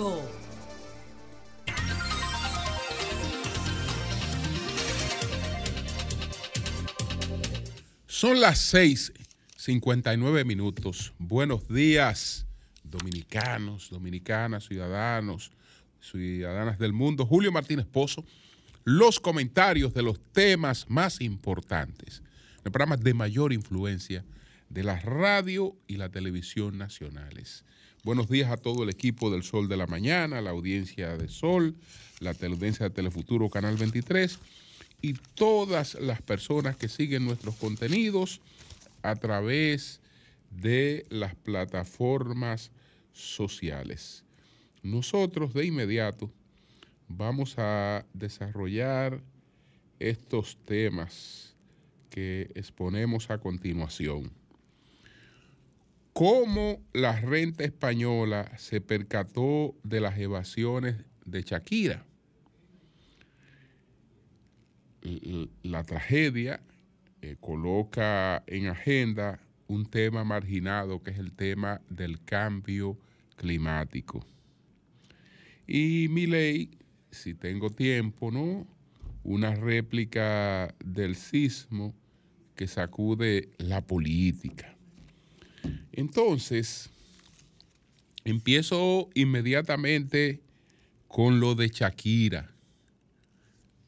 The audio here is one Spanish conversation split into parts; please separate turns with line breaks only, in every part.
5.
Son las 6:59 minutos. Buenos días, dominicanos, dominicanas, ciudadanos, ciudadanas del mundo. Julio Martínez Pozo, los comentarios de los temas más importantes, los programas de mayor influencia de la radio y la televisión nacionales. Buenos días a todo el equipo del Sol de la Mañana, la audiencia de Sol, la audiencia de Telefuturo Canal 23 y todas las personas que siguen nuestros contenidos a través de las plataformas sociales. Nosotros de inmediato vamos a desarrollar estos temas que exponemos a continuación. ¿Cómo la renta española se percató de las evasiones de Shakira? la tragedia eh, coloca en agenda un tema marginado que es el tema del cambio climático. Y mi ley, si tengo tiempo, ¿no? Una réplica del sismo que sacude la política. Entonces, empiezo inmediatamente con lo de Shakira.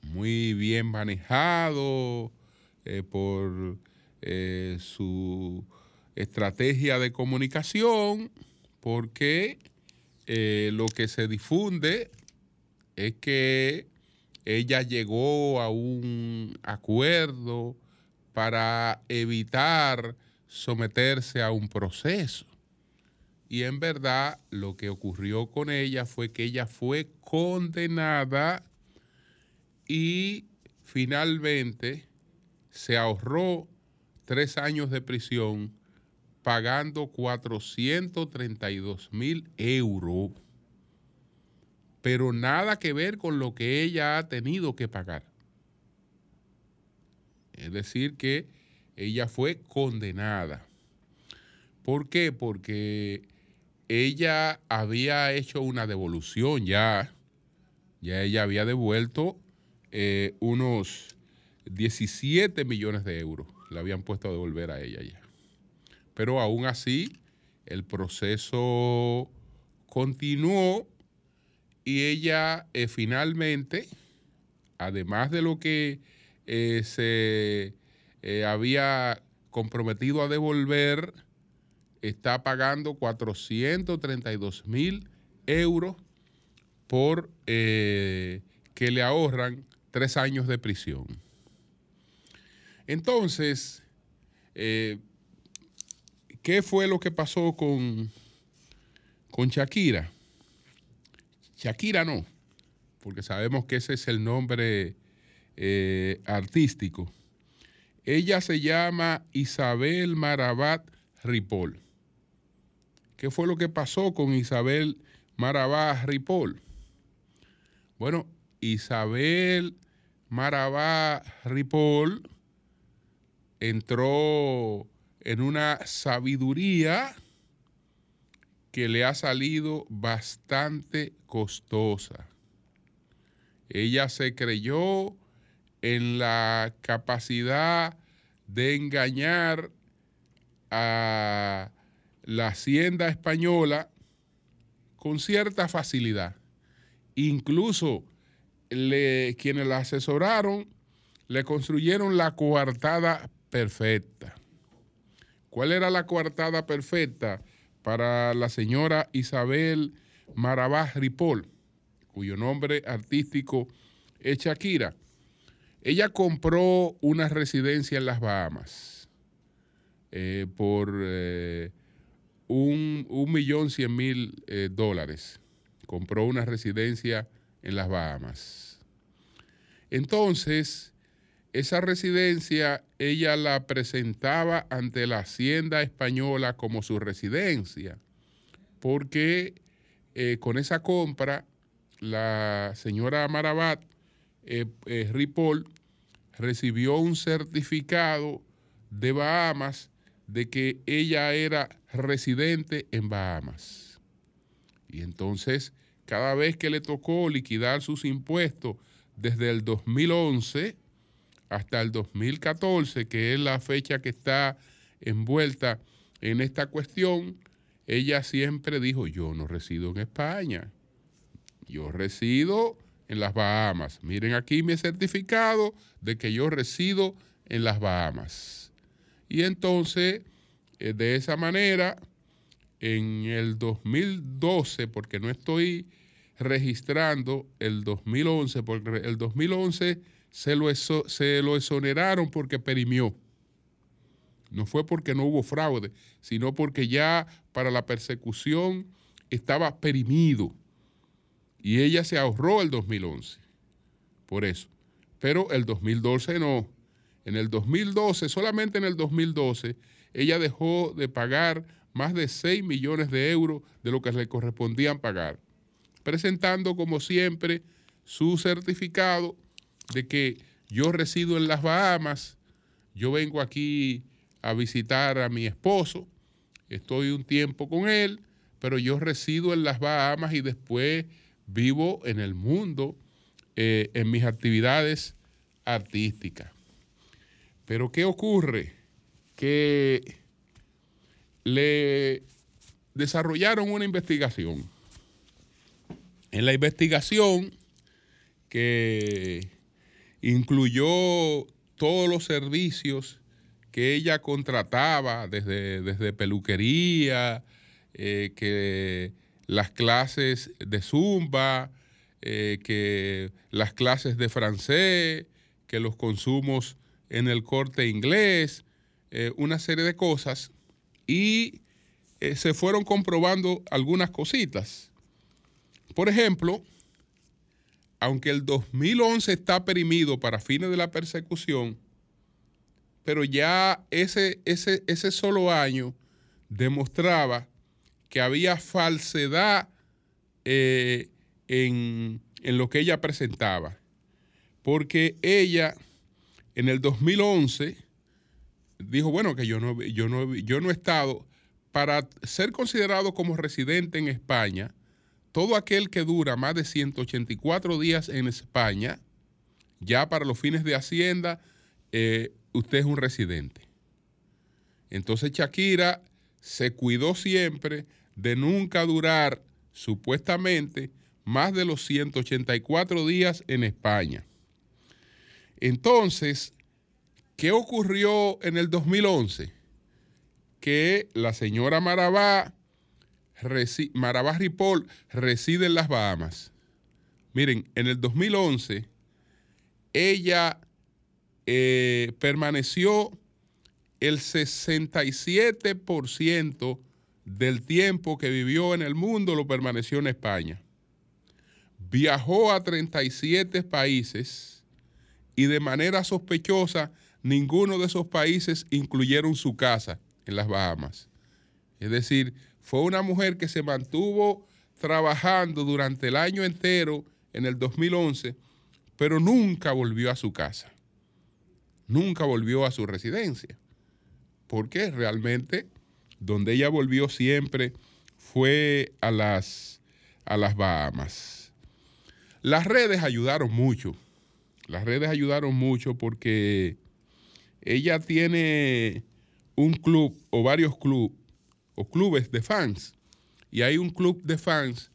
Muy bien manejado eh, por eh, su estrategia de comunicación, porque eh, lo que se difunde es que ella llegó a un acuerdo para evitar someterse a un proceso. Y en verdad lo que ocurrió con ella fue que ella fue condenada y finalmente se ahorró tres años de prisión pagando 432 mil euros, pero nada que ver con lo que ella ha tenido que pagar. Es decir, que ella fue condenada. ¿Por qué? Porque ella había hecho una devolución ya, ya ella había devuelto eh, unos 17 millones de euros le habían puesto a devolver a ella ya. Pero aún así, el proceso continuó y ella eh, finalmente, además de lo que eh, se había comprometido a devolver, está pagando 432 mil euros por que le ahorran tres años de prisión. Entonces, eh, ¿qué fue lo que pasó con, con Shakira? Shakira no, porque sabemos que ese es el nombre eh, artístico. Ella se llama Isabel Marabat Ripoll. ¿Qué fue lo que pasó con Isabel Marabat Ripoll? Bueno, Isabel Marabá Ripoll entró en una sabiduría que le ha salido bastante costosa. Ella se creyó en la capacidad de engañar a la hacienda española con cierta facilidad. Incluso quienes la asesoraron le construyeron la coartada perfecta. ¿Cuál era la coartada perfecta para la señora Isabel Marabá Ripoll, cuyo nombre artístico es Shakira? Ella compró una residencia en las Bahamas eh, por eh, un, millón cien mil eh, dólares. Compró una residencia en las Bahamas. Entonces, esa residencia ella la presentaba ante la Hacienda Española como su residencia, porque eh, con esa compra la señora Marabat eh, eh, Ripoll recibió un certificado de Bahamas de que ella era residente en Bahamas. Y entonces cada vez que le tocó liquidar sus impuestos desde el 2011 hasta el 2014, que es la fecha que está envuelta en esta cuestión, ella siempre dijo, yo no resido en España, yo resido en las Bahamas. Miren aquí mi certificado de que yo resido en las Bahamas. Y entonces, eh, de esa manera, en el 2012, porque no estoy registrando el 2011, porque el 2011 se lo, se lo exoneraron porque perimió. No fue porque no hubo fraude, sino porque ya para la persecución estaba perimido. Y ella se ahorró el 2011. Por eso. Pero el 2012 no. En el 2012, solamente en el 2012, ella dejó de pagar más de 6 millones de euros de lo que le correspondían pagar, presentando como siempre su certificado de que yo resido en las Bahamas, yo vengo aquí a visitar a mi esposo, estoy un tiempo con él, pero yo resido en las Bahamas y después vivo en el mundo eh, en mis actividades artísticas. Pero ¿qué ocurre? Que le desarrollaron una investigación. En la investigación que incluyó todos los servicios que ella contrataba, desde, desde peluquería, eh, que las clases de zumba, eh, que las clases de francés, que los consumos en el corte inglés, eh, una serie de cosas y eh, se fueron comprobando algunas cositas. Por ejemplo, aunque el 2011 está perimido para fines de la persecución, pero ya ese, ese, ese solo año demostraba que había falsedad eh, en, en lo que ella presentaba. Porque ella en el 2011 dijo, bueno, que yo no, yo no, yo no he estado, para ser considerado como residente en España, todo aquel que dura más de 184 días en España, ya para los fines de Hacienda, eh, usted es un residente. Entonces Shakira se cuidó siempre de nunca durar supuestamente más de los 184 días en España. Entonces, ¿Qué ocurrió en el 2011? Que la señora Marabá, Marabá Ripoll reside en las Bahamas. Miren, en el 2011 ella eh, permaneció el 67% del tiempo que vivió en el mundo lo permaneció en España. Viajó a 37 países y de manera sospechosa ninguno de esos países incluyeron su casa en las Bahamas. Es decir, fue una mujer que se mantuvo trabajando durante el año entero en el 2011, pero nunca volvió a su casa. Nunca volvió a su residencia. Porque realmente donde ella volvió siempre fue a las, a las Bahamas. Las redes ayudaron mucho. Las redes ayudaron mucho porque ella tiene un club o varios clubes o clubes de fans. Y hay un club de fans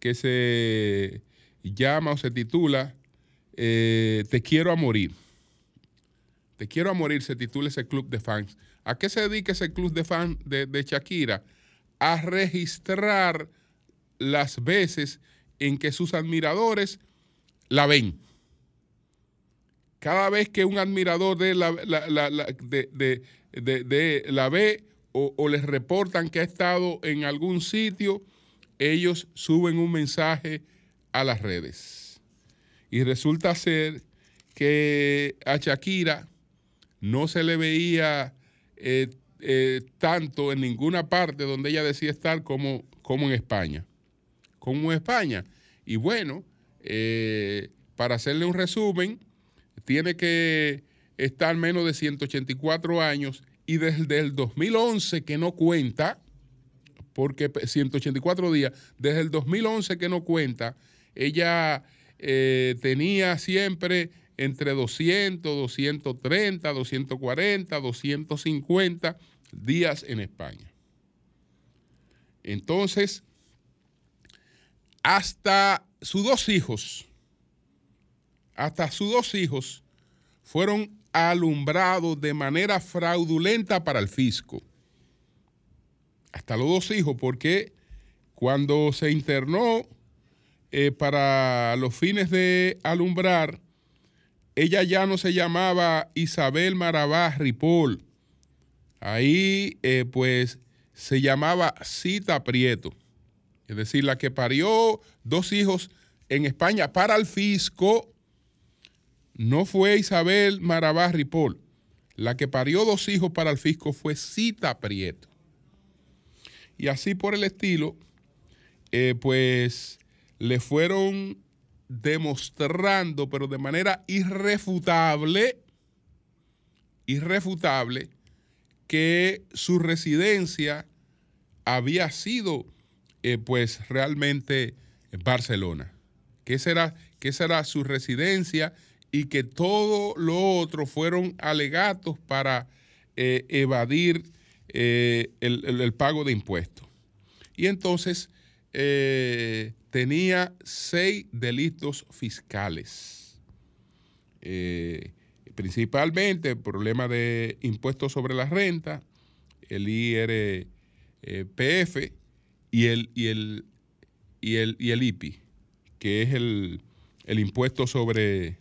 que se llama o se titula eh, Te quiero a morir. Te quiero a morir se titula ese club de fans. ¿A qué se dedica ese club de fans de, de Shakira? A registrar las veces en que sus admiradores la ven cada vez que un admirador de la, de, la ve o, les reportan que ha estado en algún sitio, ellos suben un mensaje a las redes. Y resulta ser que a Shakira no se le veía eh, eh, tanto en ninguna parte donde ella decía estar como, como en España. Como en España. Y bueno, eh, para hacerle un resumen, tiene que estar menos de 184 años y desde el 2011 que no cuenta, porque 184 días, desde el 2011 que no cuenta, ella tenía siempre entre 200, 230, 240, 250 días en España. Entonces, hasta sus dos hijos, hasta sus dos hijos fueron alumbrados de manera fraudulenta para el fisco. Hasta los dos hijos, porque cuando se internó eh, para los fines de alumbrar, ella ya no se llamaba Isabel Marabá Ripoll. Ahí, eh, pues, se llamaba Cita Prieto. Es decir, la que parió dos hijos en España para el fisco no fue Isabel Marabá Ripoll. La que parió dos hijos para el fisco fue Cita Prieto. Y así por el estilo, eh, pues le fueron demostrando, pero de manera irrefutable, irrefutable, que su residencia había sido eh, pues realmente Barcelona, que será, que será su residencia y que todo lo otro fueron alegatos para eh, evadir eh, el, pago de impuestos. Y entonces tenía seis delitos fiscales. principalmente el problema de impuestos sobre la renta, el IRPF el, y el IPI, que es el, impuesto sobre,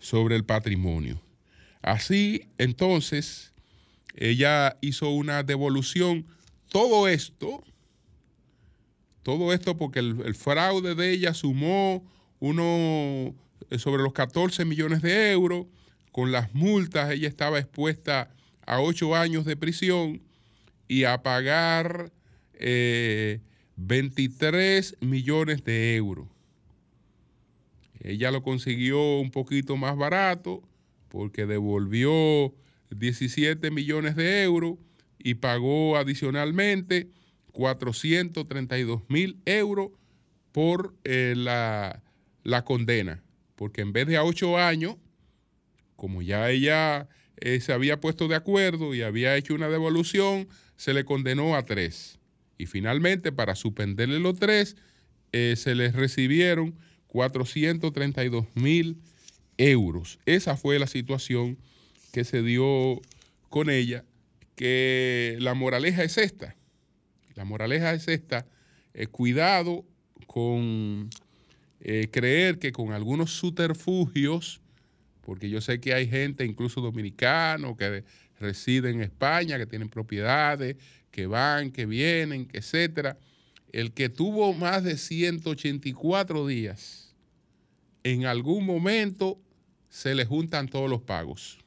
sobre el patrimonio. Así, entonces, ella hizo una devolución. Todo esto, todo esto porque el, fraude de ella sumó uno eh, sobre los 14 millones de euros. Con las multas, ella estaba expuesta a ocho años de prisión y a pagar 23 eh, millones de euros. Ella lo consiguió un poquito más barato porque devolvió 17 millones de euros y pagó adicionalmente 432 mil euros por eh, la, condena. Porque en vez de a ocho años, como ya ella eh, se había puesto de acuerdo y había hecho una devolución, se le condenó a tres. Y finalmente, para suspenderle los tres, eh, se les recibieron 432 mil euros. Esa fue la situación que se dio con ella, que la moraleja es esta. La moraleja es esta, eh, cuidado con eh, creer que con algunos subterfugios, porque yo sé que hay gente, incluso dominicanos, que residen en España, que tienen propiedades, que van, que vienen, etcétera. El que tuvo más de 184 días, en algún momento se le juntan todos los pagos.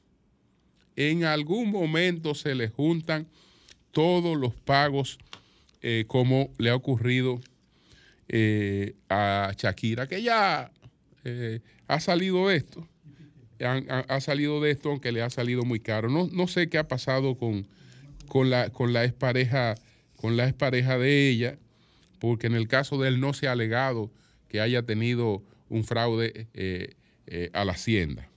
En algún momento se le juntan todos los pagos, eh, como le ha ocurrido eh, a Shakira, que ya eh, ha salido de esto. Ha, salido de esto, aunque le ha salido muy caro. No, no sé qué ha pasado con, con la, con la expareja, con la expareja de ella, porque en el caso de él no se ha alegado que haya tenido un fraude eh, a la hacienda,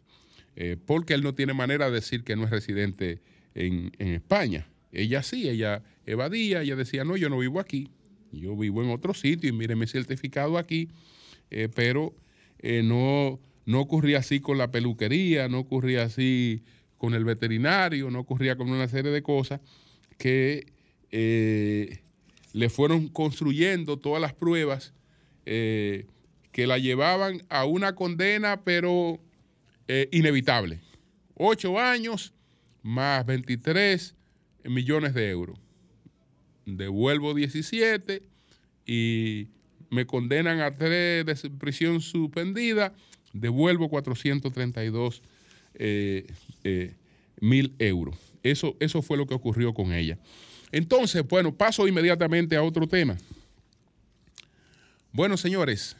porque él no tiene manera de decir que no es residente en, España. Ella sí, ella evadía, ella decía, no, yo no vivo aquí, yo vivo en otro sitio y mire mi certificado aquí, pero no, no ocurría así con la peluquería, no ocurría así con el veterinario, no ocurría con una serie de cosas que eh, le fueron construyendo todas las pruebas eh, que la llevaban a una condena, pero eh, inevitable. Ocho años más 23 millones de euros. Devuelvo 17 y me condenan a tres de prisión suspendida, devuelvo 432 mil euros. Eso, eso fue lo que ocurrió con ella. Entonces, bueno, paso inmediatamente a otro tema. Bueno, señores,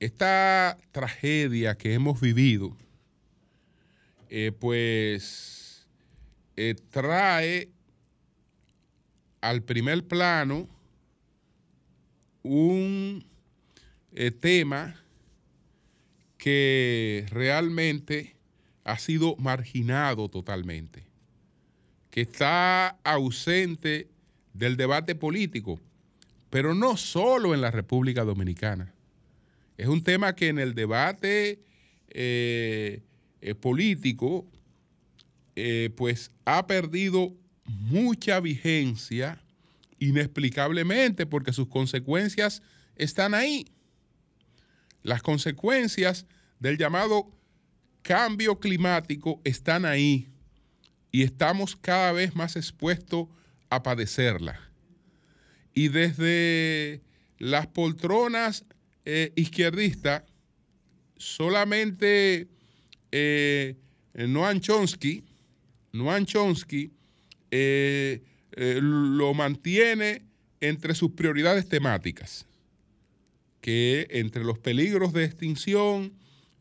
esta tragedia que hemos vivido, eh, pues eh, trae al primer plano un eh, tema que realmente ha sido marginado totalmente, que está ausente del debate político, pero no solo en la República Dominicana. Es un tema que en el debate eh, eh, político, pues ha perdido mucha vigencia inexplicablemente porque sus consecuencias están ahí. Las consecuencias del llamado cambio climático están ahí y estamos cada vez más expuestos a padecerla. Y desde las poltronas eh, izquierdistas, solamente eh, Noam Chomsky, Noam Chomsky eh, eh, lo mantiene entre sus prioridades temáticas, que entre los peligros de extinción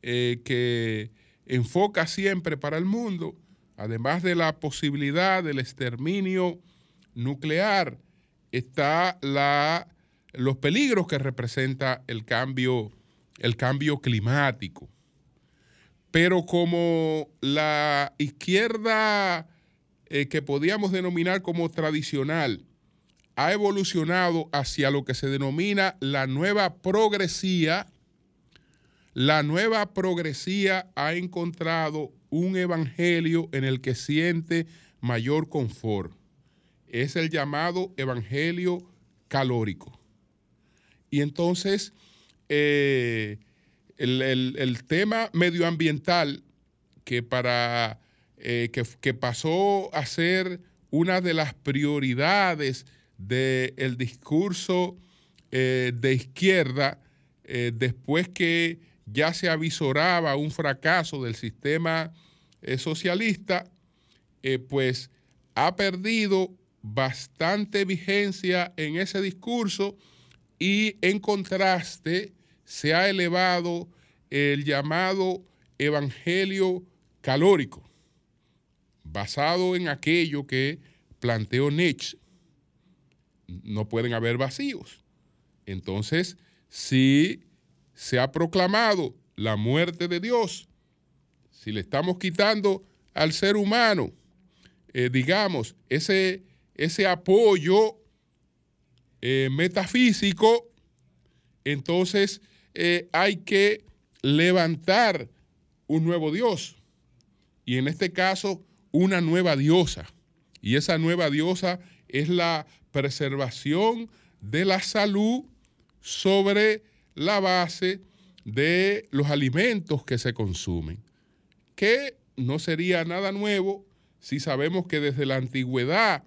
eh, que enfoca siempre para el mundo, además de la posibilidad del exterminio nuclear, está la, los peligros que representa el cambio, el cambio climático. Pero como la izquierda eh, que podíamos denominar como tradicional ha evolucionado hacia lo que se denomina la nueva progresía, la nueva progresía ha encontrado un evangelio en el que siente mayor confort. Es el llamado evangelio calórico. Y entonces eh, el tema medioambiental, que para eh, que, pasó a ser una de las prioridades del discurso eh, de izquierda eh, después que ya se avisoraba un fracaso del sistema socialista, pues ha perdido bastante vigencia en ese discurso y en contraste se ha elevado el llamado evangelio calórico basado en aquello que planteó Nietzsche, no pueden haber vacíos. Entonces, si se ha proclamado la muerte de Dios, si le estamos quitando al ser humano, eh, digamos, ese, ese apoyo eh, metafísico, entonces eh, hay que levantar un nuevo Dios. Y en este caso, una nueva diosa. Y esa nueva diosa es la preservación de la salud sobre la base de los alimentos que se consumen, que no sería nada nuevo si sabemos que desde la antigüedad,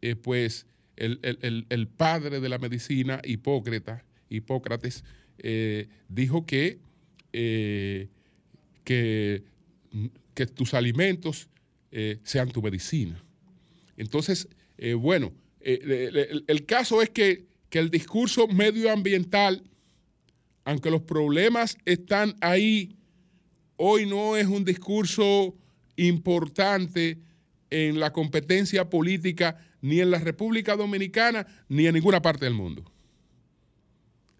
eh, pues el, padre de la medicina, Hipócrates, Hipócrates eh, dijo que, eh, que, que tus alimentos eh, sean tu medicina. Entonces, eh, bueno, eh, el, caso es que, que el discurso medioambiental, aunque los problemas están ahí, hoy no es un discurso importante en la competencia política ni en la República Dominicana ni en ninguna parte del mundo.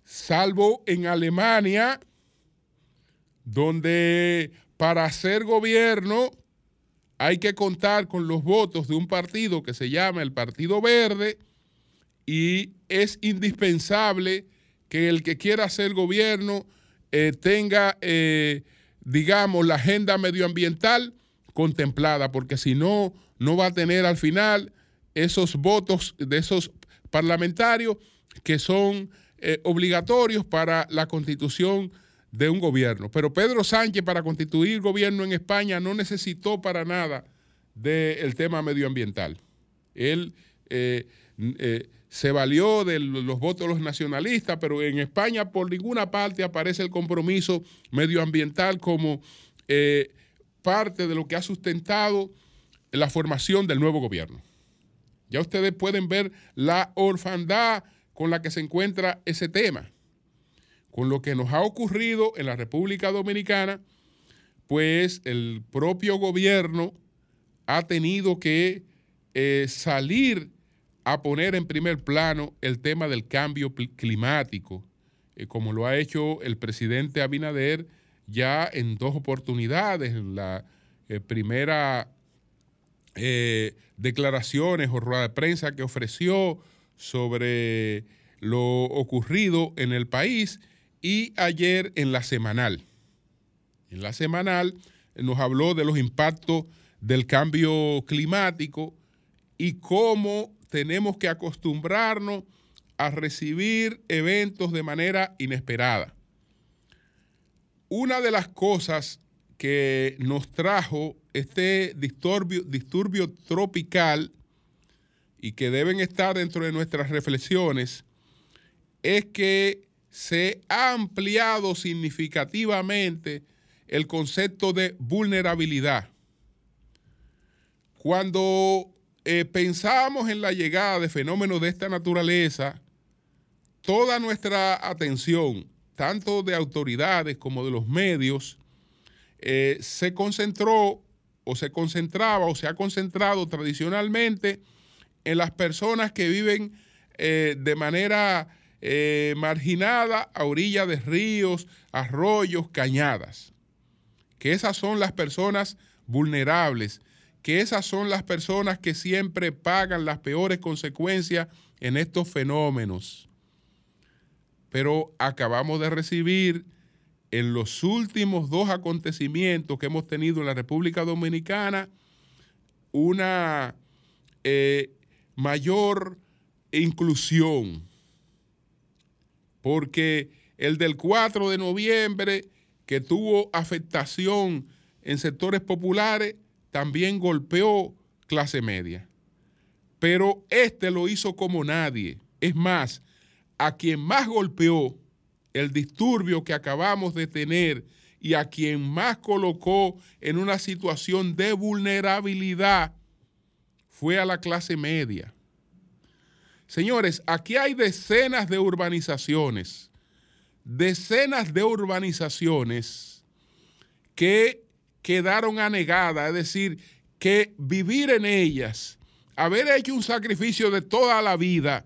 Salvo en Alemania, donde para hacer gobierno hay que contar con los votos de un partido que se llama el Partido Verde y es indispensable que el que quiera hacer gobierno eh, tenga, eh, digamos, la agenda medioambiental contemplada, porque si no, no va a tener al final esos votos de esos parlamentarios que son eh, obligatorios para la constitución de un gobierno. Pero Pedro Sánchez para constituir gobierno en España no necesitó para nada del tema medioambiental. Él eh, eh, se valió de los votos de los nacionalistas, pero en España por ninguna parte aparece el compromiso medioambiental como eh, parte de lo que ha sustentado la formación del nuevo gobierno. Ya ustedes pueden ver la orfandad con la que se encuentra ese tema con lo que nos ha ocurrido en la República Dominicana, pues el propio gobierno ha tenido que eh, salir a poner en primer plano el tema del cambio climático, eh, como lo ha hecho el presidente Abinader ya en dos oportunidades, en la eh, primera eh, declaraciones o rueda de prensa que ofreció sobre lo ocurrido en el país y ayer en la semanal. En la semanal nos habló de los impactos del cambio climático y cómo tenemos que acostumbrarnos a recibir eventos de manera inesperada. Una de las cosas que nos trajo este disturbio, disturbio tropical y que deben estar dentro de nuestras reflexiones es que se ha ampliado significativamente el concepto de vulnerabilidad. Cuando eh, pensábamos en la llegada de fenómenos de esta naturaleza, toda nuestra atención, tanto de autoridades como de los medios, eh, se concentró o se concentraba o se ha concentrado tradicionalmente en las personas que viven eh, de manera eh, marginada a orilla de ríos, arroyos, cañadas. Que esas son las personas vulnerables, que esas son las personas que siempre pagan las peores consecuencias en estos fenómenos. Pero acabamos de recibir en los últimos dos acontecimientos que hemos tenido en la República Dominicana una eh, mayor inclusión, porque el del 4 de noviembre, que tuvo afectación en sectores populares, también golpeó clase media. Pero este lo hizo como nadie. Es más, a quien más golpeó el disturbio que acabamos de tener y a quien más colocó en una situación de vulnerabilidad fue a la clase media. Señores, aquí hay decenas de urbanizaciones, decenas de urbanizaciones que quedaron anegadas, es decir, que vivir en ellas, haber hecho un sacrificio de toda la vida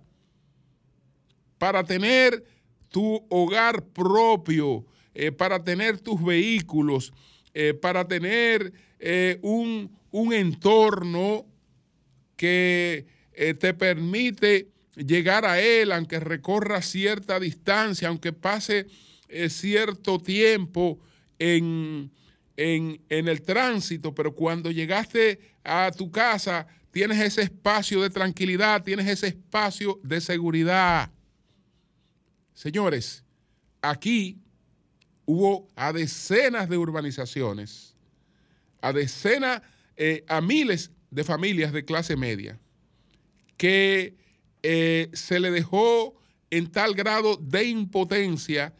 para tener tu hogar propio, eh, para tener tus vehículos, eh, para tener eh, un, un, entorno que te permite llegar a él, aunque recorra cierta distancia, aunque pase cierto tiempo en, en, en el tránsito, pero cuando llegaste a tu casa, tienes ese espacio de tranquilidad, tienes ese espacio de seguridad. Señores, aquí hubo a decenas de urbanizaciones, a decenas, eh, a miles de familias de clase media, que eh, se le dejó en tal grado de impotencia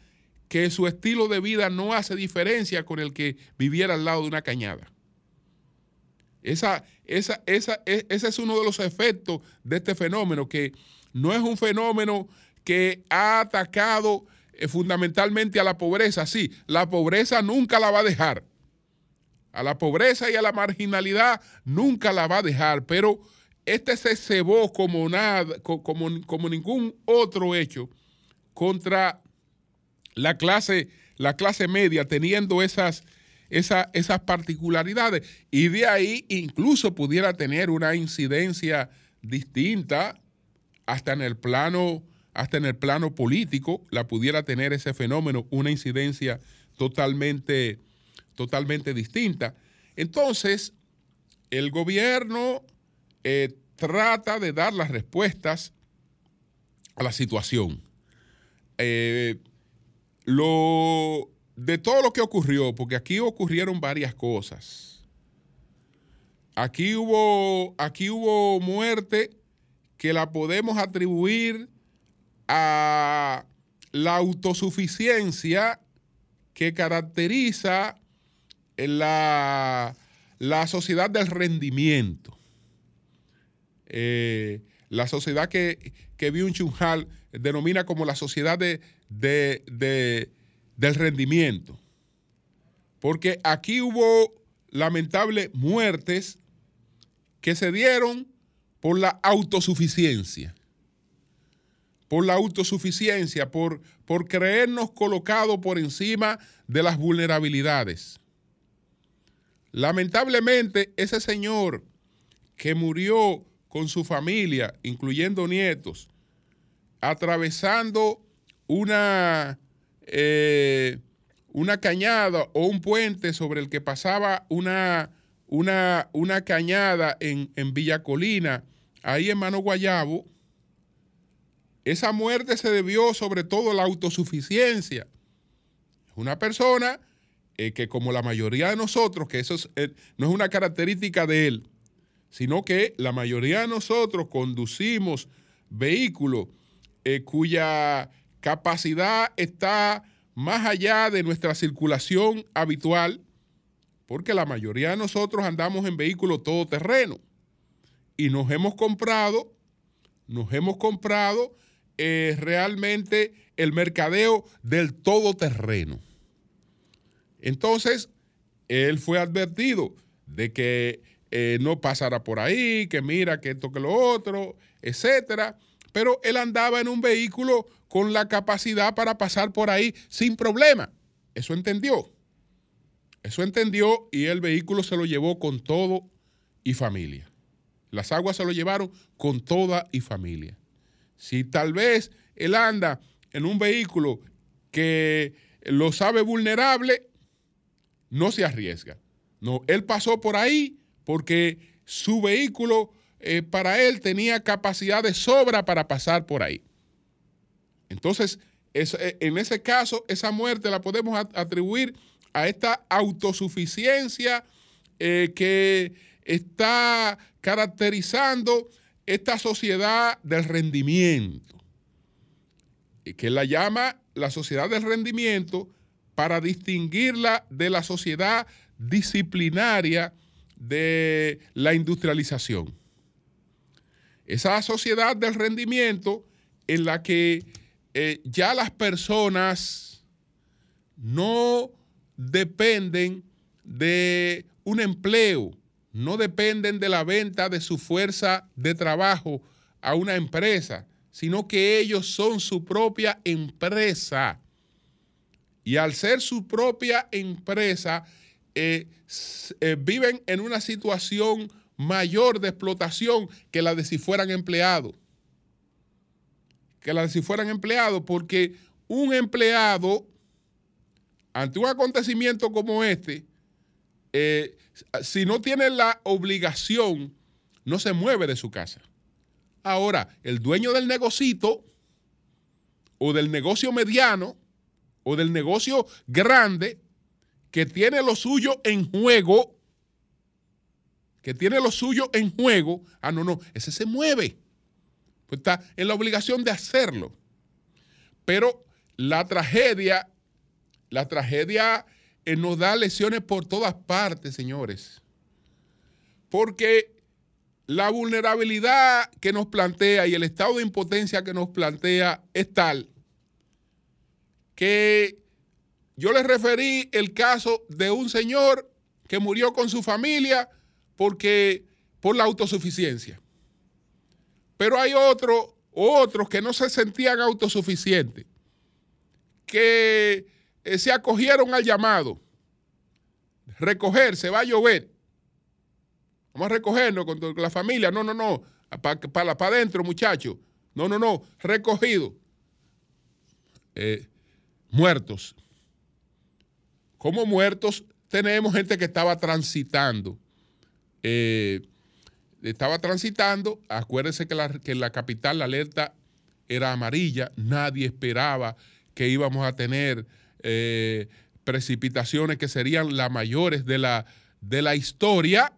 que su estilo de vida no hace diferencia con el que viviera al lado de una cañada. Esa, esa, esa, e, ese es uno de los efectos de este fenómeno, que no es un fenómeno que ha atacado eh, fundamentalmente a la pobreza. Sí, la pobreza nunca la va a dejar. A la pobreza y a la marginalidad nunca la va a dejar, pero este se cebó como nada, como, como ningún otro hecho contra la clase, la clase media, teniendo esas, esas particularidades. Y de ahí incluso pudiera tener una incidencia distinta hasta en el plano hasta en el plano político la pudiera tener ese fenómeno una incidencia totalmente, totalmente distinta. Entonces, el gobierno eh, trata de dar las respuestas a la situación. Eh, lo, de todo lo que ocurrió, porque aquí ocurrieron varias cosas. Aquí hubo, aquí hubo muerte que la podemos atribuir a la autosuficiencia que caracteriza la, la sociedad del rendimiento. Eh, la sociedad que, que Byung-Chun denomina como la sociedad de, del rendimiento. Porque aquí hubo lamentables muertes que se dieron por la autosuficiencia. Por la autosuficiencia, por, por creernos colocados por encima de las vulnerabilidades. Lamentablemente, ese señor que murió con su familia, incluyendo nietos, atravesando una, eh, una cañada o un puente sobre el que pasaba una, una, una cañada en, en Villa Colina, ahí en Mano Guayabo, esa muerte se debió sobre todo a la autosuficiencia. Una persona eh, que como la mayoría de nosotros, que eso eh, no es una característica de él, sino que la mayoría de nosotros conducimos vehículos eh, cuya capacidad está más allá de nuestra circulación habitual, porque la mayoría de nosotros andamos en vehículos todoterreno y nos hemos comprado, nos hemos comprado eh, realmente el mercadeo del todoterreno. Entonces, él fue advertido de que eh, no pasara por ahí, que mira que esto que lo otro, etcétera. Pero él andaba en un vehículo con la capacidad para pasar por ahí sin problema. Eso entendió. Eso entendió y el vehículo se lo llevó con todo y familia. Las aguas se lo llevaron con toda y familia. Si tal vez él anda en un vehículo que lo sabe vulnerable, no se arriesga. No, él pasó por ahí porque su vehículo eh, para él tenía capacidad de sobra para pasar por ahí. Entonces, eh, en ese caso, esa muerte la podemos atribuir a esta autosuficiencia eh, que está caracterizando esta sociedad del rendimiento, que la llama la sociedad del rendimiento para distinguirla de la sociedad disciplinaria de la industrialización. Esa sociedad del rendimiento en la que eh, ya las personas no dependen de un empleo, no dependen de la venta de su fuerza de trabajo a una empresa, sino que ellos son su propia empresa. Y al ser su propia empresa, eh, eh, viven en una situación mayor de explotación que la de si fueran empleados. Que la de si fueran empleados, porque un empleado, ante un acontecimiento como este, eh, si no tiene la obligación, no se mueve de su casa. Ahora, el dueño del negocito o del negocio mediano o del negocio grande que tiene lo suyo en juego, que tiene lo suyo en juego, ah, no, no, ese se mueve. Pues está en la obligación de hacerlo. Pero la tragedia, la tragedia eh, nos da lesiones por todas partes, señores. Porque la vulnerabilidad que nos plantea y el estado de impotencia que nos plantea es tal que yo les referí el caso de un señor que murió con su familia porque por la autosuficiencia. Pero hay otros que no se sentían autosuficientes, que eh, se acogieron al llamado. Recoger, se va a llover. Vamos a recogernos con la familia. No, no, no. Para pa, adentro, muchachos. No, no, no. Recogido. Eh, muertos como muertos tenemos gente que estaba transitando. Eh, estaba transitando, acuérdense que, la, que en la capital la alerta era amarilla, nadie esperaba que íbamos a tener eh, precipitaciones que serían las mayores de la, de la historia.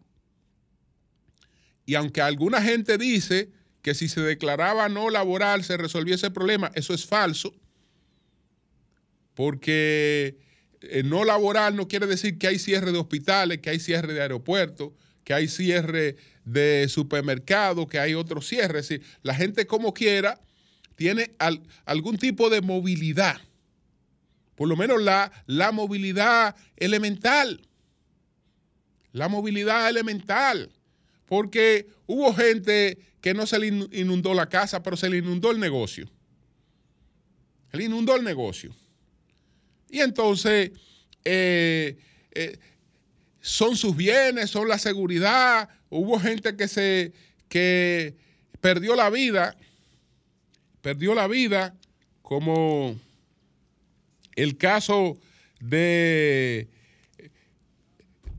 Y aunque alguna gente dice que si se declaraba no laboral se resolvía ese problema, eso es falso, porque eh, no laboral no quiere decir que hay cierre de hospitales, que hay cierre de aeropuertos, que hay cierre de supermercados, que hay otros cierres. Es decir, la gente como quiera tiene algún tipo de movilidad, por lo menos la, la movilidad elemental. La movilidad elemental. porque hubo gente que no se le inundó la casa, pero se le inundó el negocio. Se le inundó el negocio. Y entonces eh, eh, son sus bienes, son la seguridad. Hubo gente que se que perdió la vida, perdió la vida, como el caso de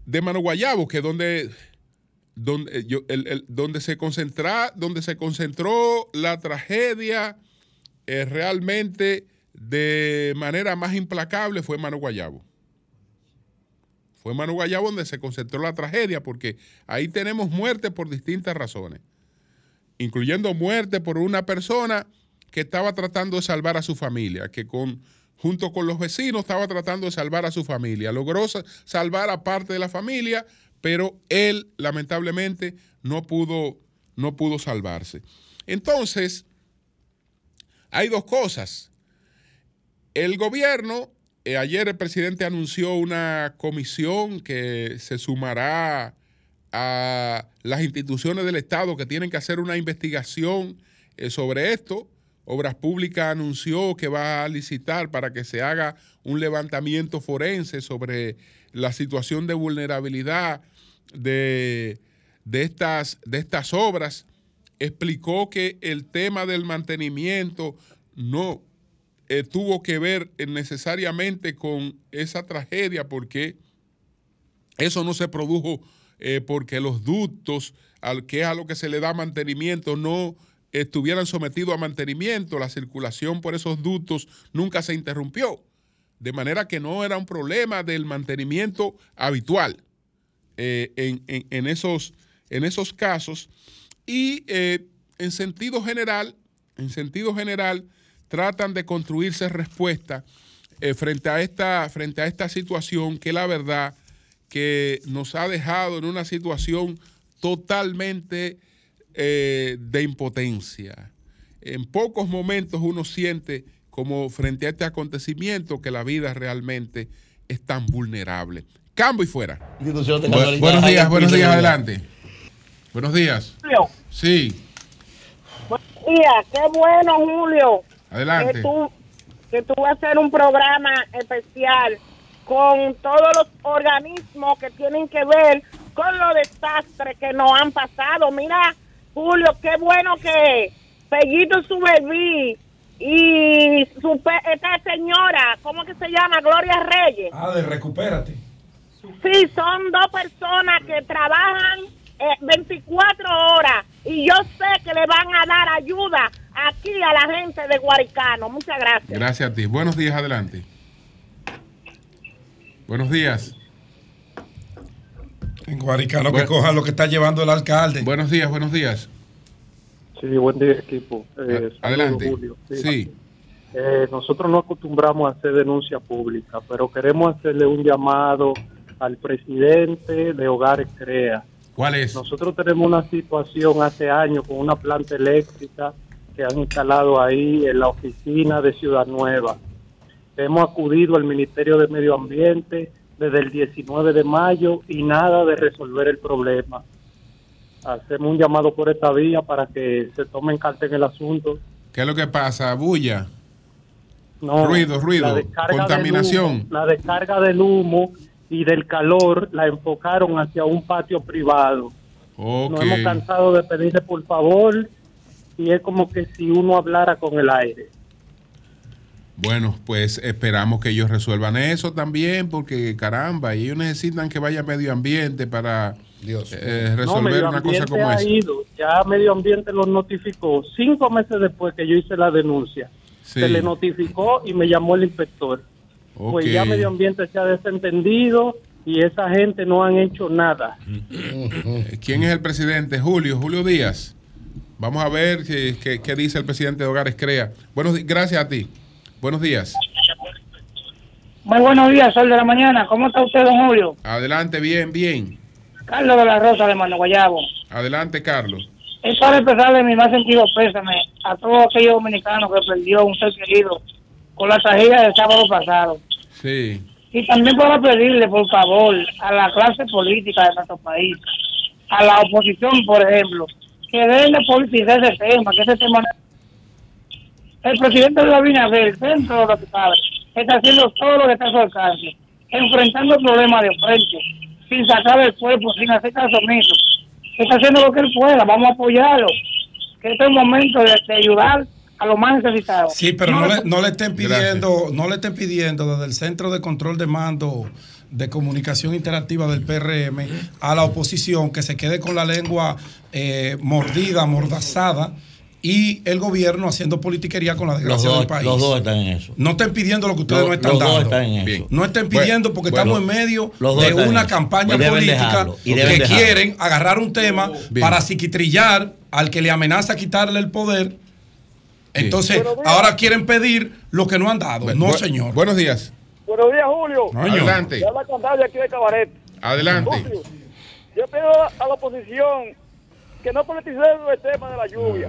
de Mano Guayabo, que donde donde, donde, se concentra, donde se concentró la tragedia eh, realmente de manera más implacable fue Mano Guayabo. Fue Mano Guayabo donde se concentró la tragedia, porque ahí tenemos muerte por distintas razones, incluyendo muerte por una persona que estaba tratando de salvar a su familia, que con, junto con los vecinos estaba tratando de salvar a su familia. Logró salvar a parte de la familia, pero él lamentablemente no pudo, no pudo salvarse. Entonces, hay dos cosas. El gobierno, eh, ayer el presidente anunció una comisión que se sumará a las instituciones del Estado que tienen que hacer una investigación eh, sobre esto. Obras Públicas anunció que va a licitar para que se haga un levantamiento forense sobre la situación de vulnerabilidad de, estas, de estas obras. Explicó que el tema del mantenimiento no eh, tuvo que ver necesariamente con esa tragedia porque eso no se produjo eh, porque los ductos, al que es a lo que se le da mantenimiento, no estuvieran sometidos a mantenimiento, la circulación por esos ductos nunca se interrumpió, de manera que no era un problema del mantenimiento habitual eh, en, esos, en esos casos. Y en sentido general, en sentido general, tratan de construirse respuesta eh, frente, a esta, frente a esta situación que la verdad que nos ha dejado en una situación totalmente eh, de impotencia. En pocos momentos uno siente como frente a este acontecimiento que la vida realmente es tan vulnerable. Cambio y fuera. buenos días, buenos días, adelante. Buenos días.
Julio.
Sí.
Buenos días, qué bueno, Julio.
Adelante.
Que tú, que tú vas a hacer un programa especial con todos los organismos que tienen que ver con los desastres que nos han pasado. Mira, Julio, qué bueno que Pellito Subelví y su, esta señora, ¿cómo que se llama? Gloria Reyes.
Ah, de recupérate.
Sí, son dos personas que trabajan 24 eh, horas y yo sé que le van a dar ayuda aquí a la gente de Guaricano. Muchas gracias.
Gracias a ti. Buenos días, adelante. Buenos días.
En Guaricano que coja lo que está llevando el alcalde.
Buenos días, buenos días.
Sí, buen día equipo.
Eh, adelante. Sí.
Eh, nosotros no acostumbramos a hacer denuncia pública, pero queremos hacerle un llamado al presidente de Hogares Crea.
¿Cuál es?
Nosotros tenemos una situación hace años con una planta eléctrica que han instalado ahí en la oficina de Ciudad Nueva. Hemos acudido al Ministerio de Medio Ambiente desde el 19 de mayo y nada de resolver el problema. Hacemos un llamado por esta vía para que se tomen carta en el asunto.
¿Qué es lo que pasa? ¿Bulla?
No,
ruido, ruido, contaminación.
la descarga del humo y del calor la enfocaron hacia un patio privado. Nos hemos cansado de pedirle por favor y es como que si uno hablara con el aire.
Bueno, pues esperamos que ellos resuelvan eso también, porque caramba, ellos necesitan que vaya medio ambiente para eh, resolver una cosa como
esa. Ya medio ambiente lo notificó cinco meses después que yo hice la denuncia. Se le notificó y me llamó el inspector. Pues ya medio ambiente se ha desentendido y esa gente no han hecho nada.
¿Quién es el presidente? Julio, Julio Díaz. Vamos a ver qué, dice el presidente de Hogares Crea. Buenos gracias a ti. Buenos días.
Muy buenos días, Sol de la Mañana. ¿Cómo está usted, don Julio?
Adelante, bien, bien.
Carlos de la Rosa de Mano Guayabo.
Adelante, Carlos.
Es para empezarle mi más sentido pésame a todos aquellos dominicanos que perdió un ser querido con la tragedia del sábado pasado. Y también para pedirle, por favor, a la clase política de nuestro país a la oposición, por ejemplo, que deben de politizar ese tema, que ese tema... El presidente de la Abinader, dentro de lo que sabe, está haciendo todo lo que está a su alcance, enfrentando problemas de frente, sin sacar el cuerpo, sin hacer caso. Está haciendo lo que él pueda, vamos a apoyarlo. Que este es el momento de ayudar a los más necesitados.
Sí, pero no,
le-
le, no le estén pidiendo, no le estén pidiendo desde el Centro de Control de Mando de Comunicación Interactiva del PRM a la oposición que se quede con la lengua eh, mordida, mordazada y el gobierno haciendo politiquería con la desgracia
dos,
del país.
los dos están en eso.
No estén pidiendo lo que ustedes
Los-
no están
los dos
dando.
están en
Bien.
eso.
No estén pidiendo porque
bueno.
estamos en medio
dos
de
están
una campaña política
dejarlo, y
que
dejarlo.
quieren agarrar un tema
Bien.
para psiquitrillar al que le amenaza quitarle el poder. Entonces, ahora quieren pedir lo que no han dado.
Bu-
No,
bu-
señor.
Buenos días.
Buenos días, Julio.
Coño.
Adelante.
Ya la cantante aquí de Cabaret.
Adelante.
Julio, yo pido a la oposición que no politicen el tema de la lluvia.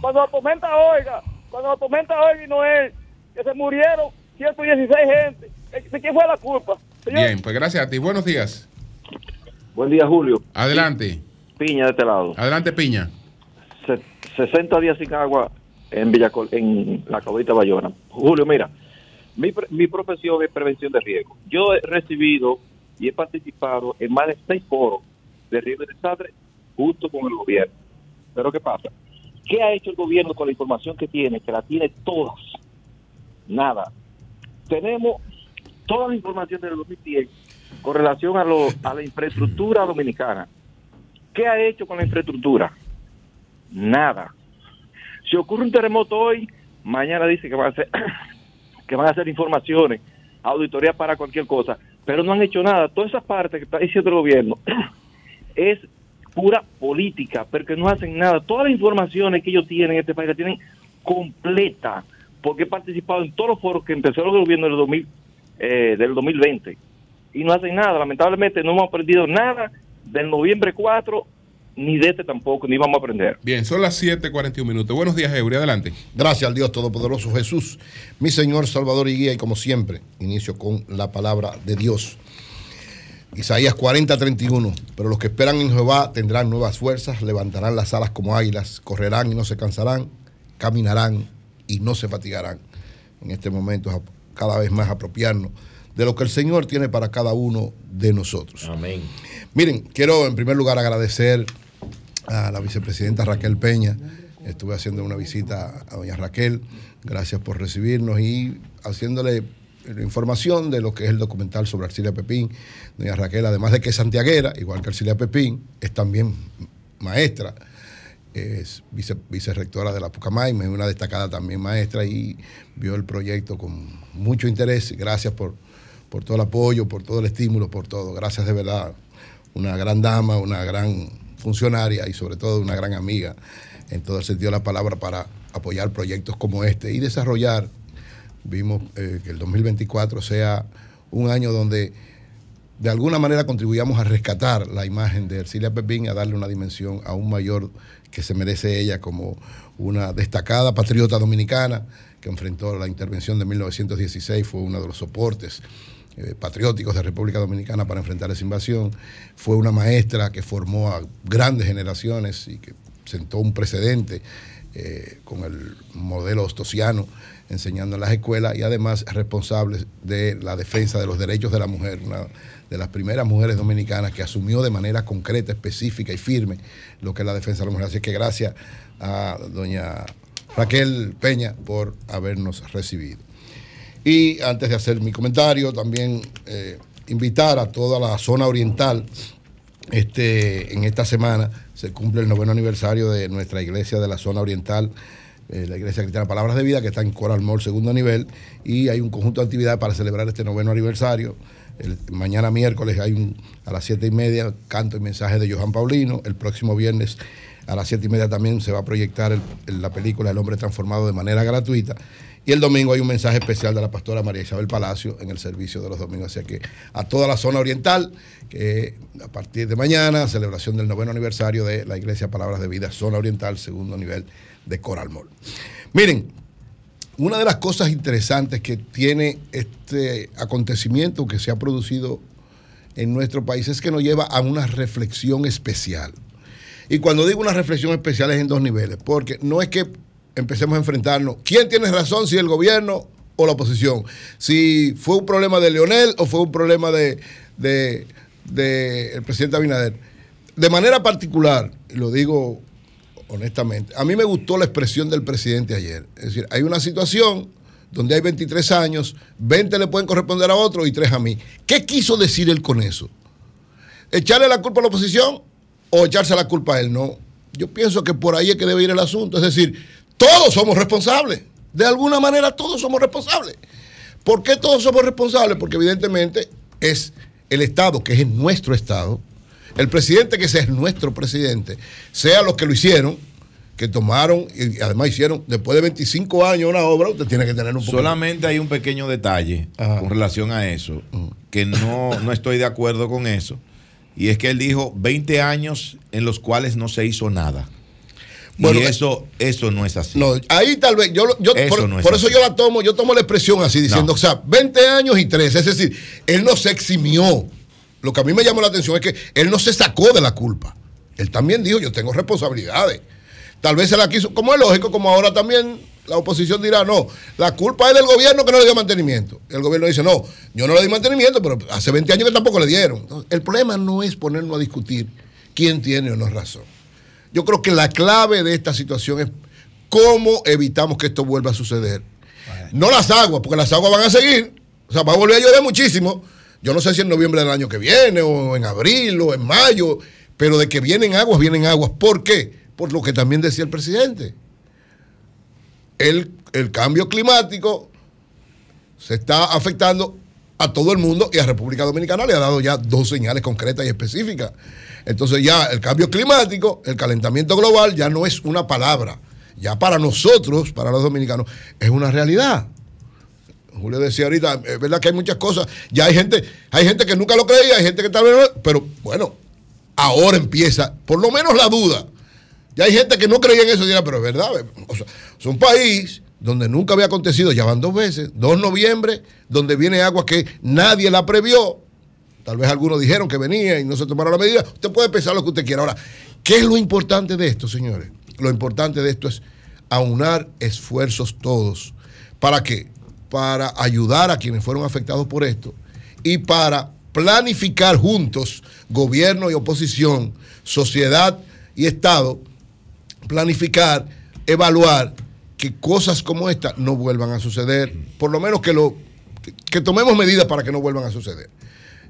Cuando la tormenta oiga, cuando la tormenta oiga y Noel, que se murieron 116 gente. ¿De quién fue la culpa? Señor,
Bien, pues gracias a ti. Buenos días.
Buen día, Julio.
Adelante.
Piña de este lado.
Adelante, Piña.
Se- 60 días sin agua en Villacol, en la Cabrita Bayona. Julio, mira, mi, mi profesión es prevención de riesgo. Yo he recibido y he participado en más de seis foros de riesgo de desastre junto con el gobierno. Pero ¿qué pasa? ¿Qué ha hecho el gobierno con la información que tiene? Que la tiene todas. Nada. Tenemos toda la información del 2010 con relación a, lo, a la infraestructura dominicana. ¿Qué ha hecho con la infraestructura? Nada. Si ocurre un terremoto hoy, mañana dice que van a hacer, que van a hacer informaciones, auditoría para cualquier cosa, pero no han hecho nada. Toda esa parte que está diciendo el gobierno es pura política, porque no hacen nada. Todas las informaciones que ellos tienen en este país la tienen completa, porque he participado en todos los foros que empezaron el gobierno del, 2000, eh, del 2020 y no hacen nada. Lamentablemente no hemos aprendido nada del noviembre 4 ni de este tampoco, ni vamos a aprender.
Bien, son las 7:41 minutos. Buenos días, Eury. Adelante.
Gracias al Dios Todopoderoso Jesús, mi Señor, Salvador y Guía, y como siempre, inicio con la palabra de Dios. Isaías 40, 31. Pero los que esperan en Jehová tendrán nuevas fuerzas, levantarán las alas como águilas, correrán y no se cansarán, caminarán y no se fatigarán. En este momento es cada vez más apropiarnos de lo que el Señor tiene para cada uno de nosotros.
Amén.
Miren, quiero en primer lugar agradecer a la vicepresidenta Raquel Peña. Estuve haciendo una visita a doña Raquel. Gracias por recibirnos y haciéndole información de lo que es el documental sobre Arcilia Pepín. Doña Raquel, además de que es santiaguera, igual que Arcilia Pepín, es también maestra, es vice, vicerrectora de la Pucamaima, es una destacada también maestra y vio el proyecto con mucho interés. Gracias por, por todo el apoyo, por todo el estímulo, por todo. Gracias de verdad. Una gran dama, una gran funcionaria y sobre todo una gran amiga en todo el sentido de la palabra para apoyar proyectos como este y desarrollar. Vimos eh, que el 2024 sea un año donde de alguna manera contribuyamos a rescatar la imagen de Ercilia Pepín a darle una dimensión aún mayor que se merece ella como una destacada patriota dominicana que enfrentó la intervención de 1916, fue uno de los soportes eh, patrióticos de República Dominicana para enfrentar esa invasión, fue una maestra que formó a grandes generaciones y que sentó un precedente eh, con el modelo ostosiano enseñando en las escuelas y además responsable de la defensa de los derechos de la mujer, una de las primeras mujeres dominicanas que asumió de manera concreta, específica y firme lo que es la defensa de la mujer. Así que gracias a doña Raquel Peña por habernos recibido. Y antes de hacer mi comentario, también eh, invitar a toda la zona oriental. Este, en esta semana se cumple el noveno aniversario de nuestra iglesia de la zona oriental, eh, la iglesia cristiana Palabras de Vida, que está en Coral Mall, segundo nivel, y hay un conjunto de actividades para celebrar este noveno aniversario. Mañana miércoles hay un, a las siete y media canto y mensaje de Johan Paulino. El próximo viernes a las siete y media también se va a proyectar la película El hombre transformado de manera gratuita. Y el domingo hay un mensaje especial de la pastora María Isabel Palacio en el servicio de los domingos. Así que a toda la zona oriental, que a partir de mañana, celebración del noveno aniversario de la Iglesia Palabras de Vida, zona oriental, segundo nivel de Coral Mall. Miren, una de las cosas interesantes que tiene este acontecimiento que se ha producido en nuestro país es que nos lleva a una reflexión especial. Y cuando digo una reflexión especial es en dos niveles, porque no es que empecemos a enfrentarnos, ¿quién tiene razón, si el gobierno o la oposición? Si fue un problema de Leonel o fue un problema de, de- el presidente Abinader. De manera particular, lo digo honestamente, a mí me gustó la expresión del presidente ayer. Es decir, hay una situación donde hay 23 años, 20 le pueden corresponder a otro y 3 a mí. ¿Qué quiso decir él con eso? ¿Echarle la culpa a la oposición o echarse la culpa a él? No. Yo pienso que por ahí es que debe ir el asunto. Es decir, todos somos responsables. De alguna manera todos somos responsables. ¿Por qué todos somos responsables? Porque evidentemente es el Estado, que es nuestro Estado, el presidente que es nuestro presidente, sea los que lo hicieron, que tomaron y además hicieron después de 25 años una obra, usted tiene que tener un poco
Solamente hay un pequeño detalle
Ajá.
con relación a eso, que no, no estoy de acuerdo con eso. Y es que él dijo 20 años en los cuales no se hizo nada.
Bueno,
y eso, eso no es así.
No, ahí tal vez, yo, yo
Eso
por,
no es
por eso yo la tomo, yo tomo la expresión así, diciendo,
No.
o sea, 20 años y 13, es decir, él no se eximió. Lo que a mí me llamó la atención es que él no se sacó de la culpa. Él también dijo, yo tengo responsabilidades. Tal vez se la quiso, como es lógico, como ahora también la oposición dirá, no, la culpa es del gobierno que no le dio mantenimiento. El gobierno dice, no, yo no le di mantenimiento, pero hace 20 años que tampoco le dieron. Entonces, el problema no es ponernos a discutir quién tiene o no razón. Yo creo que la clave de esta situación es cómo evitamos que esto vuelva a suceder. No las aguas, porque las aguas van a seguir. O sea, va a volver a llover muchísimo. Yo no sé si en noviembre del año que viene, o en abril, o en mayo, pero de que vienen aguas, vienen aguas. ¿Por qué? Por lo que también decía el presidente. El, el cambio climático se está afectando a todo el mundo y a República Dominicana le ha dado ya dos señales concretas y específicas. Entonces ya el cambio climático, el calentamiento global ya no es una palabra. Ya para nosotros, para los dominicanos, es una realidad. Julio decía ahorita, es verdad que hay muchas cosas. Ya hay gente, hay gente que nunca lo creía, hay gente que tal vez no, pero bueno, ahora empieza, por lo menos la duda. Ya hay gente que no creía en eso y dirá, pero es verdad. Es un país donde nunca había acontecido, ya van dos veces, 2 de noviembre, donde viene agua que nadie la previó. Tal vez algunos dijeron que venía y no se tomaron la medida. Usted puede pensar lo que usted quiera. Ahora, ¿qué es lo importante de esto, señores? Lo importante de esto es aunar esfuerzos todos. ¿Para qué? Para ayudar a quienes fueron afectados por esto y para planificar juntos, gobierno y oposición, sociedad y Estado, planificar, evaluar que cosas como esta no vuelvan a suceder, por lo menos que, lo, que, tomemos medidas para que no vuelvan a suceder.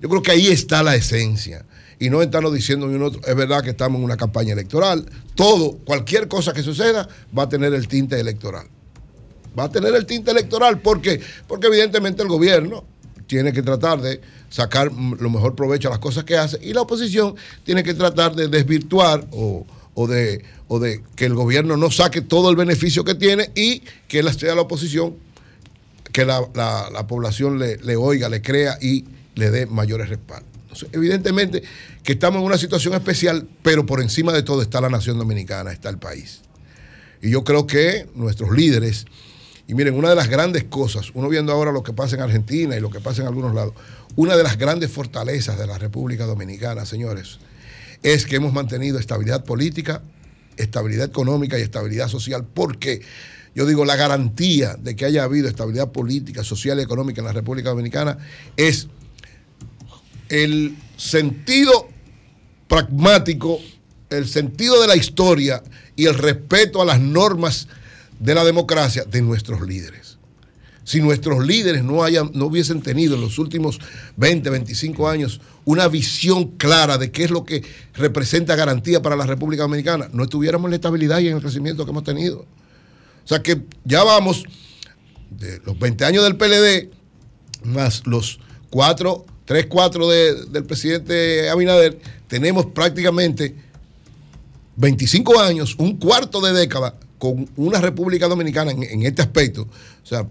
Yo creo que ahí está la esencia. Y no estarnos diciendo uno otro, es verdad que estamos en una campaña electoral. Todo, cualquier cosa que suceda, va a tener el tinte electoral. Va a tener el tinte electoral. ¿Por qué? Porque evidentemente el gobierno tiene que tratar de sacar lo mejor provecho a las cosas que hace y la oposición tiene que tratar de desvirtuar o, o de, o de que el gobierno no saque todo el beneficio que tiene y que la, sea la oposición, que la, la- la población le, le oiga, le crea y le dé mayores respaldos. Evidentemente que estamos en una situación especial, pero por encima de todo está la nación dominicana, está el país. Y yo creo que nuestros líderes, y miren, una de las grandes cosas, uno viendo ahora lo que pasa en Argentina y lo que pasa en algunos lados, una de las grandes fortalezas de la República Dominicana, señores, es que hemos mantenido estabilidad política, estabilidad económica y estabilidad social. porque Yo digo, la garantía de que haya habido estabilidad política, social y económica en la República Dominicana es el sentido pragmático, el sentido de la historia y el respeto a las normas de la democracia de nuestros líderes. Si nuestros líderes no, hayan, no hubiesen tenido en los últimos 20, 25 años una visión clara de qué es lo que representa garantía para la República Dominicana, no estuviéramos en la estabilidad y en el crecimiento que hemos tenido. O sea que ya vamos de los 20 años del PLD más los 4, 3, 4 de, del presidente Abinader, tenemos prácticamente 25 años, un cuarto de década con una República Dominicana en, en este aspecto, o sea,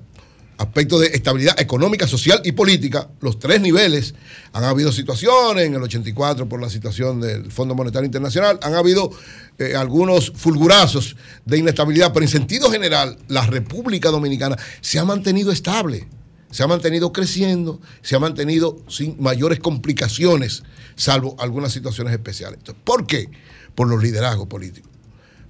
aspecto de estabilidad económica, social y política, los tres niveles. Han habido situaciones en el 84 por la situación del Fondo Monetario Internacional, han habido eh, algunos fulgurazos de inestabilidad, pero en sentido general, la República Dominicana se ha mantenido estable. se ha mantenido creciendo, se ha mantenido sin mayores complicaciones, salvo algunas situaciones especiales. ¿Por qué? Por los liderazgos políticos,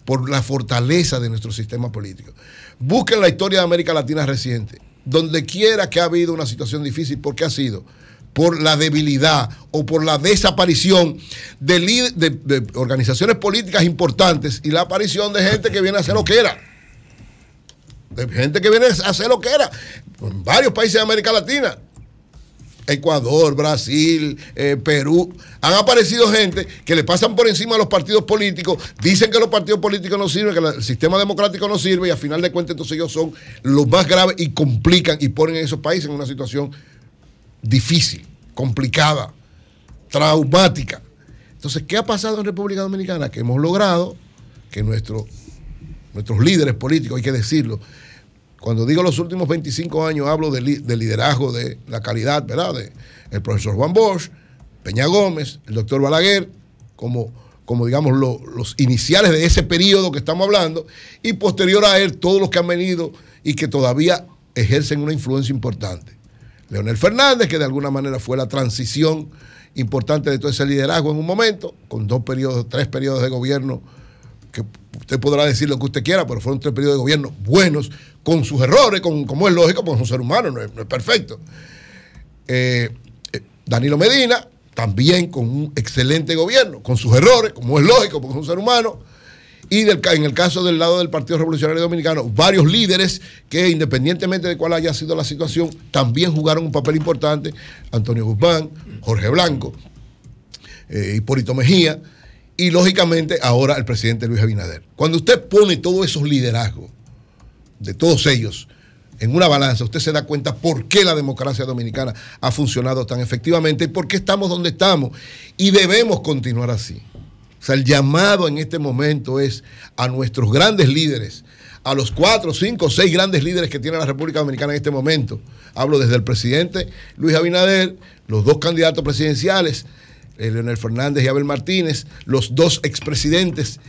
por la fortaleza de nuestro sistema político. Busquen la historia de América Latina reciente, donde quiera que ha habido una situación difícil, ¿por qué ha sido? Por la debilidad o por la desaparición de- de organizaciones políticas importantes y la aparición de gente que viene a hacer lo que era de gente que viene a hacer lo que era en varios países de América Latina. Ecuador, Brasil, eh, Perú, han aparecido gente que le pasan por encima a los partidos políticos, dicen que los partidos políticos no sirven, que el sistema democrático no sirve y a final de cuentas entonces ellos son los más graves y complican y ponen a esos países en una situación difícil, complicada, traumática. Entonces, ¿qué ha pasado en República Dominicana? Que hemos logrado que nuestro, nuestros líderes políticos, hay que decirlo, cuando digo los últimos 25 años, hablo de, li- de liderazgo, de la calidad, ¿verdad? De el profesor Juan Bosch, Peña Gómez, el doctor Balaguer, como, como digamos lo- los iniciales de ese periodo que estamos hablando, y posterior a él, todos los que han venido y que todavía ejercen una influencia importante. Leonel Fernández, que de alguna manera fue la transición importante de todo ese liderazgo en un momento, con dos periodos, tres periodos de gobierno que usted podrá decir lo que usted quiera, pero fueron tres periodos de gobierno buenos, con sus errores, con, como es lógico, porque es un ser humano, no es, perfecto. Eh, eh, Danilo Medina, también con un excelente gobierno, con sus errores, como es lógico, porque es un ser humano. Y del en el caso del lado del Partido Revolucionario Dominicano, varios líderes que independientemente de cuál haya sido la situación, también jugaron un papel importante. Antonio Guzmán, Jorge Blanco, eh, Hipólito Mejía y lógicamente ahora el presidente Luis Abinader. Cuando usted pone todos esos liderazgos de todos ellos en una balanza, usted se da cuenta por qué la democracia dominicana ha funcionado tan efectivamente y por qué estamos donde estamos. Y debemos continuar así. O sea, el llamado en este momento es a nuestros grandes líderes, a los cuatro, cinco, seis grandes líderes que tiene la República Dominicana en este momento. Hablo desde el presidente Luis Abinader, los dos candidatos presidenciales, Leonel Fernández y Abel Martínez, los dos expresidentes,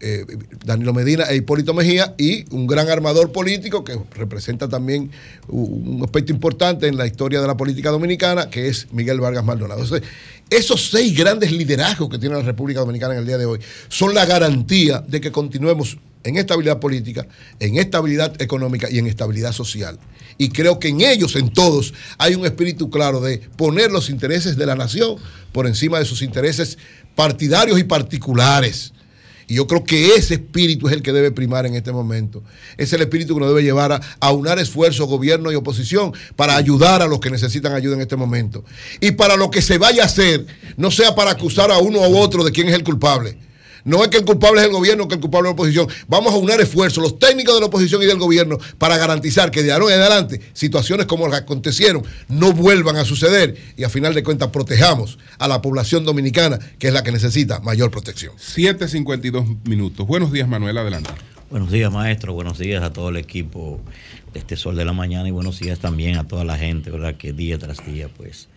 eh, Danilo Medina e Hipólito Mejía, y un gran armador político que representa también un un aspecto importante en la historia de la política dominicana, que es Miguel Vargas Maldonado. Entonces, esos seis grandes liderazgos que tiene la República Dominicana en el día de hoy son la garantía de que continuemos en estabilidad política, en estabilidad económica y en estabilidad social. Y creo que en ellos, en todos, hay un espíritu claro de poner los intereses de la nación por encima de sus intereses partidarios y particulares. Y yo creo que ese espíritu es el que debe primar en este momento. Es el espíritu que nos debe llevar a aunar esfuerzos, gobierno y oposición, para ayudar a los que necesitan ayuda en este momento. Y para lo que se vaya a hacer, no sea para acusar a uno u otro de quién es el culpable. No es que el culpable es el gobierno, que el culpable es la oposición. Vamos a unar esfuerzos, los técnicos de la oposición y del gobierno, para garantizar que de ahora en adelante situaciones como las que acontecieron no vuelvan a suceder y a final de cuentas protejamos a la población dominicana, que es la que necesita mayor protección.
7.52 minutos. Buenos días, Manuel, adelante.
Buenos días, maestro. Buenos días a todo el equipo de este Sol de la Mañana y buenos días también a toda la gente, ¿verdad? Que día tras día, pues,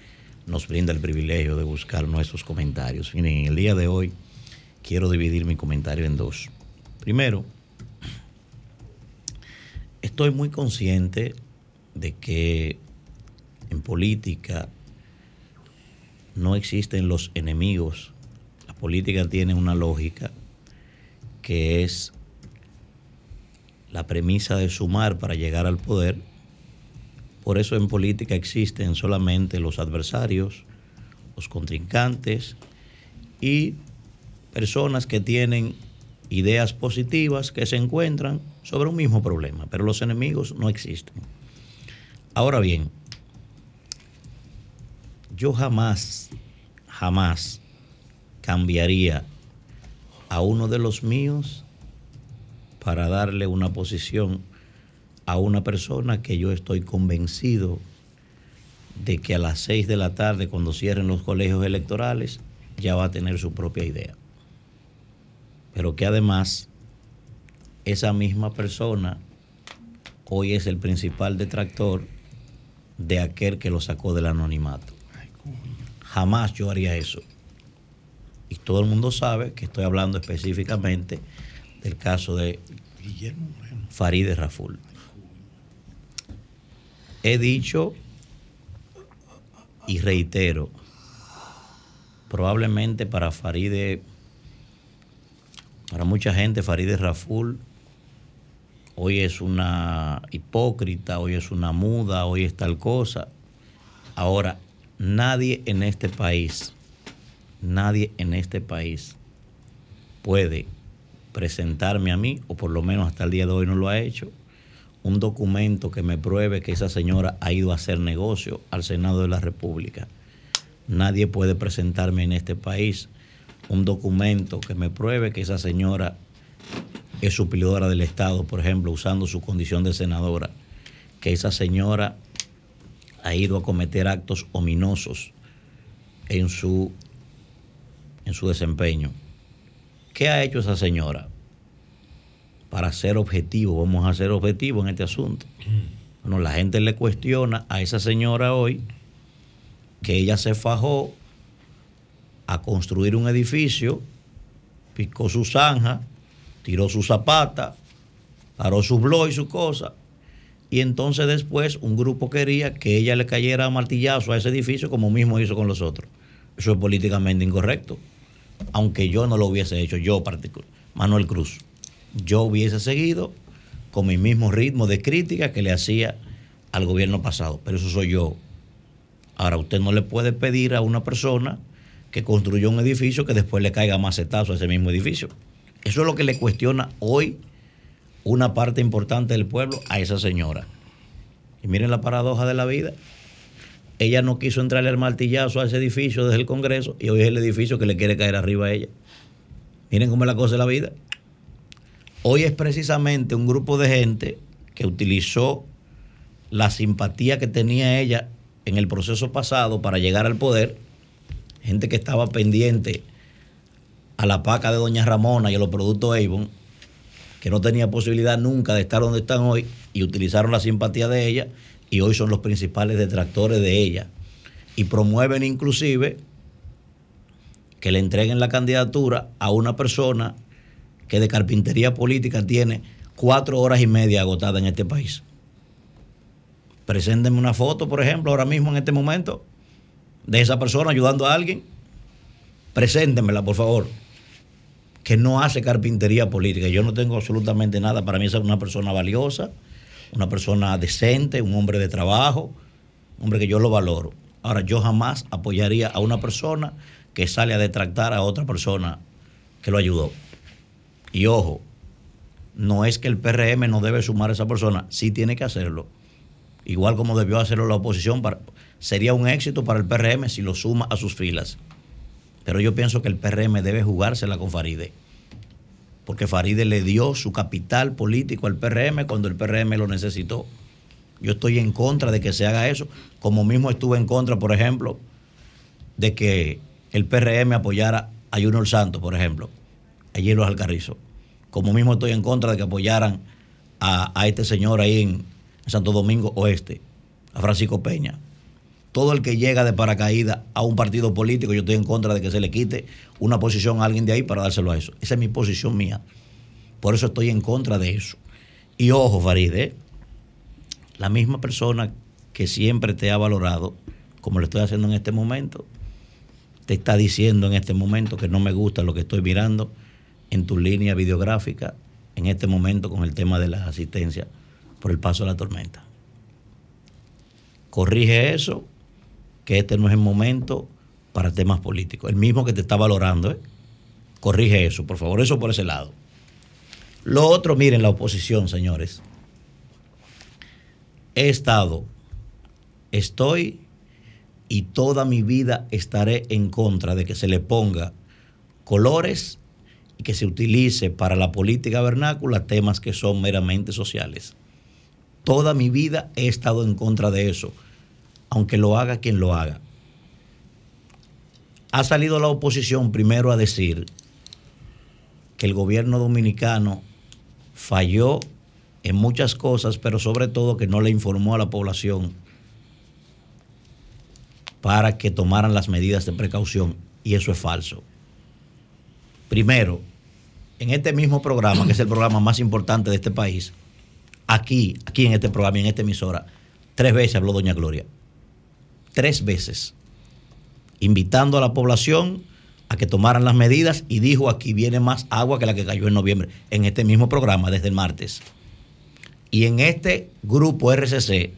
nos brinda el privilegio de buscar nuestros comentarios. Miren, en el día de hoy quiero dividir mi comentario en dos. Primero, estoy muy consciente de que en política no existen los enemigos. La política tiene una lógica que es la premisa de sumar para llegar al poder. Por eso en política existen solamente los adversarios, los contrincantes y personas que tienen ideas positivas que se encuentran sobre un mismo problema, pero los enemigos no existen. Ahora bien, yo jamás, jamás cambiaría a uno de los míos para darle una posición a una persona que yo estoy convencido de que a las seis de la tarde, cuando cierren los colegios electorales, ya va a tener su propia idea. Pero que además esa misma persona hoy es el principal detractor de aquel que lo sacó del anonimato. Jamás yo haría eso. Y todo el mundo sabe que estoy hablando específicamente del caso de Farideh Raful. He dicho y reitero, probablemente para Faride, para mucha gente, Faride Raful, hoy es una hipócrita, hoy es una muda, hoy es tal cosa. Ahora, nadie en este país, nadie en este país puede presentarme a mí, o por lo menos hasta el día de hoy no lo ha hecho, un documento que me pruebe que esa señora ha ido a hacer negocio al Senado de la República. Nadie puede presentarme en este país un documento que me pruebe que esa señora es suplidora del Estado, por ejemplo, usando su condición de senadora, que esa señora ha ido a cometer actos ominosos en su, en su desempeño. ¿Qué ha hecho esa señora? Para ser objetivo, vamos a ser objetivos en este asunto. Bueno, la gente le cuestiona a esa señora hoy que ella se fajó a construir un edificio, picó su zanja, tiró su zapata, paró su blog y su cosa. Y entonces después un grupo quería que ella le cayera martillazo a ese edificio como mismo hizo con los otros. Eso es políticamente incorrecto. Aunque yo no lo hubiese hecho, yo particular, Manuel Cruz. Yo hubiese seguido con mi mismo ritmo de crítica que le hacía al gobierno pasado. Pero eso soy yo. Ahora, usted no le puede pedir a una persona que construyó un edificio que después le caiga macetazo a ese mismo edificio. Eso es lo que le cuestiona hoy una parte importante del pueblo a esa señora. Y miren la paradoja de la vida. Ella no quiso entrarle al martillazo a ese edificio desde el Congreso y hoy es el edificio que le quiere caer arriba a ella. Miren cómo es la cosa de la vida. Hoy es precisamente un grupo de gente que utilizó la simpatía que tenía ella en el proceso pasado para llegar al poder, gente que estaba pendiente a la paca de Doña Ramona y a los productos Avon, que no tenía posibilidad nunca de estar donde están hoy y utilizaron la simpatía de ella y hoy son los principales detractores de ella. Y promueven inclusive que le entreguen la candidatura a una persona que de carpintería política tiene cuatro horas y media agotada en este país. Preséntenme una foto, por ejemplo, ahora mismo en este momento, de esa persona ayudando a alguien. Preséntenmela, por favor. Que no hace carpintería política. Yo no tengo absolutamente nada. Para mí es una persona valiosa, una persona decente, un hombre de trabajo, un hombre que yo lo valoro. Ahora, yo jamás apoyaría a una persona que sale a detractar a otra persona que lo ayudó. Y ojo, no es que el PRM no debe sumar a esa persona, sí tiene que hacerlo. Igual como debió hacerlo la oposición, para, sería un éxito para el PRM si lo suma a sus filas. Pero yo pienso que el PRM debe jugársela con Faride. Porque Faride le dio su capital político al PRM cuando el PRM lo necesitó. Yo estoy en contra de que se haga eso, como mismo estuve en contra, por ejemplo, de que el PRM apoyara a Junior Santos, por ejemplo, allí en los Alcarrizos. Como mismo estoy en contra de que apoyaran a, a este señor ahí en, Santo Domingo Oeste, a Francisco Peña. Todo el que llega de paracaídas a un partido político, yo estoy en contra de que se le quite una posición a alguien de ahí para dárselo a eso. Esa es mi posición mía. Por eso estoy en contra de eso. Y ojo, Faride, la misma persona que siempre te ha valorado, como lo estoy haciendo en este momento, te está diciendo en este momento que no me gusta lo que estoy mirando en tu línea videográfica en este momento con el tema de la asistencia por el paso de la tormenta. Corrige eso, que este no es el momento para temas políticos. El mismo que te está valorando, ¿eh? corrige eso, por favor, eso por ese lado. Lo otro, miren la oposición, señores. He estado, estoy y toda mi vida estaré en contra de que se le ponga colores y que se utilice para la política vernácula temas que son meramente sociales. Toda mi vida he estado en contra de eso, aunque lo haga quien lo haga. Ha salido la oposición primero a decir que el gobierno dominicano falló en muchas cosas, pero sobre todo que no le informó a la población para que tomaran las medidas de precaución. Y eso es falso. Primero, en este mismo programa, que es el programa más importante de este país, aquí, aquí en este programa y en esta emisora, Tres veces habló doña Gloria. Tres veces. Invitando a la población a que tomaran las medidas y dijo aquí viene más agua que la que cayó en noviembre, en este mismo programa desde el martes. Y en este grupo RCC,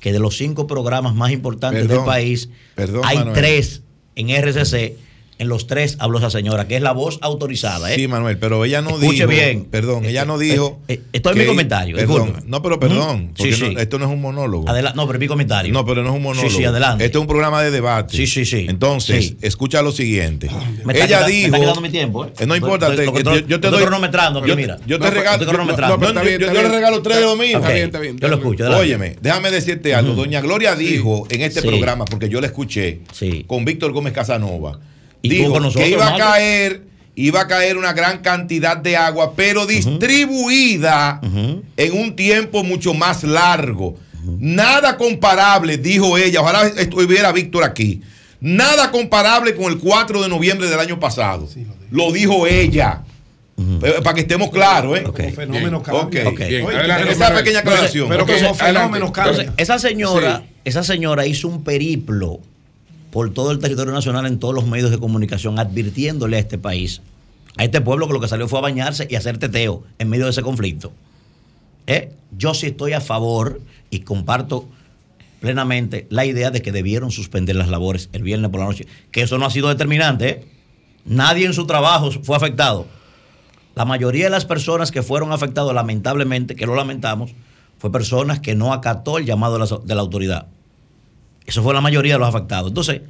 que de los cinco programas más importantes
Perdón,
del país,
perdón,
hay
Manuel.
tres en RCC, en los tres habló esa señora, que es la voz autorizada. ¿eh?
Sí, Manuel, pero ella no
Escuche
dijo.
bien.
Perdón, ella no dijo.
Eh, eh, esto es mi comentario,
Perdón, no, pero perdón.
Ujú.
porque
Sí, sí.
no- esto no es un monólogo.
Adela- no, pero mi comentario.
No, pero no es un monólogo.
Sí, sí, adelante.
Esto es un programa de debate.
Sí, sí, sí.
Entonces,
Sí.
escucha lo siguiente.
Me está
Ella
me
dijo.
está quedando mi tiempo,
No importa,
Estoy-
te-
estoy-
yo, yo te
estoy
doy.
cronometrando,
yo,
mira.
yo te
No,
regalo.
estoy
yo-
cronometrando.
está bien, bien.
regalo tres de mío.
Está bien, está bien,
Yo lo escucho.
Óyeme, déjame decirte algo. Doña Gloria dijo en este programa, porque yo la escuché con Víctor Gómez Casanova,
Y
dijo
estuvo con nosotros,
que iba a
Mario.
caer, iba a caer una gran cantidad de agua, pero distribuida en un tiempo mucho más largo. Nada comparable, dijo ella. Ojalá estuviera Víctor aquí. Nada comparable con el 4 de noviembre del año pasado. lo dijo ella. Eh, Para que estemos claros, ¿eh?
Ok.
Como fenómeno Oye,
adelante,
Esa pequeña aclaración.
Pero
Ok,
como fenómeno cambia.
Entonces, esa señora,
Sí.
esa señora hizo un periplo por todo el territorio nacional en todos los medios de comunicación, advirtiéndole a este país, a este pueblo que lo que salió fue a bañarse y hacer teteo en medio de ese conflicto. ¿Eh? Yo sí estoy a favor y comparto plenamente la idea de que debieron suspender las labores el viernes por la noche, que eso no ha sido determinante. ¿eh? Nadie en su trabajo fue afectado. La mayoría de las personas que fueron afectadas, lamentablemente, que lo lamentamos, fue personas que no acató el llamado de la, de la autoridad. Eso fue la mayoría de los afectados. Entonces,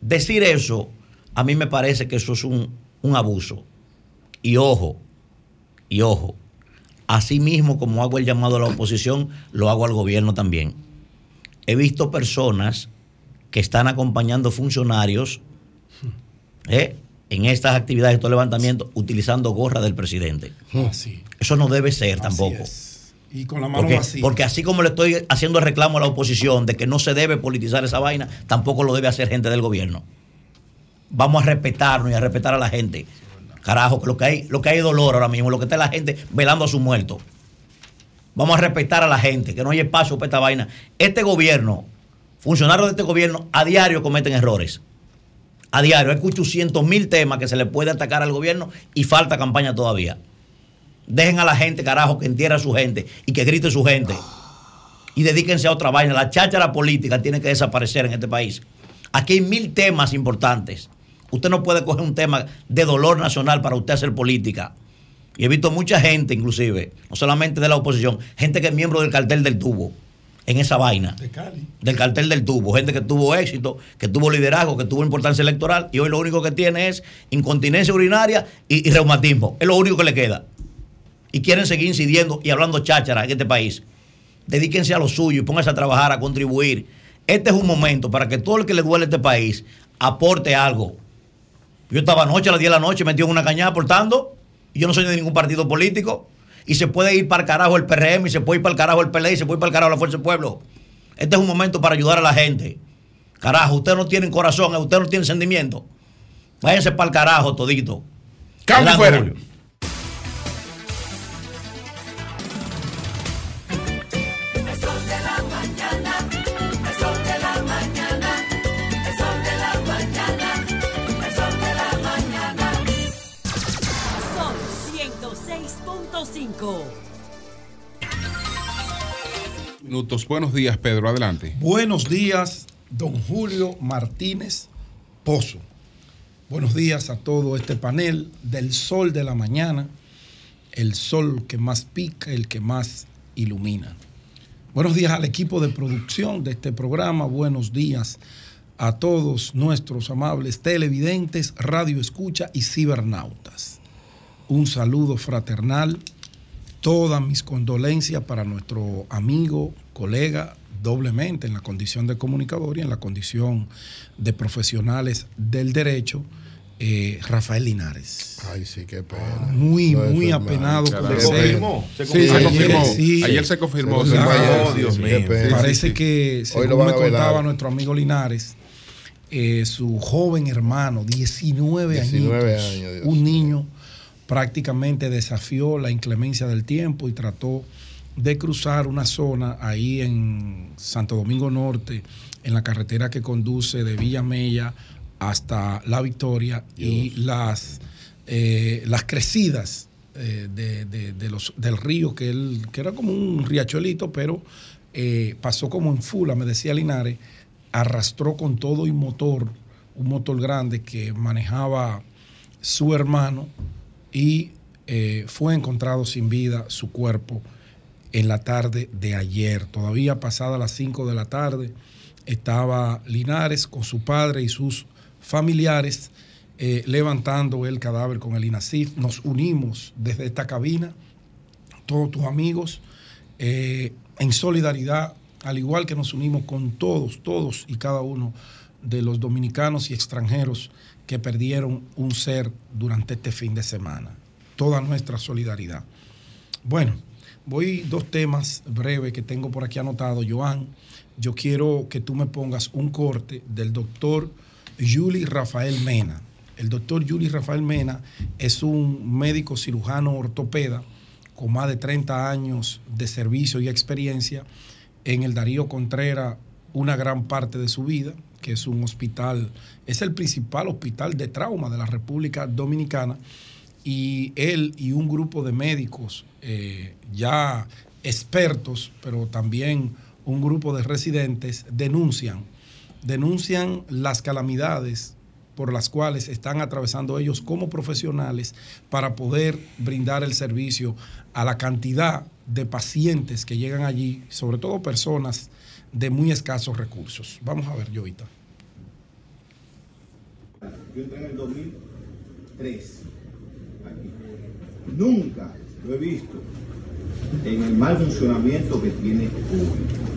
decir eso, a mí me parece que eso es un, un abuso. Y ojo, y ojo, así mismo como hago el llamado a la oposición, lo hago al gobierno también. He visto personas que están acompañando funcionarios ¿eh? en estas actividades, estos levantamientos, utilizando gorra del presidente.
Así,
Eso no debe ser
así
tampoco.
es. Y con la mano
Porque,
vacía.
porque así como le estoy haciendo el reclamo a la oposición de que no se debe politizar esa vaina, tampoco lo debe hacer gente del gobierno. Vamos a respetarnos y a respetar a la gente. Carajo, lo que hay, lo que hay es dolor ahora mismo, lo que está es la gente velando a su muerto. Vamos a respetar a la gente, que no hay espacio para esta vaina. Este gobierno, funcionarios de este gobierno, a diario cometen errores. A diario, hay 800 mil temas que se le puede atacar al gobierno y falta campaña todavía. Dejen a la gente, carajo, que entierre a su gente y que grite su gente. Y dedíquense a otra vaina. La cháchara política tiene que desaparecer en este país. Aquí hay mil temas importantes. Usted no puede coger un tema de dolor nacional para usted hacer política. Y he visto mucha gente, inclusive, no solamente de la oposición, gente que es miembro del cartel del tubo, en esa vaina
De Cali.
del cartel del tubo, gente que tuvo éxito, que tuvo liderazgo, que tuvo importancia electoral y hoy lo único que tiene es incontinencia urinaria y, y reumatismo. Es lo único que le queda. Y quieren seguir incidiendo y hablando cháchara en este país. Dedíquense a lo suyo y pónganse a trabajar, a contribuir. Este es un momento para que todo el que le duele a este país aporte algo. Yo estaba anoche a las 10 de la noche metido en una cañada aportando y yo no soy de ningún partido político. Y se puede ir para el carajo el PRM, y se puede ir para el carajo el PLD, y se puede ir para el carajo la Fuerza del Pueblo. Este es un momento para ayudar a la gente. Carajo, ustedes no tienen corazón, ustedes no tienen sentimiento. Váyanse para el carajo todito.
Cambio
Adelante,
fuera.
Julio.
106.5.
Minutos. Buenos días, Pedro. Adelante.
Buenos días, don Julio Martínez Pozo. Buenos días a todo este panel del sol de la mañana, el sol que más pica, el que más ilumina. Buenos días al equipo de producción de este programa, buenos días a todos nuestros amables televidentes, radio escucha y cibernautas. Un saludo fraternal todas mis condolencias para nuestro amigo, colega, doblemente en la condición de comunicador y en la condición de profesionales del derecho, eh, Rafael Linares.
Ay, sí, qué pena.
Muy,
No,
muy apenado con
Se
confirmó, se
Sí, se
Ayer,
confirmó.
sí.
Ayer se confirmó.
Se
sí.
confirmó ayer,
Oh, Dios
sí,
mío.
Parece que,
Hoy
según me contaba nuestro amigo Linares, eh, su joven hermano, 19,
19
añitos,
años, Dios
un niño, prácticamente desafió la inclemencia del tiempo y trató de cruzar una zona ahí en Santo Domingo Norte, en la carretera que conduce de Villa Mella hasta La Victoria y las, eh, las crecidas eh, de, de- de los, del río, que, él, que era como un riachuelito, pero eh, pasó como en fula, me decía Linares, arrastró con todo y motor, un motor grande que manejaba su hermano y eh, fue encontrado sin vida su cuerpo en la tarde de ayer. Todavía pasada las 5 de la tarde estaba Linares con su padre y sus familiares eh, levantando el cadáver con el INASIF. Nos unimos desde esta cabina, todos tus amigos, eh, en solidaridad, al igual que nos unimos con todos, todos y cada uno de los dominicanos y extranjeros que perdieron un ser durante este fin de semana. Toda nuestra solidaridad. Bueno, voy dos temas breves que tengo por aquí anotado. Joan, yo quiero que tú me pongas un corte del doctor Yuli Rafael Mena. El doctor Yuli Rafael Mena es un médico cirujano ortopeda con más de 30 años de servicio y experiencia en el Darío Contreras una gran parte de su vida, que es un hospital, es el principal hospital de trauma de la República Dominicana, y él y un grupo de médicos eh, ya expertos, pero también un grupo de residentes, denuncian, denuncian las calamidades por las cuales están atravesando ellos como profesionales para poder brindar el servicio a la cantidad de pacientes que llegan allí, sobre todo personas de muy escasos recursos. Vamos a ver, Jovita.
Yo entré en el 2003 aquí. Nunca lo he visto en el mal funcionamiento que tiene hoy.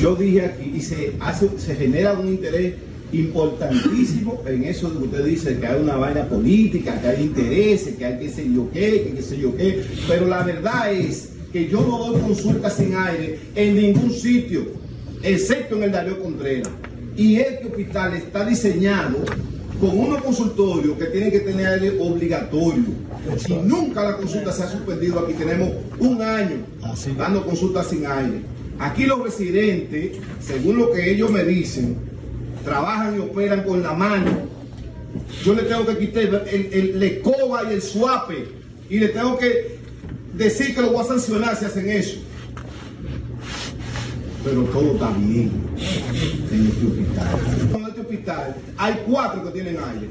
Yo dije aquí y se, hace, se genera un interés importantísimo en eso que usted dice que hay una vaina política, que hay intereses, que hay qué sé yo qué, que qué sé yo qué, pero la verdad es que yo no doy consultas sin aire en ningún sitio, excepto en el Darío Contreras. Y este hospital está diseñado con unos consultorios que tienen que tener aire obligatorio. Y nunca la consulta se ha suspendido. Aquí tenemos un año dando consultas sin aire. Aquí los residentes, según lo que ellos me dicen, trabajan y operan con la mano. Yo le tengo que quitar el, el, la escoba y el suape y le tengo que decir que lo voy a sancionar si hacen eso. Pero todo está bien en este hospital. En este hospital hay cuatro que tienen aire,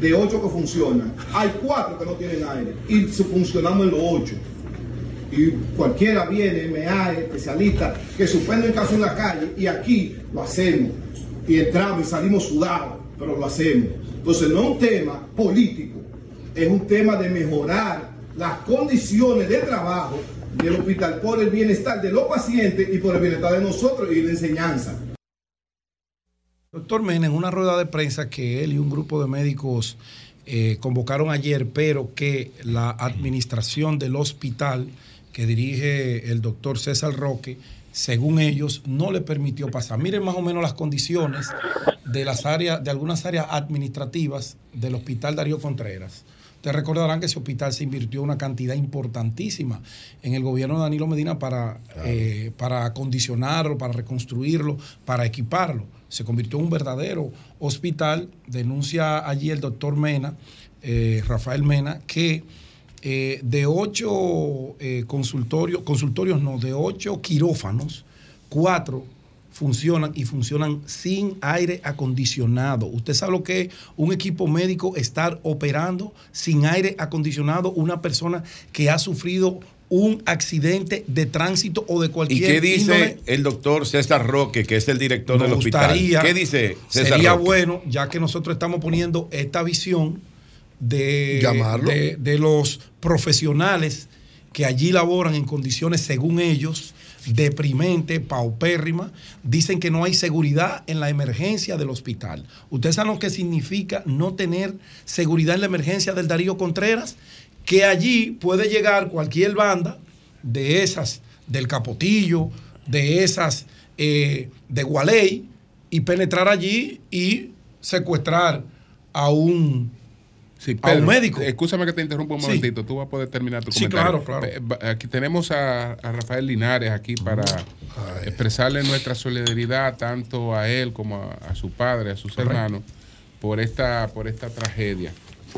de ocho que funcionan. Hay cuatro que no tienen aire y funcionamos en los ocho. Y cualquiera viene, MA, especialista, que suspenden caso en la calle y aquí lo hacemos. Y entramos y salimos sudados, pero lo hacemos. Entonces no es un tema político, es un tema de mejorar las condiciones de trabajo del hospital por el bienestar de los pacientes y por el bienestar de nosotros y la enseñanza.
Doctor Mena, en una rueda de prensa que él y un grupo de médicos eh, convocaron ayer, pero que la administración del hospital que dirige el doctor César Roque, según ellos, no le permitió pasar. Miren más o menos las condiciones de las áreas, de algunas áreas administrativas del hospital Darío Contreras. Ustedes recordarán que ese hospital se invirtió una cantidad importantísima en el gobierno de Danilo Medina para, eh, para acondicionarlo, para reconstruirlo, para equiparlo. Se convirtió en un verdadero hospital. Denuncia allí el doctor Mena, eh, Rafael Mena, que eh, de ocho consultorios, consultorios no, de ocho quirófanos, cuatro funcionan y funcionan sin aire acondicionado. Usted sabe lo que es un equipo médico estar operando sin aire acondicionado, una persona que ha sufrido un accidente de tránsito o de
¿Y
cualquier
qué dice
índole.
el doctor César Roque, que es el director
Nos
del hospital?
gustaría-
¿Qué dice César
Sería
Roque?
bueno, ya que nosotros estamos poniendo esta visión de,
Llamarlo.
de, de los profesionales que allí laboran en condiciones, según ellos, deprimente, paupérrima, dicen que no hay seguridad en la emergencia del hospital. ¿Ustedes saben lo que significa no tener seguridad en la emergencia del Darío Contreras? Que allí puede llegar cualquier banda de esas, del Capotillo, de esas eh, de Gualey, y penetrar allí y secuestrar a un
Sí,
a un
Pedro,
médico.
Escúchame que te interrumpa un
Sí.
momentito. Tú vas a poder terminar tu
Sí,
comentario.
claro, claro.
Aquí tenemos a, a Rafael Linares aquí para expresarle nuestra solidaridad tanto a él como a, a su padre, a sus
Correcto.
hermanos, por esta, por esta tragedia.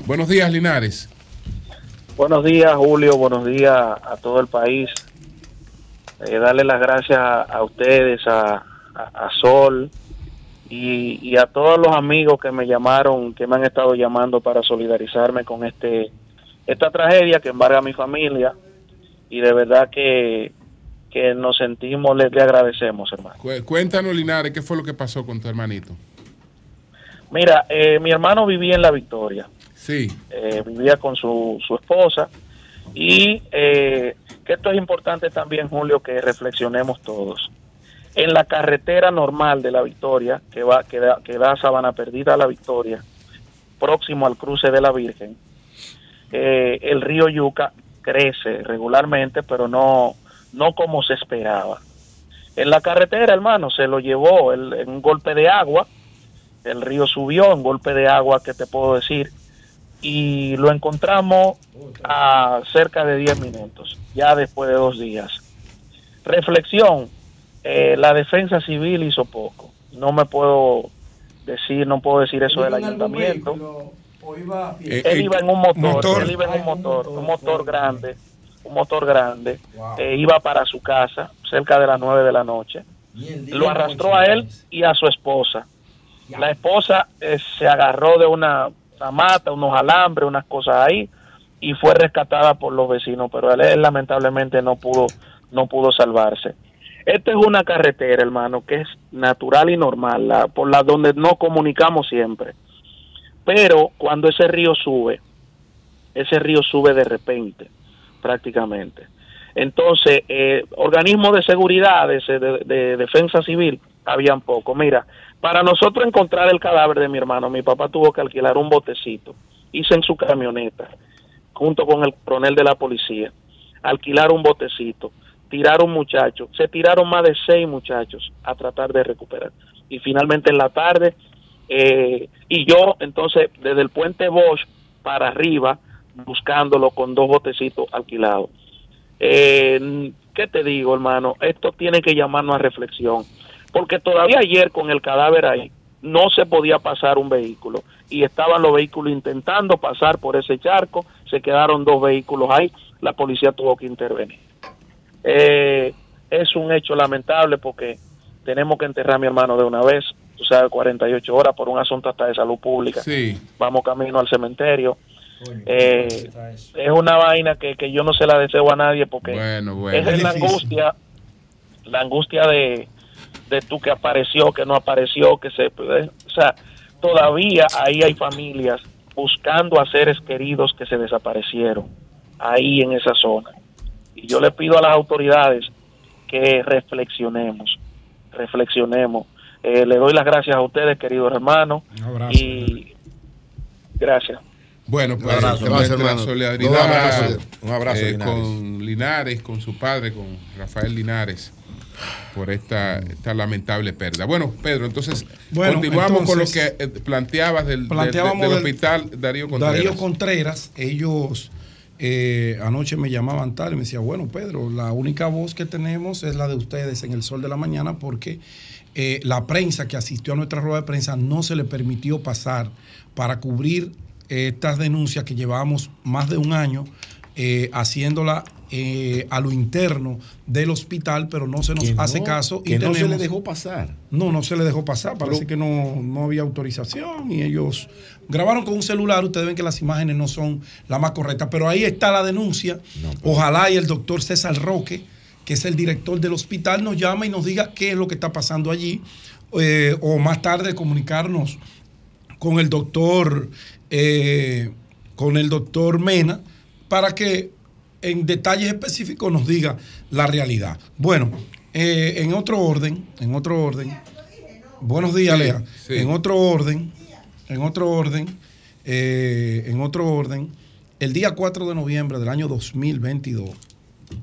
Buenos días, Linares.
Buenos días, Julio. Buenos días a todo el país. Eh, darle las gracias a, a ustedes, a, a- a Sol y, y a todos los amigos que me llamaron, que me han estado llamando para solidarizarme con este esta tragedia que embarga a mi familia. Y de verdad que, que nos sentimos, le, le agradecemos, hermano.
Cu- Cuéntanos, Linares, ¿qué fue lo que pasó con tu hermanito?
Mira, eh, mi hermano vivía en La Victoria.
Sí.
eh, vivía con su, su esposa y eh, que esto es importante también, Julio, que reflexionemos todos. En la carretera normal de la Victoria, que va que da, que da Sabana Perdida a la Victoria, próximo al cruce de la Virgen, eh, el río Yuca crece regularmente, pero no, no como se esperaba. En la carretera, hermano, se lo llevó en un golpe de agua, el río subió, un golpe de agua, que te puedo decir? y lo encontramos a cerca de 10 minutos, ya después de dos días. Reflexión, eh, la defensa civil hizo poco. No me puedo decir, no puedo decir eso del ayuntamiento.
Eh,
Él iba en un motor,
motor.
él iba en un motor, un motor grande, un motor grande. Eh, iba para su casa cerca de las 9 de la noche. Lo arrastró a él y a su esposa. La esposa eh, se agarró de una, una mata, unos alambres, unas cosas ahí y fue rescatada por los vecinos, pero él, él lamentablemente no pudo no pudo salvarse. Esta es una carretera, hermano, que es natural y normal, la, por la donde no comunicamos siempre. Pero cuando ese río sube, ese río sube de repente, prácticamente. Entonces, eh, organismos de seguridad, de, de- de defensa civil, habían poco. Mira, para nosotros encontrar el cadáver de mi hermano, mi papá tuvo que alquilar un botecito, hice en su camioneta, junto con el coronel de la policía, alquilar un botecito, tirar un muchacho, se tiraron más de seis muchachos a tratar de recuperar. Y finalmente en la tarde, eh, y yo entonces desde el puente Bosch para arriba, buscándolo con dos botecitos alquilados. Eh, ¿Qué te digo, hermano? Esto tiene que llamarnos a reflexión, porque todavía ayer con el cadáver ahí no se podía pasar un vehículo y estaban los vehículos intentando pasar por ese charco, se quedaron dos vehículos ahí, la policía tuvo que intervenir. Eh, es un hecho lamentable porque tenemos que enterrar a mi hermano de una vez, tú sabes, 48 horas por un asunto hasta de salud pública.
Sí.
Vamos camino al cementerio. Eh, es una vaina que, que yo no se la deseo a nadie porque
Bueno, bueno.
esa es la angustia, la angustia de, de tú que apareció, que no apareció, que se... eh, O sea, todavía ahí hay familias buscando a seres queridos que se desaparecieron, ahí en esa zona. Y yo le pido a las autoridades que reflexionemos, reflexionemos. Eh, le doy las gracias a ustedes, queridos hermanos,
Un abrazo.
y gracias.
Bueno, pues
abrazo,
nuestra
gracias, hermano.
solidaridad
Un abrazo.
Un abrazo,
eh,
Linares.
con Linares, con su padre, con Rafael Linares, por esta, esta lamentable pérdida. Bueno, Pedro, entonces
Bueno,
continuamos con lo que eh, planteabas del, del- del
del-
hospital Darío Contreras.
Darío Contreras, ellos eh, anoche me llamaban tal y me decía, bueno, Pedro, la única voz que tenemos es la de ustedes en el sol de la mañana porque eh, la prensa que asistió a nuestra rueda de prensa no se le permitió pasar para cubrir eh, estas denuncias que llevábamos más de un año haciéndola eh, a lo interno del hospital, pero no se nos
no,
hace caso.
que no se le dejó pasar.
no, no se le dejó pasar. Parece que no, no había autorización y ellos grabaron con un celular. Ustedes ven que las imágenes no son las más correctas, pero ahí está la denuncia. Ojalá y el doctor César Roque, que es el director del hospital, nos llame y nos diga qué es lo que está pasando allí. eh, o más tarde comunicarnos con el doctor, eh, con el doctor Mena, para que en detalles específicos nos diga la realidad. Bueno, eh, en otro orden, en otro orden, buenos días,
Sí,
Lea.
sí.
En otro orden, en otro orden, eh, en otro orden, el día 4 de noviembre del año 2022,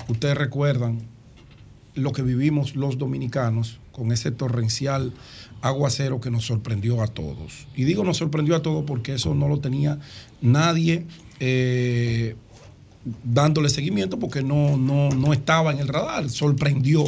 ustedes recuerdan lo que vivimos los dominicanos con ese torrencial aguacero que nos sorprendió a todos. Y digo nos sorprendió a todos porque eso no lo tenía nadie eh, dándole seguimiento porque no, no, no estaba en el radar. Sorprendió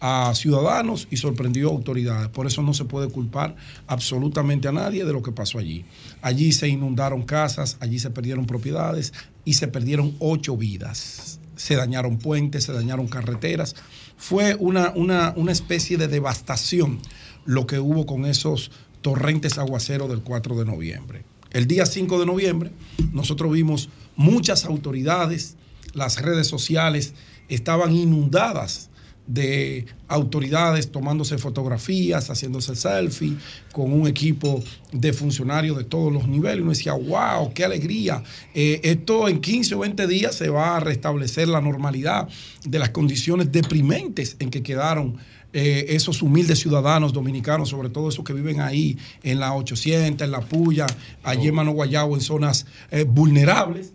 a ciudadanos y sorprendió a autoridades. Por eso no se puede culpar absolutamente a nadie de lo que pasó allí. Allí se inundaron casas, allí se perdieron propiedades y se perdieron ocho vidas. Se dañaron puentes, se dañaron carreteras. Fue una, una, una especie de devastación lo que hubo con esos torrentes aguaceros del 4 de noviembre. El día 5 de noviembre nosotros vimos muchas autoridades, las redes sociales estaban inundadas de autoridades tomándose fotografías, haciéndose selfie con un equipo de funcionarios de todos los niveles. Uno decía, wow, qué alegría. Eh, esto en 15 o 20 días se va a restablecer la normalidad de las condiciones deprimentes en que quedaron eh, esos humildes ciudadanos dominicanos, sobre todo esos que viven ahí en la 800, en la Puya, allí en Mano Guayabo, en zonas eh, vulnerables.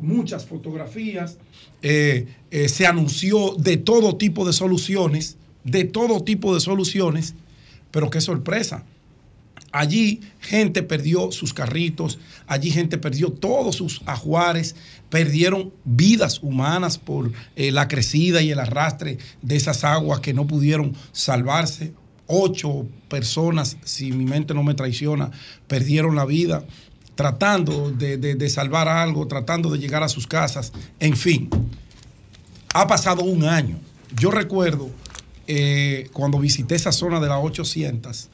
Muchas fotografías. Eh, se anunció de todo tipo de soluciones, de todo tipo de soluciones, pero qué sorpresa. Allí gente perdió sus carritos, allí gente perdió todos sus ajuares, perdieron vidas humanas por eh, la crecida y el arrastre de esas aguas que no pudieron salvarse. Ocho personas, si mi mente no me traiciona, perdieron la vida tratando de, salvar algo, tratando de llegar a sus casas. En fin, ha pasado un año. Yo recuerdo eh, cuando visité esa zona de las 800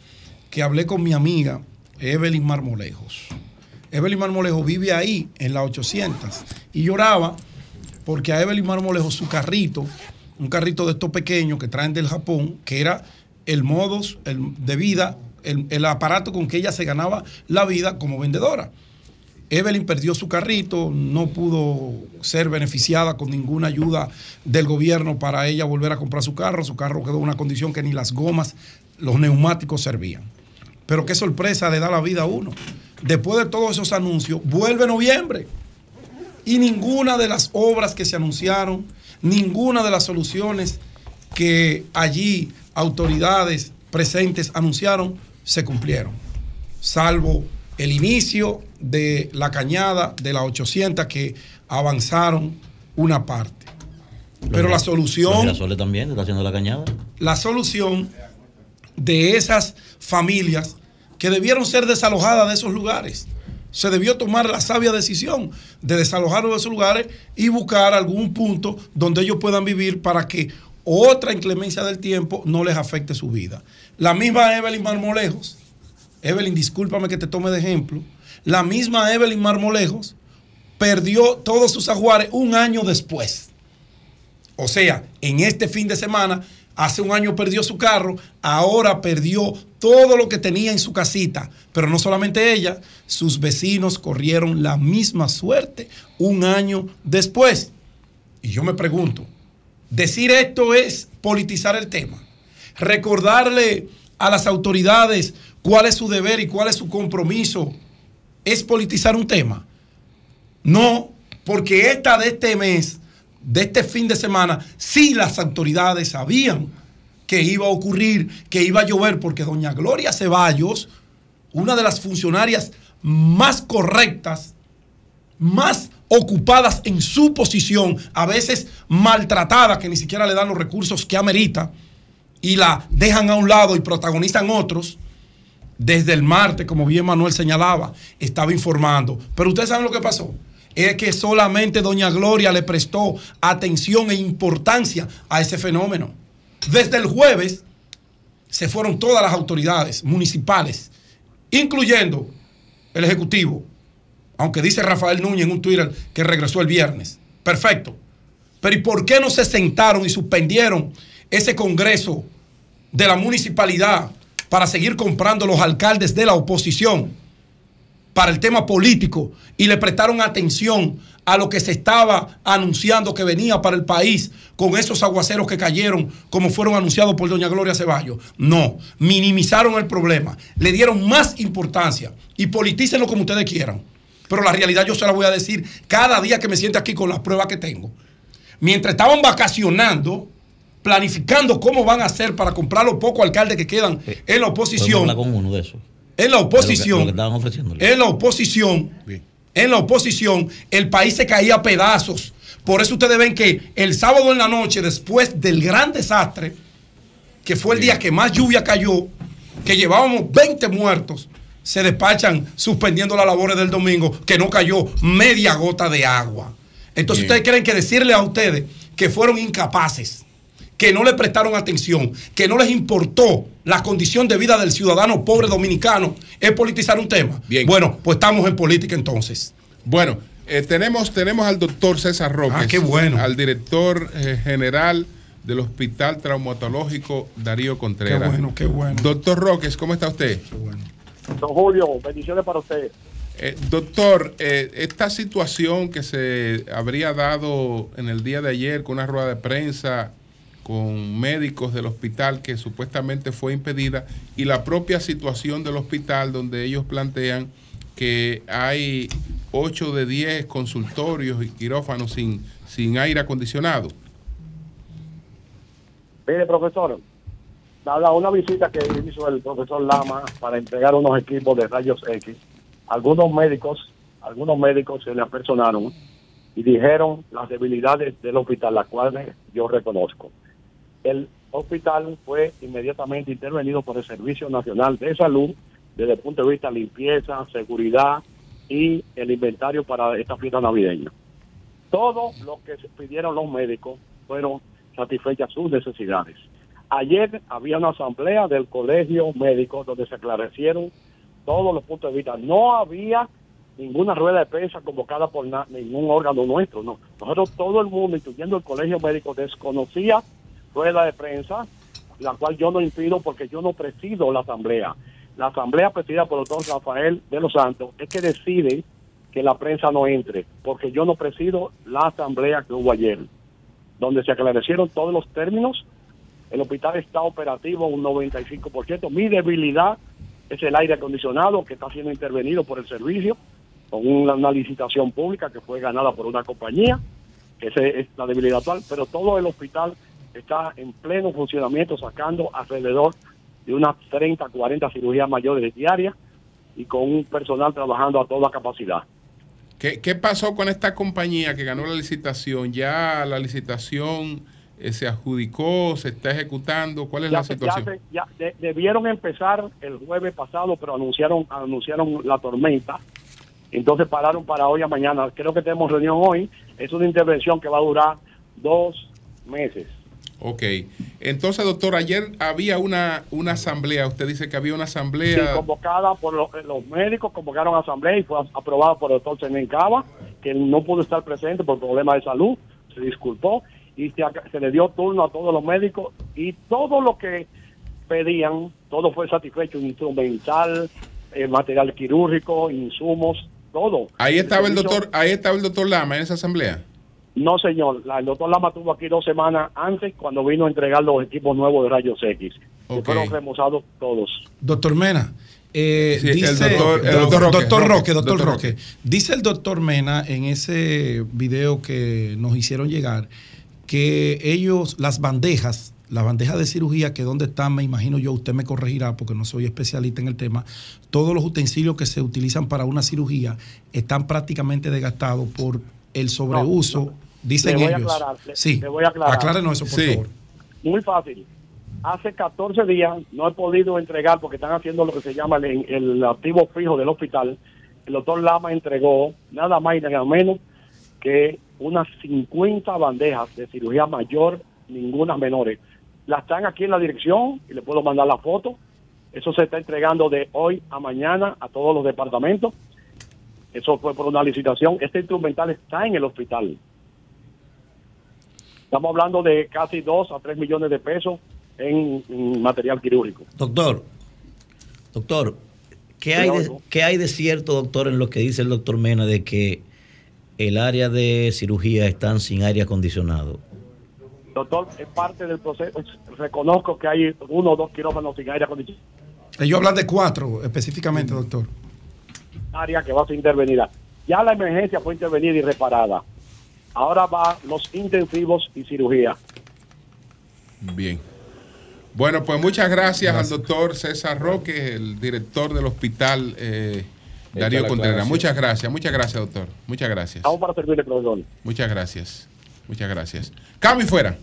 que hablé con mi amiga Evelyn Marmolejos. Evelyn Marmolejos vive ahí, en la 800, y lloraba porque a Evelyn Marmolejos su carrito, un carrito de estos pequeños que traen del Japón, que era el modus de vida, el, aparato con que ella se ganaba la vida como vendedora. Evelyn perdió su carrito, no pudo ser beneficiada con ninguna ayuda del gobierno para ella volver a comprar su carro. Su carro quedó en una condición que ni las gomas, los neumáticos servían. Pero qué sorpresa le da la vida a uno. Después de todos esos anuncios, vuelve noviembre. Y ninguna de las obras que se anunciaron, ninguna de las soluciones que allí autoridades presentes anunciaron, se cumplieron. Salvo el inicio de la cañada de las 800 que avanzaron una parte. Pero la solución...
Los también está haciendo la cañada.
La solución de esas familias que debieron ser desalojadas de esos lugares. Se debió tomar la sabia decisión de desalojarlos de esos lugares y buscar algún punto donde ellos puedan vivir para que otra inclemencia del tiempo no les afecte su vida. La misma Evelyn Marmolejos, Evelyn, discúlpame que te tome de ejemplo, la misma Evelyn Marmolejos perdió todos sus ajuares un año después. O sea, en este fin de semana Hace un año perdió su carro, ahora perdió todo lo que tenía en su casita. Pero no solamente ella, sus vecinos corrieron la misma suerte un año después. Y yo me pregunto, decir esto es politizar el tema. Recordarle a las autoridades cuál es su deber y cuál es su compromiso es politizar un tema. No, porque esta de este mes de este fin de semana, sí las autoridades sabían que iba a ocurrir, que iba a llover, porque doña Gloria Ceballos, una de las funcionarias más correctas, más ocupadas en su posición, a veces maltratada, que ni siquiera le dan los recursos que amerita, y la dejan a un lado y protagonizan otros, desde el martes, como bien Manuel señalaba, estaba informando. Pero ustedes saben lo que pasó es que solamente doña Gloria le prestó atención e importancia a ese fenómeno. Desde el jueves se fueron todas las autoridades municipales, incluyendo el Ejecutivo, aunque dice Rafael Núñez en un Twitter que regresó el viernes. Perfecto. Pero ¿y por qué no se sentaron y suspendieron ese Congreso de la municipalidad para seguir comprando los alcaldes de la oposición? para el tema político y le prestaron atención a lo que se estaba anunciando que venía para el país con esos aguaceros que cayeron como fueron anunciados por doña Gloria Ceballos. No, minimizaron el problema, le dieron más importancia y politícenlo como ustedes quieran. Pero la realidad yo se la voy a decir cada día que me siente aquí con las pruebas que tengo. Mientras estaban vacacionando, planificando cómo van a hacer para comprar los pocos alcaldes que quedan en la oposición.
hablar con uno de esos.
En la
De lo que-
oposición.
lo que.
En la oposición. En la oposición, el país se caía a pedazos. Por eso ustedes ven que el sábado en la noche, después del gran desastre, que fue el día que más lluvia cayó, que llevábamos 20 muertos, se despachan suspendiendo las labores del domingo, que no cayó media gota de agua. Entonces
Bien.
ustedes creen que decirle a ustedes que fueron incapaces, que no le prestaron atención, que no les importó la condición de vida del ciudadano pobre dominicano, es politizar un tema. Bueno, pues estamos en política entonces.
Bueno, eh, tenemos, tenemos al doctor César Roques.
Ah, qué bueno.
Al director eh, general del Hospital Traumatológico Darío Contreras.
Qué bueno, qué bueno.
Doctor Roques, ¿cómo está usted?
Don Julio, bendiciones para usted.
Eh, doctor, eh, esta situación que se habría dado en el día de ayer con una rueda de prensa con médicos del hospital que supuestamente fue impedida y la propia situación del hospital donde ellos plantean que hay 8 de 10 consultorios y quirófanos sin, sin aire acondicionado.
Mire, profesor, dada una visita que hizo el profesor Lama para entregar unos equipos de rayos X, algunos médicos, algunos médicos se le apersonaron y dijeron las debilidades del hospital, las cuales yo reconozco. El hospital fue inmediatamente intervenido por el Servicio Nacional de Salud desde el punto de vista de limpieza, seguridad y el inventario para esta fiesta navideña. Todo lo que pidieron los médicos fueron satisfechas sus necesidades. Ayer había una asamblea del colegio médico donde se aclarecieron todos los puntos de vista. No había ninguna rueda de prensa convocada por ningún órgano nuestro. No. Nosotros, todo el mundo, incluyendo el colegio médico, desconocía rueda de prensa, la cual yo no impido porque yo no presido la asamblea. La asamblea presidida por el doctor Rafael de los Santos es que decide que la prensa no entre, porque yo no presido la asamblea que hubo ayer, donde se aclarecieron todos los términos. El hospital está operativo un 95%. Mi debilidad es el aire acondicionado que está siendo intervenido por el servicio con una, una licitación pública que fue ganada por una compañía. Esa es la debilidad actual, pero todo el hospital está en pleno funcionamiento, sacando alrededor de unas 30, 40 cirugías mayores diarias y con un personal trabajando a toda capacidad.
¿Qué, qué pasó con esta compañía que ganó la licitación? ¿Ya la licitación eh, se adjudicó, se está ejecutando? ¿Cuál es
ya,
la
ya
situación?
se- ya de- debieron empezar el jueves pasado, pero anunciaron anunciaron la tormenta. Entonces pararon para hoy a mañana. Creo que tenemos reunión hoy. Es una intervención que va a durar dos meses.
Ok. Entonces, doctor, ayer había una, una asamblea. Usted dice que había una
Sí,
asamblea.
convocada por los, los médicos, convocaron asamblea y fue aprobada por el doctor Senen Cava, que no pudo estar presente por problemas de salud, se disculpó y se, le dio turno a todos los médicos y todo lo que pedían, todo fue satisfecho, instrumental, eh, material quirúrgico, insumos, todo.
Ahí estaba el doctor, ahí estaba el doctor Lama en esa asamblea.
No, señor. La- el doctor Lama estuvo aquí dos semanas antes cuando vino a entregar los equipos nuevos de rayos X. Que fueron remozados todos.
Doctor Mena, eh,
Sí, el
dice
doctor- el doctor Roque,
doctor
Roque,
Roque, doctor
doctor
Roque. Dice el doctor Mena en ese video que nos hicieron llegar que ellos, las bandejas, las bandejas de cirugía, que donde están, me imagino yo, usted me corregirá porque no soy especialista en el tema, todos los utensilios que se utilizan para una cirugía están prácticamente desgastados por el sobreuso, dicen
Le voy a
ellos.
aclarar, le-
sí,
le voy a aclarar.
aclárenos eso, por
Sí.
favor.
Muy fácil. Hace 14 días no he podido entregar porque están haciendo lo que se llama el, el activo fijo del hospital. El doctor Lama entregó nada más y nada menos que unas 50 bandejas de cirugía mayor, ninguna menores. Las están aquí en la dirección y le puedo mandar la foto. Eso se está entregando de hoy a mañana a todos los departamentos. Eso fue por una licitación. Este instrumental está en el hospital. Estamos hablando de casi 2 a 3 millones de pesos en, en material quirúrgico.
Doctor, doctor, ¿qué hay, de,
oigo.
¿qué hay de cierto, doctor, en lo que dice el doctor Mena de que el área de cirugía están sin aire acondicionado?
Doctor, es parte del proceso. Reconozco que hay uno o dos quirófanos sin aire acondicionado,
Ellos hablan de cuatro específicamente, doctor.
área que va a ser intervenida. Ya la emergencia fue intervenida y reparada. Ahora va los intensivos y cirugía.
Bien. Bueno, pues muchas gracias, al doctor César Roque, el director del hospital eh, Darío Contreras. Muchas gracias, muchas gracias, doctor. Muchas gracias.
Estamos para servirle, profesor.
Muchas gracias. Muchas gracias. Cambio y fuera.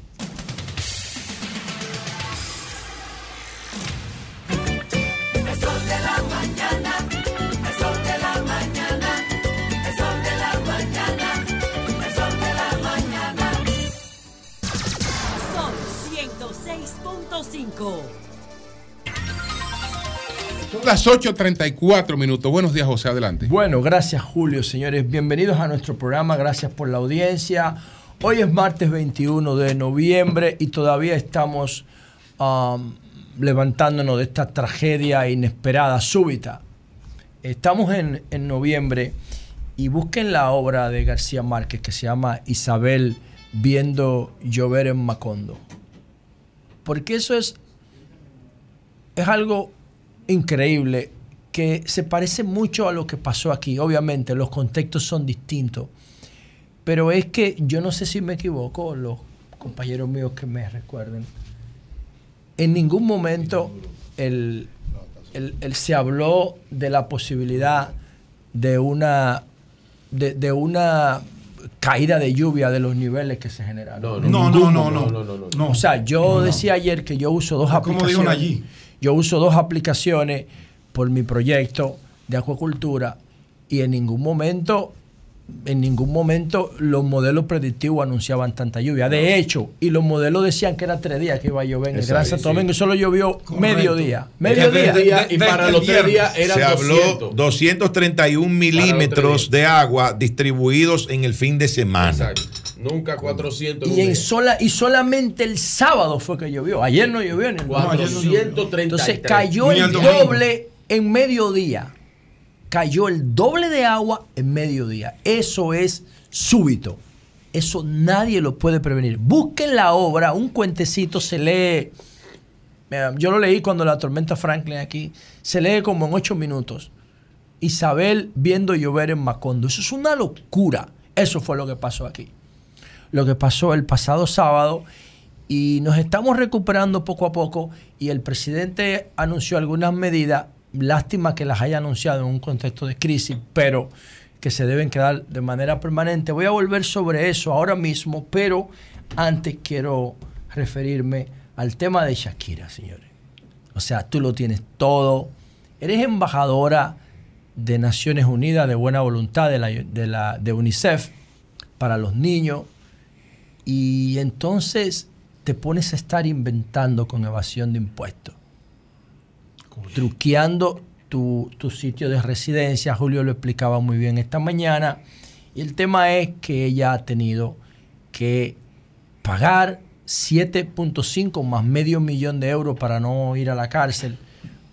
Las 8.34 minutos. Buenos días, José. Adelante.
Bueno, gracias, Julio. Señores, bienvenidos a nuestro programa. Gracias por la audiencia. Hoy es martes 21 de noviembre y todavía estamos um, levantándonos de esta tragedia inesperada, súbita. Estamos en, en noviembre y busquen la obra de García Márquez que se llama Isabel viendo llover en Macondo. Porque eso es, es algo increíble que se parece mucho a lo que pasó aquí. Obviamente los contextos son distintos, pero es que yo no sé si me equivoco, los compañeros míos que me recuerden, en ningún momento el, el- se habló de la posibilidad de una, de una caída de lluvia de los niveles que se generaron. En
No, no, no, no, no, no, no.
O sea, yo decía ayer que yo uso dos
dijo
aplicaciones.
Nayib.
Yo uso dos aplicaciones por mi proyecto de acuacultura y en ningún momento, en ningún momento los modelos predictivos anunciaban tanta lluvia. De hecho, y los modelos decían que era tres días que iba a llover en el
Exacto,
Gran Santo. Domingo y solo llovió
Correcto.
mediodía.
Era
Mediodía.
tres días y para los tres días
eran
Se habló
200.
231 milímetros de agua distribuidos en el fin de semana.
Nunca 400.
Y, en sola, y solamente el sábado fue que llovió. Ayer no llovió en el
433.
Entonces cayó el doble en mediodía. Cayó el doble de agua en mediodía. Eso es súbito. Eso nadie lo puede prevenir. Busquen la obra, un cuentecito se lee. Yo lo leí cuando la tormenta Franklin aquí. Se lee como en ocho minutos. Isabel viendo llover en Macondo. Eso es una locura. Eso fue lo que pasó aquí. Lo que pasó el pasado sábado. Y nos estamos recuperando poco a poco. Y el presidente anunció algunas medidas. Lástima que las haya anunciado en un contexto de crisis, pero que se deben quedar de manera permanente. Voy a volver sobre eso ahora mismo, pero antes quiero referirme al tema de Shakira, señores. O sea, tú lo tienes todo. Eres embajadora de Naciones Unidas de buena voluntad de, la, de, de UNICEF para los niños. Y entonces te pones a estar inventando con evasión de impuestos. Truqueando tu, tu sitio de residencia. Julio lo explicaba muy bien esta mañana. Y el tema es que ella ha tenido que pagar 7.5 más medio millón de euros para no ir a la cárcel.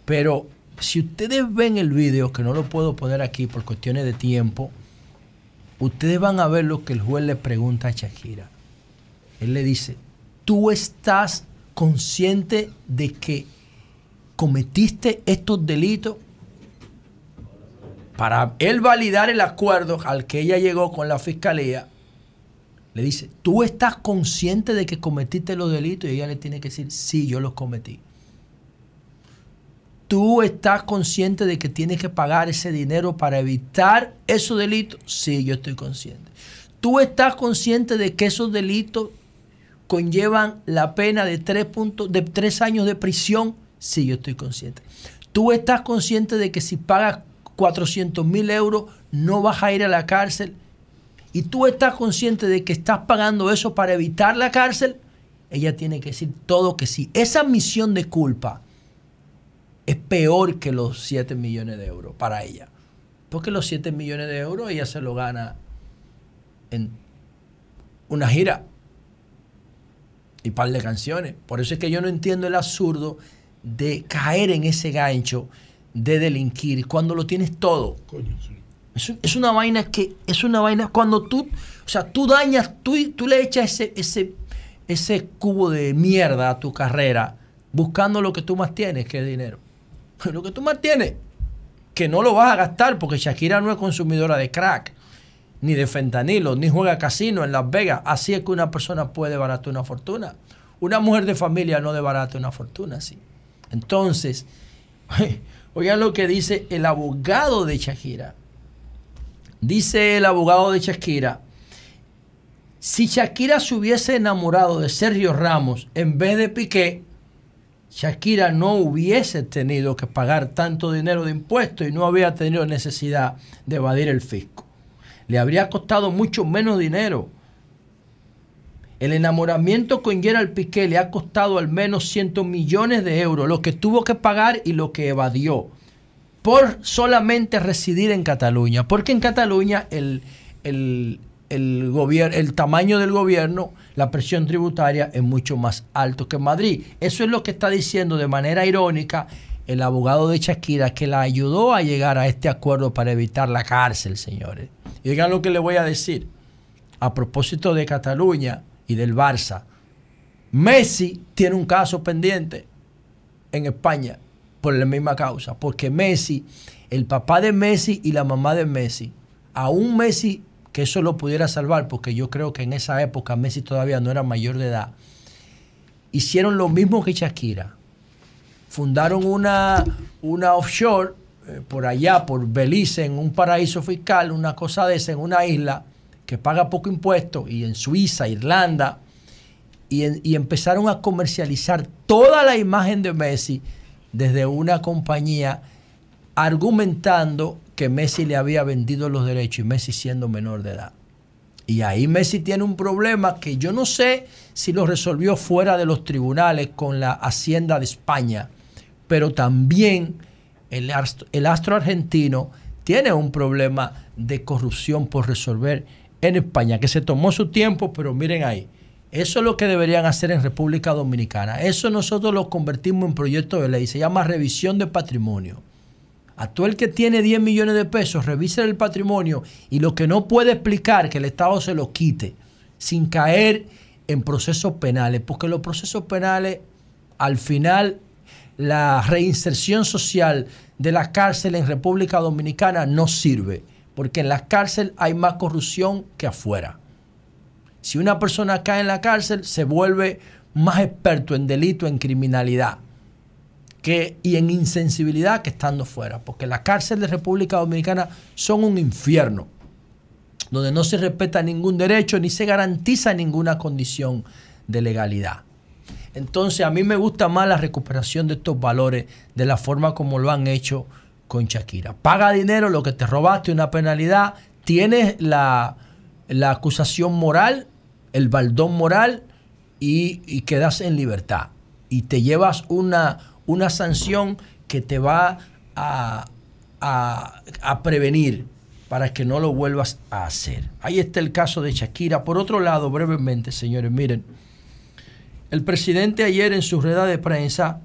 Pero si ustedes ven el video, que no lo puedo poner aquí por cuestiones de tiempo, ustedes van a ver lo que el juez le pregunta a Shakira. Él le dice, ¿tú estás consciente de que cometiste estos delitos? Para él validar el acuerdo al que ella llegó con la fiscalía, le dice, ¿tú estás consciente de que cometiste los delitos? Y ella le tiene que decir, sí, yo los cometí. ¿Tú estás consciente de que tienes que pagar ese dinero para evitar esos delitos? Sí, yo estoy consciente. ¿Tú estás consciente de que esos delitos conllevan la pena de tres, de tres años de prisión? Sí, yo estoy consciente. ¿Tú estás consciente de que si pagas 400 mil euros no vas a ir a la cárcel? ¿Y tú estás consciente de que estás pagando eso para evitar la cárcel? Ella tiene que decir todo que sí. Esa admisión de culpa es peor que los 7 millones de euros para ella. Porque los 7 millones de euros ella se lo gana en una gira y par de canciones. Por eso es que yo no entiendo el absurdo de caer en ese gancho de delinquir cuando lo tienes todo. Es, es una vaina que es una vaina cuando tú, o sea, tú dañas, tú, tú le echas ese, ese, ese cubo de mierda a tu carrera buscando lo que tú más tienes, que es dinero. Lo que tú más tienes, que no lo vas a gastar porque Shakira no es consumidora de crack, ni de fentanilo, ni juega casino en Las Vegas. Así es que una persona puede baratar una fortuna. Una mujer de familia no desbarata una fortuna así. Entonces, oigan lo que dice el abogado de Shakira. Dice el abogado de Shakira, si Shakira se hubiese enamorado de Sergio Ramos en vez de Piqué, Shakira no hubiese tenido que pagar tanto dinero de impuestos y no había tenido necesidad de evadir el fisco. Le habría costado mucho menos dinero. El enamoramiento con Gerald Piqué le ha costado al menos 100 millones de euros, lo que tuvo que pagar y lo que evadió, por solamente residir en Cataluña. Porque en Cataluña el, el, el, el tamaño del gobierno, la presión tributaria es mucho más alto que en Madrid. Eso es lo que está diciendo de manera irónica el abogado de Shakira, que la ayudó a llegar a este acuerdo para evitar la cárcel, señores. Y oigan lo que le voy a decir. A propósito de Cataluña y del Barça, Messi tiene un caso pendiente en España por la misma causa, porque Messi, el papá de Messi y la mamá de Messi, a un Messi que eso lo pudiera salvar, porque yo creo que en esa época Messi todavía no era mayor de edad, hicieron lo mismo que Shakira. Fundaron una, una offshore eh, por allá, por Belice, en un paraíso fiscal, una cosa de esa, en una isla que paga poco impuesto, y en Suiza, Irlanda, y, empezaron a comercializar toda la imagen de Messi desde una compañía argumentando que Messi le había vendido los derechos y Messi siendo menor de edad. Y ahí Messi tiene un problema que yo no sé si lo resolvió fuera de los tribunales con la Hacienda de España, pero también el el astro argentino tiene un problema de corrupción por resolver en España, que se tomó su tiempo, pero miren ahí, eso es lo que deberían hacer en República Dominicana. Eso nosotros lo convertimos en proyecto de ley, se llama revisión de patrimonio. A todo el que tiene 10 millones de pesos, revise el patrimonio y lo que no puede explicar, que el Estado se lo quite, sin caer en procesos penales, porque los procesos penales, al final, la reinserción social de la cárcel en República Dominicana no sirve, porque en la cárcel hay más corrupción que afuera. Si una persona cae en la cárcel, se vuelve más experto en delito, en criminalidad y en insensibilidad que estando fuera, porque la cárcel de República Dominicana son un infierno, donde no se respeta ningún derecho ni se garantiza ninguna condición de legalidad. Entonces a mí me gusta más la recuperación de estos valores de la forma como lo han hecho con Shakira. Paga dinero, lo que te robaste, una penalidad, tienes la, la acusación moral, el baldón moral y, quedas en libertad. Y te llevas una, una sanción que te va a, a- a prevenir para que no lo vuelvas a hacer. Ahí está el caso de Shakira. Por otro lado, brevemente, señores, miren, el presidente ayer en su rueda de prensa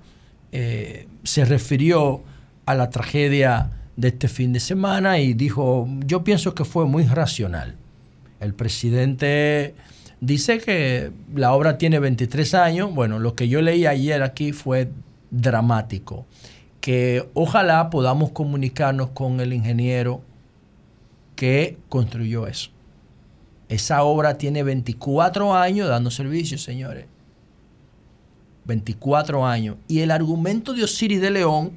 eh, se refirió a la tragedia de este fin de semana y dijo, yo pienso que fue muy racional. El presidente dice que la obra tiene 23 años. Bueno, lo que yo leí ayer aquí fue dramático. Que ojalá podamos comunicarnos con el ingeniero que construyó eso. Esa obra tiene 24 años dando servicio, señores. 24 años. Y el argumento de Osiris de León,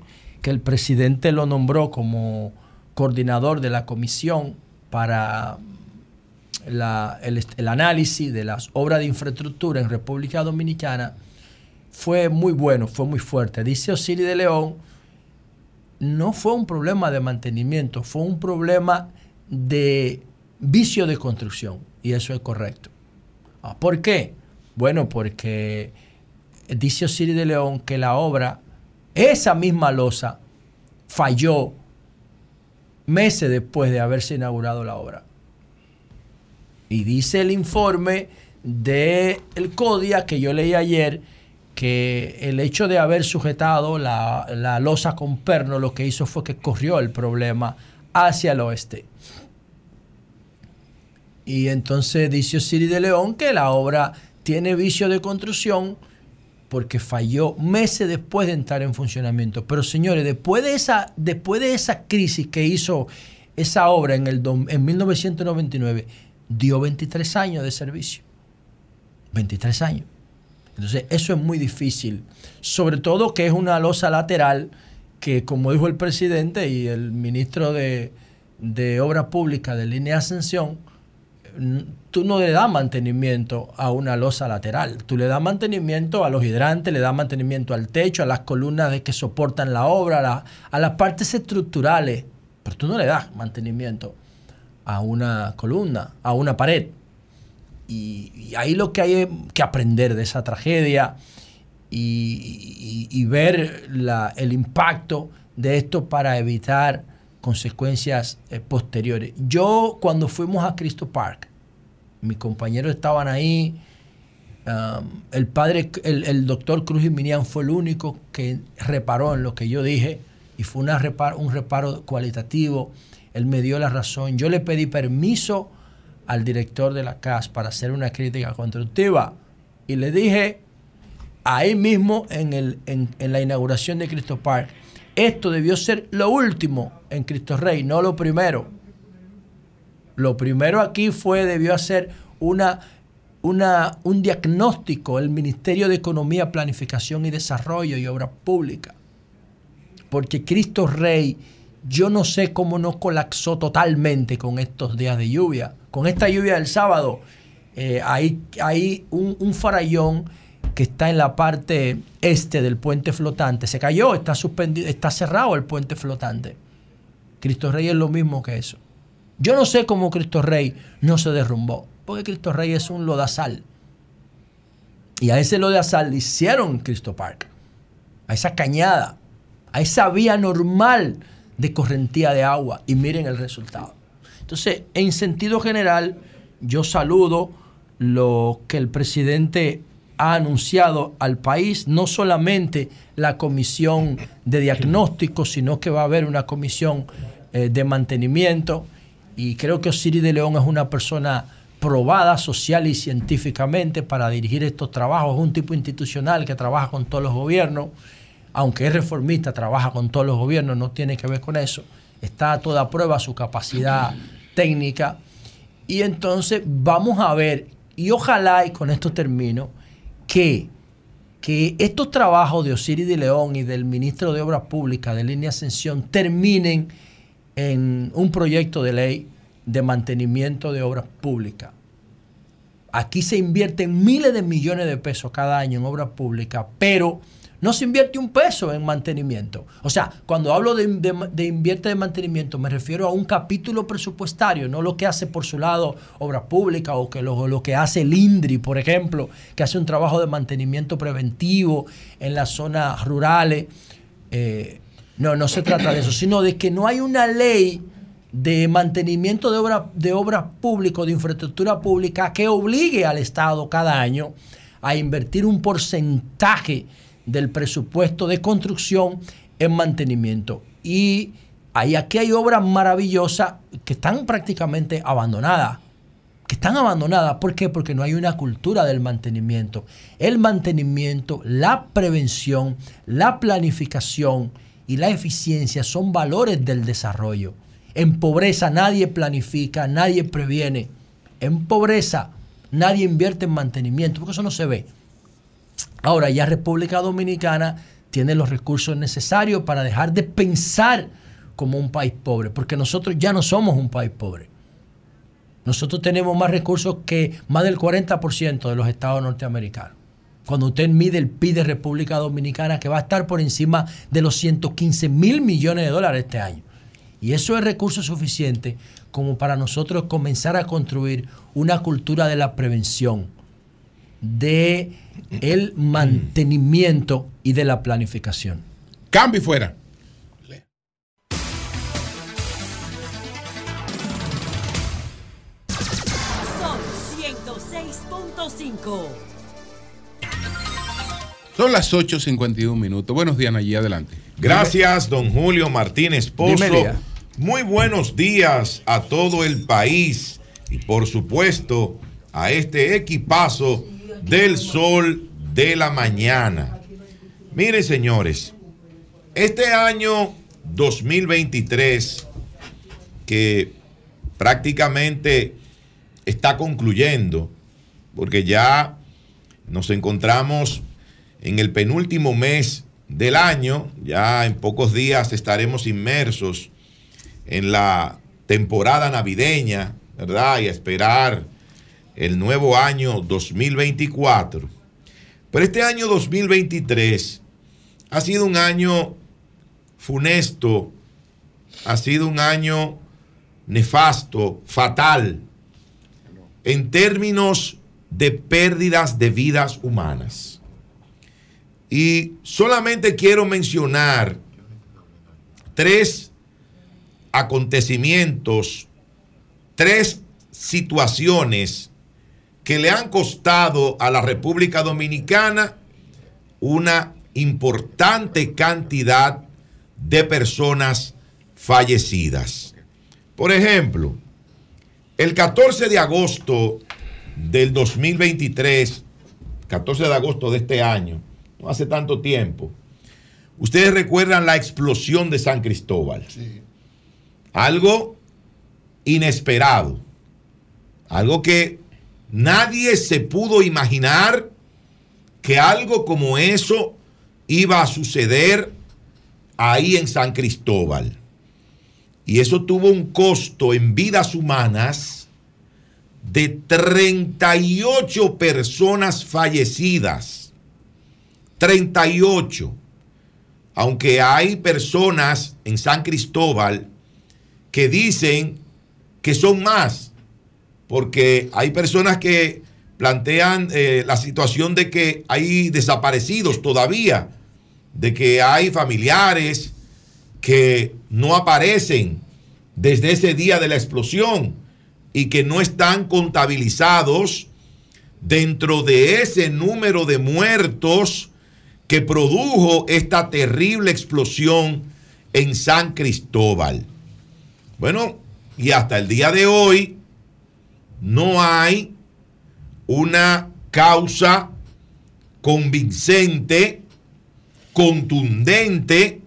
que el presidente lo nombró como coordinador de la comisión para la- el, análisis de las obras de infraestructura en República Dominicana, fue muy bueno, fue muy fuerte. Dice Osiris de León, no fue un problema de mantenimiento, fue un problema de vicio de construcción. Y eso es correcto. Ah, ¿Por qué? Bueno, porque dice Osiris de León que la obra, esa misma losa, falló meses después de haberse inaugurado la obra. Y dice el informe del el CODIA que yo leí ayer que el hecho de haber sujetado la, la losa con perno lo que hizo fue que corrió el problema hacia el oeste. Y entonces dice Osiris de León que la obra tiene vicio de construcción porque falló meses después de entrar en funcionamiento. Pero señores, después de esa, después de crisis que hizo esa obra en, el, en 1999, dio 23 años de servicio. 23 años. Entonces, eso es muy difícil. Sobre todo que es una losa lateral que, como dijo el presidente y el ministro de, de Obras Públicas de Línea Ascensión, tú no le das mantenimiento a una losa lateral. Tú le das mantenimiento a los hidrantes, le das mantenimiento al techo, a las columnas de que soportan la obra, a, la- a las partes estructurales. Pero tú no le das mantenimiento a una columna, a una pared. Y, ahí lo que hay que aprender de esa tragedia y, ver el impacto de esto para evitar consecuencias eh, posteriores. Yo cuando fuimos a Cristo Park, mis compañeros estaban ahí, um, el padre, el, doctor Cruz Minian fue el único que reparó en lo que yo dije y fue un reparo cualitativo. Él me dio la razón. Yo le pedí permiso al director de la CAS para hacer una crítica constructiva y le dije ahí mismo en, el, en la inauguración de Cristo Park, esto debió ser lo último en Cristo Rey, no lo primero. Lo primero aquí fue, debió hacer una, una, un diagnóstico el Ministerio de Economía, Planificación y Desarrollo y Obras Públicas. Porque Cristo Rey, yo no sé cómo no colapsó totalmente con estos días de lluvia. Con esta lluvia del sábado, eh, hay, un farallón que está en la parte este del puente flotante. Se cayó, está suspendido, está cerrado el puente flotante. Cristo Rey es lo mismo que eso. Yo no sé cómo Cristo Rey no se derrumbó, porque Cristo Rey es un lodazal. Y a ese lodazal le hicieron Cristo Park, a esa cañada, a esa vía normal de correntía de agua. Y miren el resultado. Entonces, en sentido general, yo saludo lo que el presidente ha anunciado al país, no solamente la comisión de diagnóstico, sino que va a haber una comisión eh, de mantenimiento. Y creo que Osiris de León es una persona probada social y científicamente para dirigir estos trabajos. Es un tipo institucional que trabaja con todos los gobiernos, aunque es reformista, trabaja con todos los gobiernos, no tiene que ver con eso. Está a toda prueba su capacidad técnica. Y entonces vamos a ver, y ojalá, y con esto termino, que, que estos trabajos de Osiris de León y del ministro de Obras Públicas de Línea Ascensión terminen en un proyecto de ley de mantenimiento de obras públicas. Aquí se invierten miles de millones de pesos cada año en obras públicas, pero no se invierte un peso en mantenimiento. O sea, cuando hablo de, invierte de mantenimiento, me refiero a un capítulo presupuestario, no lo que hace por su lado obras públicas o que lo, lo que hace el INDRI, por ejemplo, que hace un trabajo de mantenimiento preventivo en las zonas rurales. Eh, no, no se trata de eso, sino de que no hay una ley de mantenimiento de obras de obras públicas, de infraestructura pública, que obligue al Estado cada año a invertir un porcentaje del presupuesto de construcción en mantenimiento. Y hay, aquí hay obras maravillosas que están prácticamente abandonadas. Que están abandonadas. ¿Por qué? Porque no hay una cultura del mantenimiento. El mantenimiento, la prevención, la planificación y la eficiencia son valores del desarrollo. En pobreza nadie planifica, nadie previene. En pobreza nadie invierte en mantenimiento, porque eso no se ve. Ahora ya República Dominicana tiene los recursos necesarios para dejar de pensar como un país pobre, porque nosotros ya no somos un país pobre. Nosotros tenemos más recursos que más del 40% de los estados norteamericanos. Cuando usted mide el PIB de República Dominicana, que va a estar por encima de los 115 mil millones de dólares este año. Y eso es recurso suficiente como para nosotros comenzar a construir una cultura de la prevención, de el mantenimiento y de la planificación.
Cambio y fuera.
Son 106.5.
Son las 8.51 minutos. Buenos días, allí adelante.
Gracias, don Julio Martínez Pozo. Muy buenos días a todo el país y por supuesto a este equipazo del sol de la mañana. Miren, señores, este año 2023 que prácticamente está concluyendo, porque ya Nos encontramos en el penúltimo mes del año. Ya en pocos días estaremos inmersos en la temporada navideña, ¿verdad? Y a esperar el nuevo año 2024. Pero este año 2023 ha sido un año funesto, ha sido un año nefasto, fatal, en términos de pérdidas de vidas humanas. Y solamente quiero mencionar tres acontecimientos, tres situaciones que le han costado a la República Dominicana una importante cantidad de personas fallecidas. Por ejemplo, el 14 de agosto del 2023, 14 de agosto de este año, no hace tanto tiempo, ustedes recuerdan la explosión de San Cristóbal. Algo inesperado, algo que nadie se pudo imaginar que algo como eso iba a suceder ahí en San Cristóbal. Y eso tuvo un costo en vidas humanas de 38 personas fallecidas. 38. Aunque hay personas en San Cristóbal que dicen que son más, porque hay personas que plantean eh, la situación de que hay desaparecidos todavía, de que hay familiares que no aparecen desde ese día de la explosión y que no están contabilizados dentro de ese número de muertos que produjo esta terrible explosión en San Cristóbal. Bueno, y hasta el día de hoy no hay una causa convincente, contundente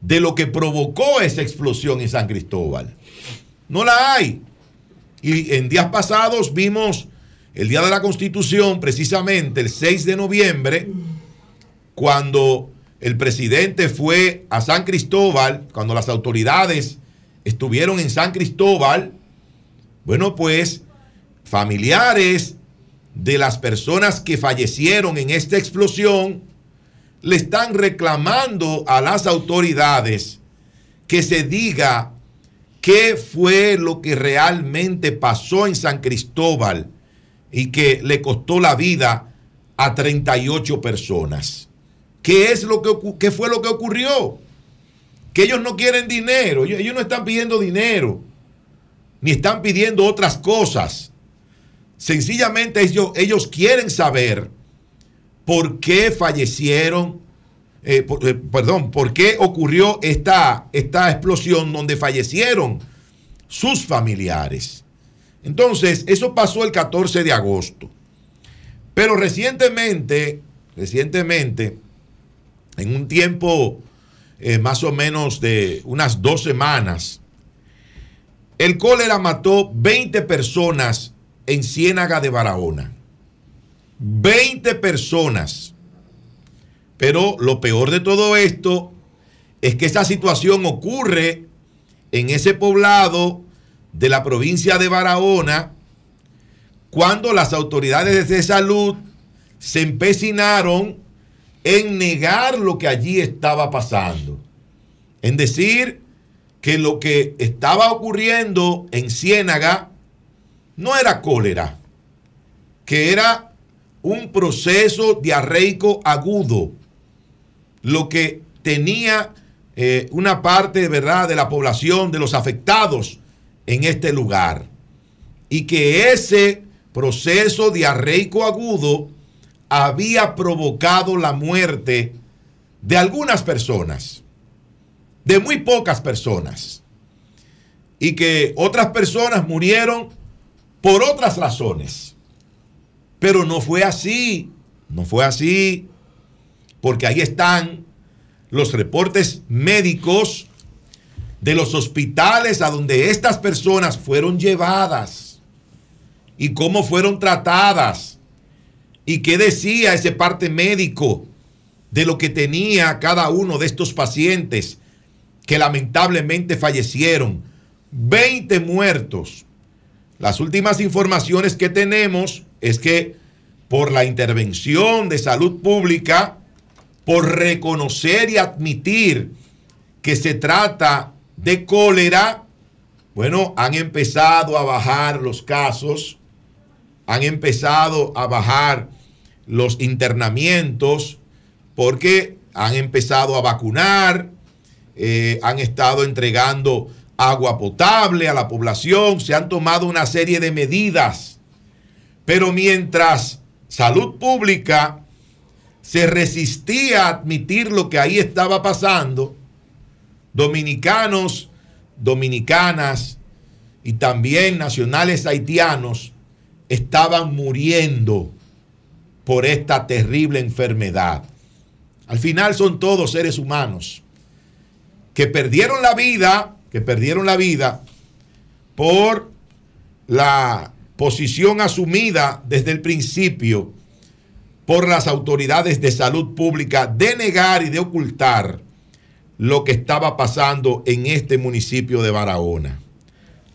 de lo que provocó esa explosión en San Cristóbal. No la hay. Y en días pasados vimos el Día de la Constitución, precisamente el 6 de noviembre, cuando el presidente fue a San Cristóbal, cuando las autoridades estuvieron en San Cristóbal, bueno, pues familiares de las personas que fallecieron en esta explosión le están reclamando a las autoridades que se diga qué fue lo que realmente pasó en San Cristóbal y que le costó la vida a 38 personas. ¿Qué, es lo que, qué fue lo que ocurrió? Que ellos no quieren dinero, ellos no están pidiendo dinero, ni están pidiendo otras cosas. Sencillamente ellos, ellos quieren saber por qué fallecieron, eh, por- eh, perdón, por qué ocurrió esta, esta explosión donde fallecieron sus familiares. Entonces, eso pasó el 14 de agosto. Pero recientemente, recientemente, en un tiempo eh, más o menos de unas dos semanas, el cólera mató 20 personas en Ciénaga de Barahona. 20 personas. Pero lo peor de todo esto es que esa situación ocurre en ese poblado de la provincia de Barahona cuando las autoridades de salud se empecinaron en negar lo que allí estaba pasando. En decir que lo que estaba ocurriendo en Ciénaga no era cólera, que era un proceso diarreico agudo, lo que tenía eh, una parte, ¿verdad?, de la población, de los afectados en este lugar. Y que ese proceso diarreico agudo había provocado la muerte de algunas personas, de muy pocas personas, y que otras personas murieron por otras razones. Pero no fue así, no fue así, porque ahí están los reportes médicos de los hospitales a donde estas personas fueron llevadas y cómo fueron tratadas ¿Y qué decía ese parte médico de lo que tenía cada uno de estos pacientes que lamentablemente fallecieron? 20 muertos. Las últimas informaciones que tenemos es que por la intervención de salud pública, por reconocer y admitir que se trata de cólera, bueno, han empezado a bajar los casos, han empezado a bajar los internamientos, porque han empezado a vacunar, eh, han estado entregando agua potable a la población, se han tomado una serie de medidas. Pero mientras salud pública se resistía a admitir lo que ahí estaba pasando, dominicanos, dominicanas y también nacionales haitianos estaban muriendo por esta terrible enfermedad. Al final son todos seres humanos que perdieron la vida, que perdieron la vida por la posición asumida desde el principio por las autoridades de salud pública de negar y de ocultar lo que estaba pasando en este municipio de Barahona.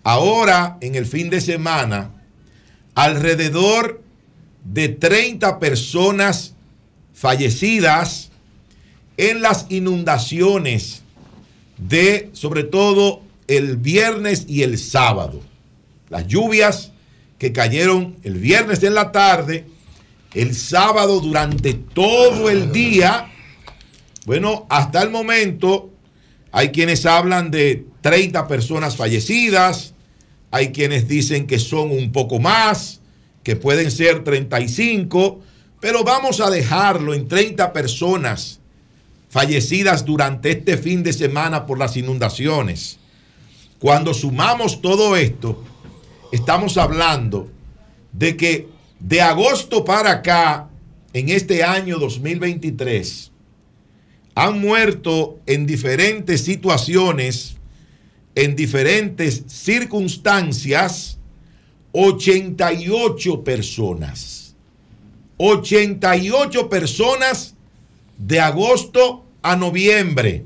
Ahora, en el fin de semana, alrededor de 30 personas fallecidas en las inundaciones de, sobre todo, el viernes y el sábado. Las lluvias que cayeron el viernes en la tarde, el sábado durante todo el día. Bueno, hasta el momento hay quienes hablan de 30 personas fallecidas, hay quienes dicen que son un poco más, que pueden ser 35, pero vamos a dejarlo en 30 personas fallecidas durante este fin de semana por las inundaciones. Cuando sumamos todo esto, estamos hablando de que de agosto para acá, en este año 2023, han muerto en diferentes situaciones, en diferentes circunstancias, 88 personas. 88 personas de agosto a noviembre.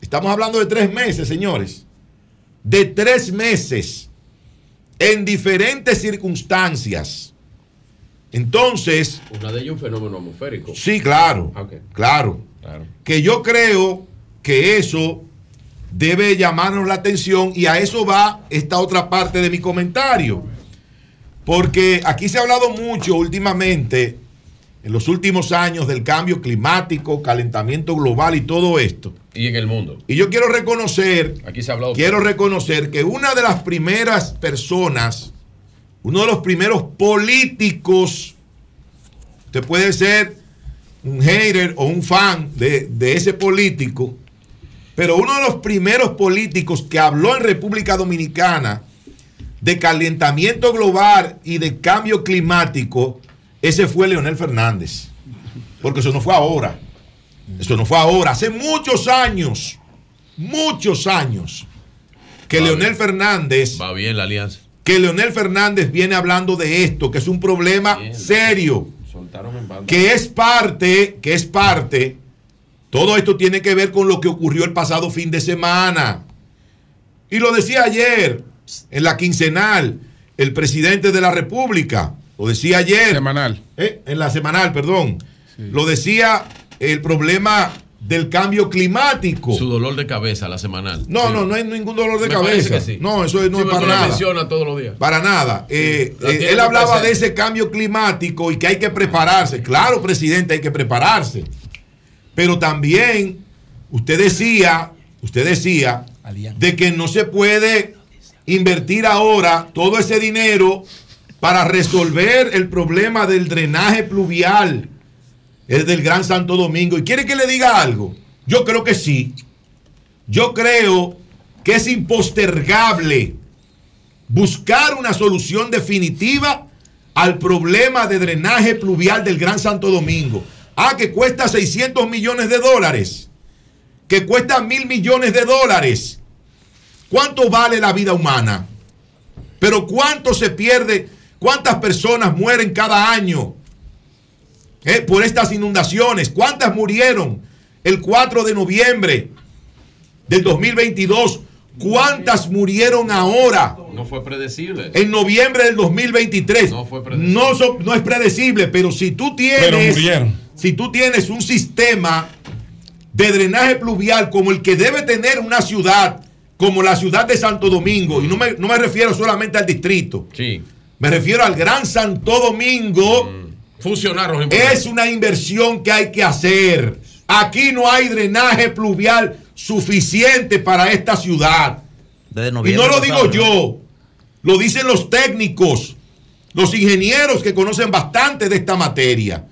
Estamos hablando de tres meses, señores. De tres meses en diferentes circunstancias. Entonces,
Una de ellas un fenómeno atmosférico.
sí, claro, claro,
Claro.
que yo creo que eso debe llamarnos la atención y a eso va esta otra parte de mi comentario. Porque aquí se ha hablado mucho últimamente, en los últimos años, del cambio climático, calentamiento global y todo esto.
Y en el mundo.
Y yo quiero reconocer,
Aquí se ha hablado.
quiero reconocer que una de las primeras personas, uno de los primeros políticos, usted puede ser un hater o un fan de, de ese político, pero uno de los primeros políticos que habló en República Dominicana de calentamiento global y de cambio climático, ese fue Leonel Fernández. Porque eso no fue ahora. Eso no fue ahora. Hace muchos años, muchos años, que
Va
Leonel Fernández
Va bien la alianza.
que Leonel Fernández viene hablando de esto, que es un problema serio,
Soltaron en banda.
que es parte, que es parte, todo esto tiene que ver con lo que ocurrió el pasado fin de semana. Y lo decía ayer, en la quincenal, el presidente de la República, lo decía ayer.
Semanal.
Eh, en la semanal, perdón. Lo decía el problema del cambio climático.
Su dolor de cabeza, la semanal.
No,
Sí.
no, no hay ningún dolor de
Me
cabeza.
que sí.
No, eso no
Sí,
es para
lo
nada.
menciona todos los días.
Para nada. Eh, eh, él hablaba
presente.
de ese cambio climático y que hay que prepararse. Claro, presidente, hay que prepararse. Pero también usted decía, usted decía de que no se puede invertir ahora todo ese dinero para resolver el problema del drenaje pluvial el del Gran Santo Domingo. ¿Y quiere que le diga algo? Yo creo que sí. Yo creo que es impostergable buscar una solución definitiva al problema de drenaje pluvial del Gran Santo Domingo. Ah, que cuesta 600 millones de dólares. Que cuesta mil millones de dólares. ¿Cuánto vale la vida humana? Pero ¿cuánto se pierde? ¿Cuántas personas mueren cada año eh, por estas inundaciones. ¿Cuántas murieron el 4 de noviembre del 2022? ¿Cuántas murieron ahora?
No fue predecible.
En noviembre del 2023.
No fue predecible.
No, so- no es predecible, pero si tú
Pero
tienes,
murieron.
si tú tienes un sistema de drenaje pluvial como el que debe tener una ciudad, como la ciudad de Santo Domingo, y no me, no me refiero solamente al distrito, me refiero al Gran Santo Domingo,
Funcionaron.
es una inversión que hay que hacer. Aquí no hay drenaje pluvial suficiente para esta ciudad.
Desde
Y no lo
pasado,
digo yo, lo dicen los técnicos, los ingenieros que conocen bastante de esta materia.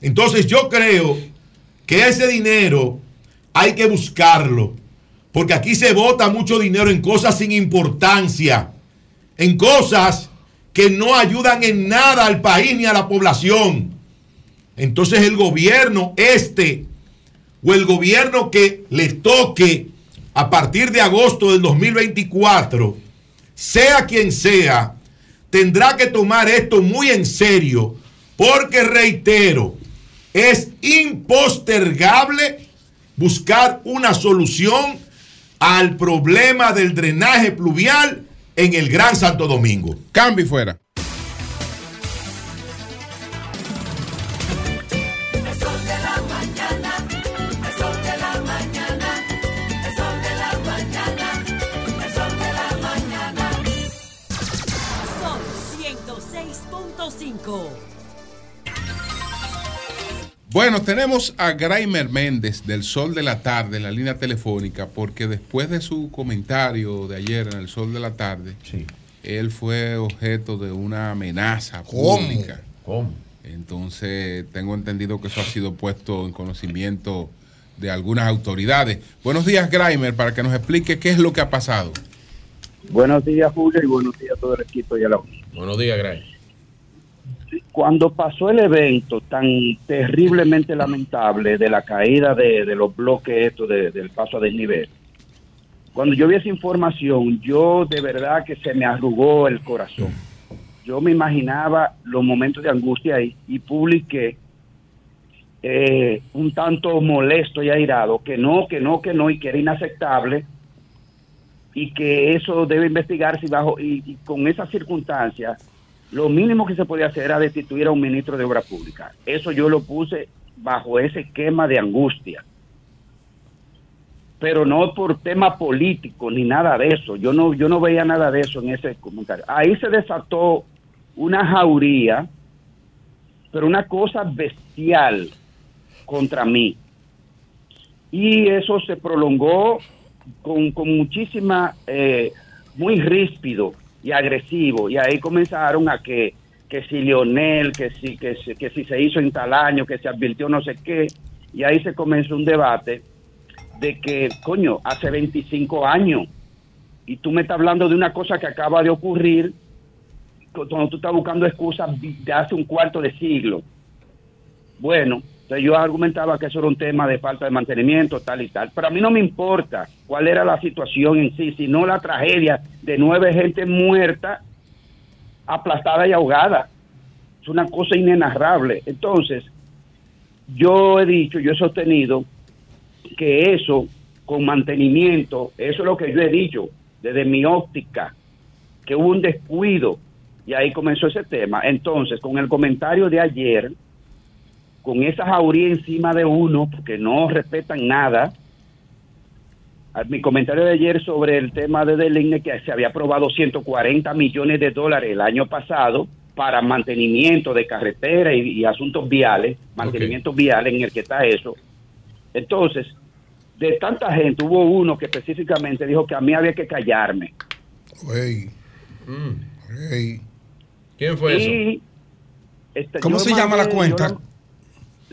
Entonces yo creo que ese dinero hay que buscarlo, porque aquí se bota mucho dinero en cosas sin importancia, en cosas que no ayudan en nada al país ni a la población. Entonces el gobierno este o el gobierno que le toque a partir de agosto del 2024, sea quien sea, tendrá que tomar esto muy en serio, porque reitero, es impostergable buscar una solución al problema del drenaje pluvial en el Gran Santo Domingo.
Cambio y fuera. Bueno, tenemos a Graimer Méndez del Sol de la Tarde en la línea telefónica porque después de su comentario de ayer en el Sol de la Tarde, él fue objeto de una amenaza
¿Cómo?
pública. Entonces, tengo entendido que eso ha sido puesto en conocimiento de algunas autoridades. Buenos días, Graimer, para que nos explique qué es lo que ha pasado.
Buenos días, Julio, y buenos días a todo el equipo y a la
Buenos días, Gray.
Cuando pasó el evento tan terriblemente lamentable de la caída de, los bloques estos de- del paso a desnivel, cuando yo vi esa información, yo de verdad que se me arrugó el corazón. Yo me imaginaba los momentos de angustia ahí y publiqué eh, un tanto molesto y airado que no, que no, que no y que era inaceptable y que eso debe investigarse bajo y con esas circunstancias lo mínimo que se podía hacer era destituir a un ministro de obra pública. Eso yo lo puse bajo ese esquema de angustia. Pero no por tema político ni nada de eso. Yo no yo no veía nada de eso en ese comentario. Ahí se desató una jauría, pero una cosa bestial contra mí. Y eso se prolongó con, con muchísima, eh, muy ríspido y agresivo. Y ahí comenzaron a que, que si Lionel, que si, que, si, que si se hizo en tal año, que se advirtió no sé qué. Y ahí se comenzó un debate de que, coño, hace 25 años, y tú me estás hablando de una cosa que acaba de ocurrir, cuando tú estás buscando excusas de hace un cuarto de siglo. Bueno, yo argumentaba que eso era un tema de falta de mantenimiento, tal y tal. Pero a mí no me importa cuál era la situación en sí, sino la tragedia de nueve gente muerta, aplastada y ahogada. Es una cosa inenarrable. Entonces, yo he dicho, yo he sostenido que eso, con mantenimiento, eso es lo que yo he dicho desde mi óptica, que hubo un descuido y ahí comenzó ese tema. Entonces, con el comentario de ayer, con esa jauría encima de uno, porque no respetan nada, mi comentario de ayer sobre el tema de Deligne, que se había aprobado 140 millones de dólares el año pasado para mantenimiento de carretera y, y asuntos viales, mantenimiento viales en el que está eso. Entonces, de tanta gente, hubo uno que específicamente dijo que a mí había que callarme.
Ey.
¿Quién fue eso?
Este,
¿Cómo se llama la cuenta?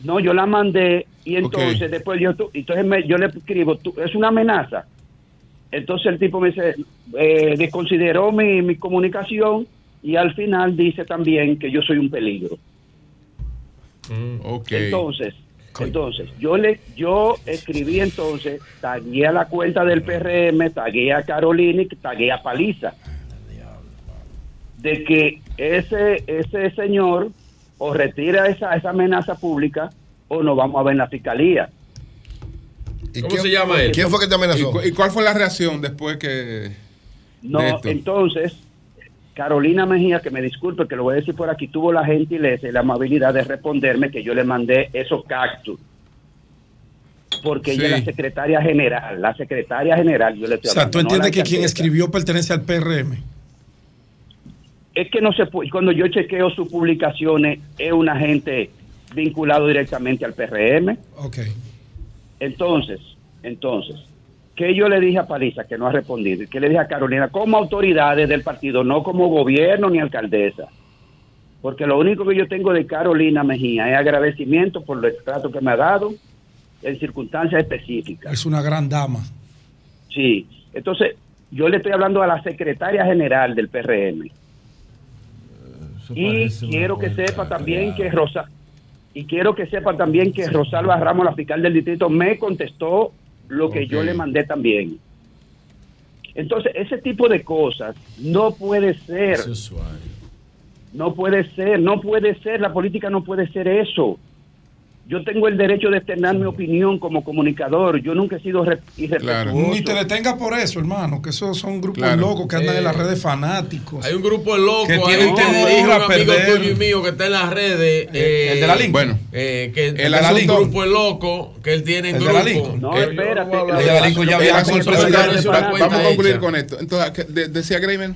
No, yo la mandé y entonces después yo, tu- entonces me- yo le escribo, tú- es una amenaza. Entonces el tipo me dice, eh, desconsideró mi, mi comunicación y al final dice también que yo soy un peligro.
Ok.
Entonces, entonces yo le yo escribí entonces, tagué a la cuenta del PRM, tagué a Carolina y tagué a Paliza. De que ese ese señor o retira esa, esa amenaza pública o nos vamos a ver en la fiscalía.
¿Cómo se llama él? ¿Quién fue que te amenazó? ¿Y, cu- y cuál fue la reacción después que
No,
de esto?
entonces, Carolina Mejía, que me disculpe, que lo voy a decir por aquí, tuvo la gentileza y la amabilidad de responderme que yo le mandé esos cactus. Porque ella es la secretaria general, la secretaria general, yo le
O
estoy
sea,
hablando,
tú entiendes que quien escribió pertenece al PRM.
Es que no se puede, cuando yo chequeo sus publicaciones, es un agente vinculado directamente al PRM.
Ok.
Entonces, entonces, ¿qué yo le dije a Paliza que no ha respondido? ¿Qué le dije a Carolina? Como autoridades del partido, no como gobierno ni alcaldesa. Porque lo único que yo tengo de Carolina Mejía es agradecimiento por el trato que me ha dado en circunstancias específicas.
Es una gran dama.
Sí. Entonces, yo le estoy hablando a la secretaria general del PRM. Y quiero que sepa también que Rosa y quiero que sepa también que Rosalba Ramos, la fiscal del distrito, me contestó lo que yo le mandé también. Entonces, ese tipo de cosas no puede ser. No puede ser, no puede ser, la política no puede ser eso. Yo tengo el derecho de externar mi opinión como comunicador. Yo nunca he sido re- irrespetuoso.
Ni te detengas por eso, hermano, que esos son grupos
Claro.
locos que andan en las
Eh,
redes fanáticos.
Hay un grupo de locos,
Que
hay
tienen
un,
temor
dijo un
a
amigo tuyo y mío que está en las redes. eh,
el de la Link.
Bueno,
eh, que
el
el
asunto-
grupo es loco, que él tiene en
El de
grupo.
la Lincoln.
No,
Eh,
espérate.
no
El de la Lincoln ya había de la
Vamos a concluir con esto. Entonces, ¿qué- de- decía Grayman.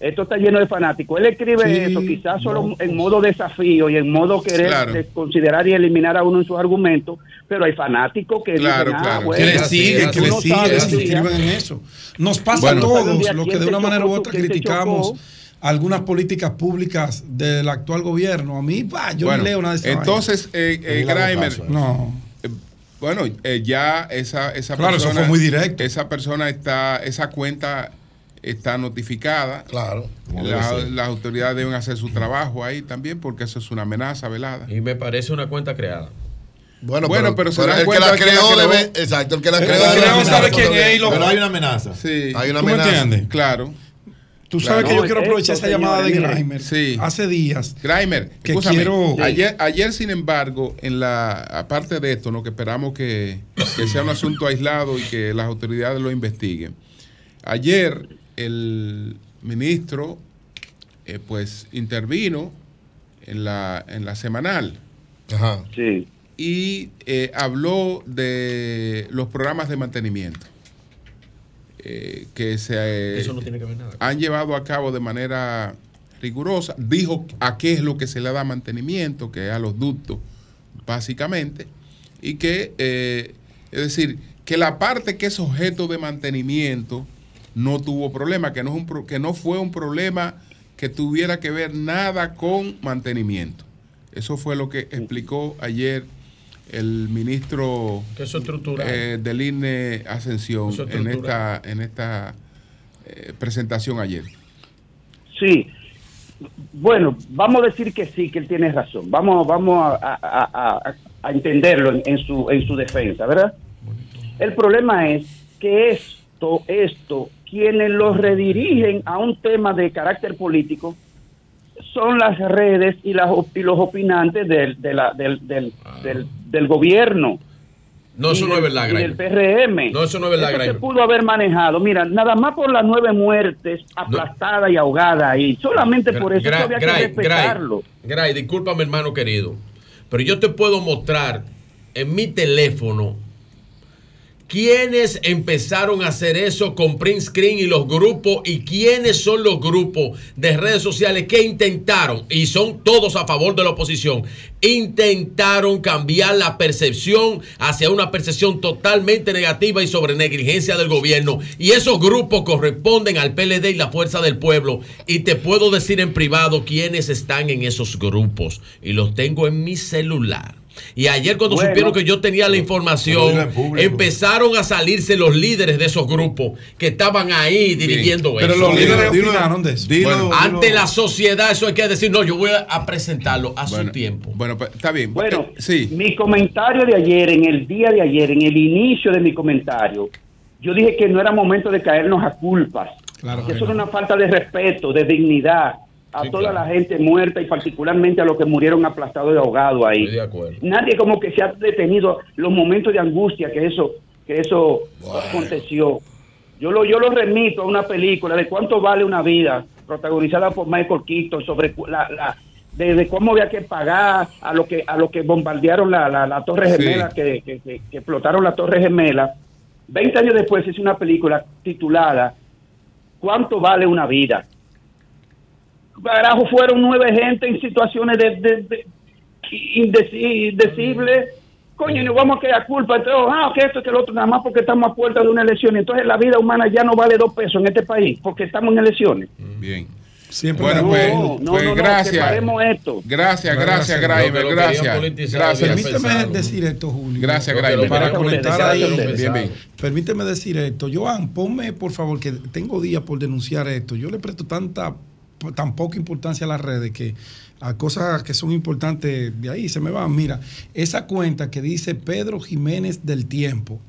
Esto está lleno de fanáticos. Él escribe
Sí,
eso quizás solo en modo desafío y en modo querer
Claro.
considerar y eliminar a uno en sus argumentos, pero hay fanáticos que
Claro,
dicen, ah,
claro.
bueno,
que le siguen, que le siguen,
sabes,
se
sí,
inscriben en eso. Nos pasa
Bueno.
a todos los que
¿quién
de una manera u otra
¿Quién te
criticamos algunas políticas públicas del actual gobierno. A mí, va, yo
Bueno,
no leo nada de eso.
entonces, eh, eh, Graimer,
No.
eh, bueno, eh, ya esa, esa
Claro, eso
persona.
fue muy directo.
Esa persona está, esa cuenta está notificada.
Claro.
La- las autoridades deben hacer su trabajo ahí también, porque eso es una amenaza velada.
Y me parece una cuenta creada.
Bueno,
Bueno, pero se dan
el que
cuenta
la creó
creó.
debe. Exacto, el que la
El
creó
que creó sabe quién es y lo-. Pero hay
una amenaza.
Sí.
Hay una
¿Tú me
amenaza.
entiendes?
Claro.
Tú sabes
Claro.
que yo quiero
No,
aprovechar esa llamada de Grimer.
Sí.
Hace días.
Grimer,
Que
escúchame,
quiero-
ayer, ayer, sin embargo, en la aparte de esto, lo que esperamos que, que sea un asunto aislado y que las autoridades lo investiguen. Ayer el ministro eh, pues intervino en la, en la semanal
Ajá.
Sí.
y eh, habló de los programas de mantenimiento eh, que se eh,
Eso no tiene que ver nada.
han llevado a cabo de manera rigurosa. Dijo a qué es lo que se le da mantenimiento, que es a los ductos, básicamente, y que, eh, es decir, que la parte que es objeto de mantenimiento no tuvo problema, que no, es un pro- que no fue un problema que tuviera que ver nada con mantenimiento. Eso fue lo que explicó ayer el ministro eh, del INE Ascensión
es
en esta, en esta eh, presentación ayer.
Sí. Bueno, vamos a decir que sí, que él tiene razón. Vamos, vamos a, a- a- a- a entenderlo en, en su, en su defensa, ¿verdad? El problema es que esto, esto, quienes lo redirigen a un tema de carácter político son las redes y, las, y los opinantes del, de la- del, del, del, del gobierno.
No, eso no es verdad,
y del. PRM.
No, eso no es verdad,
Eso se pudo haber manejado. Mira, nada más por las nueve muertes aplastadas y ahogadas ahí. Solamente por eso
Gra-
había que
Gray,
respetarlo.
Gray, discúlpame, hermano querido, pero yo te puedo mostrar en mi teléfono quiénes empezaron a hacer eso con print screen y los grupos y quiénes son los grupos de redes sociales que intentaron, y son todos a favor de la oposición, intentaron cambiar la percepción hacia una percepción totalmente negativa y sobre negligencia del gobierno. Y esos grupos corresponden al PLD y la Fuerza del Pueblo. Y te puedo decir en privado quiénes están en esos grupos. Y los tengo en mi celular. Y ayer cuando
Bueno.
supieron que yo tenía la información, empezaron a salirse los líderes de esos grupos que estaban ahí dirigiendo
Pero
eso.
los líderes
dilo-
opinaron de eso.
Dilo,
Bueno,
dilo.
Ante la sociedad, eso hay que decir, no, yo voy a- presentarlo a
Bueno,
su tiempo.
Bueno, pues, está bien.
Bueno,
Eh, sí.
mi comentario de ayer, en el día de ayer, en el inicio de mi comentario, yo dije que no era momento de caernos a culpas.
Claro que
eso era una falta de respeto, de dignidad. A
Sí,
toda
claro.
la gente muerta y particularmente a los que murieron aplastados y ahogados ahí.
Estoy de acuerdo.
Nadie como que se ha detenido los momentos de angustia que eso que eso aconteció. Yo lo yo lo remito a una película de cuánto vale una vida protagonizada por Michael Keaton sobre la, la de, de cómo había que pagar a lo que a lo que bombardearon la, la, la torre
Sí.
gemela que, que- que- que explotaron la torre gemela. Veinte años después hizo una película titulada ¿Cuánto vale una vida? Carajo, fueron nueve gente en situaciones de, de- de- indeci- indecibles. Coño, y nos vamos a quedar culpa. Entonces, ah, que esto, que lo otro, nada más porque estamos a puerta de una elección. Entonces, la vida humana ya no vale dos pesos en este país porque estamos en elecciones.
Bien.
Siempre
bueno,
no,
pues,
no,
pues
no, no,
gracias.
esto.
Gracias,
No,
gracias,
gracias.
Gracias.
Permíteme
pensado.
decir esto, Julio.
Gracias,
lo
Para conectar ahí.
Bien, bien.
Permíteme decir esto. Joan, ponme, por favor, que tengo días por denunciar esto. Yo le presto tanta, tan poca importancia a las redes que a cosas que son importantes de ahí se me van. Mira, esa cuenta que dice Pedro Jiménez del Tiempo.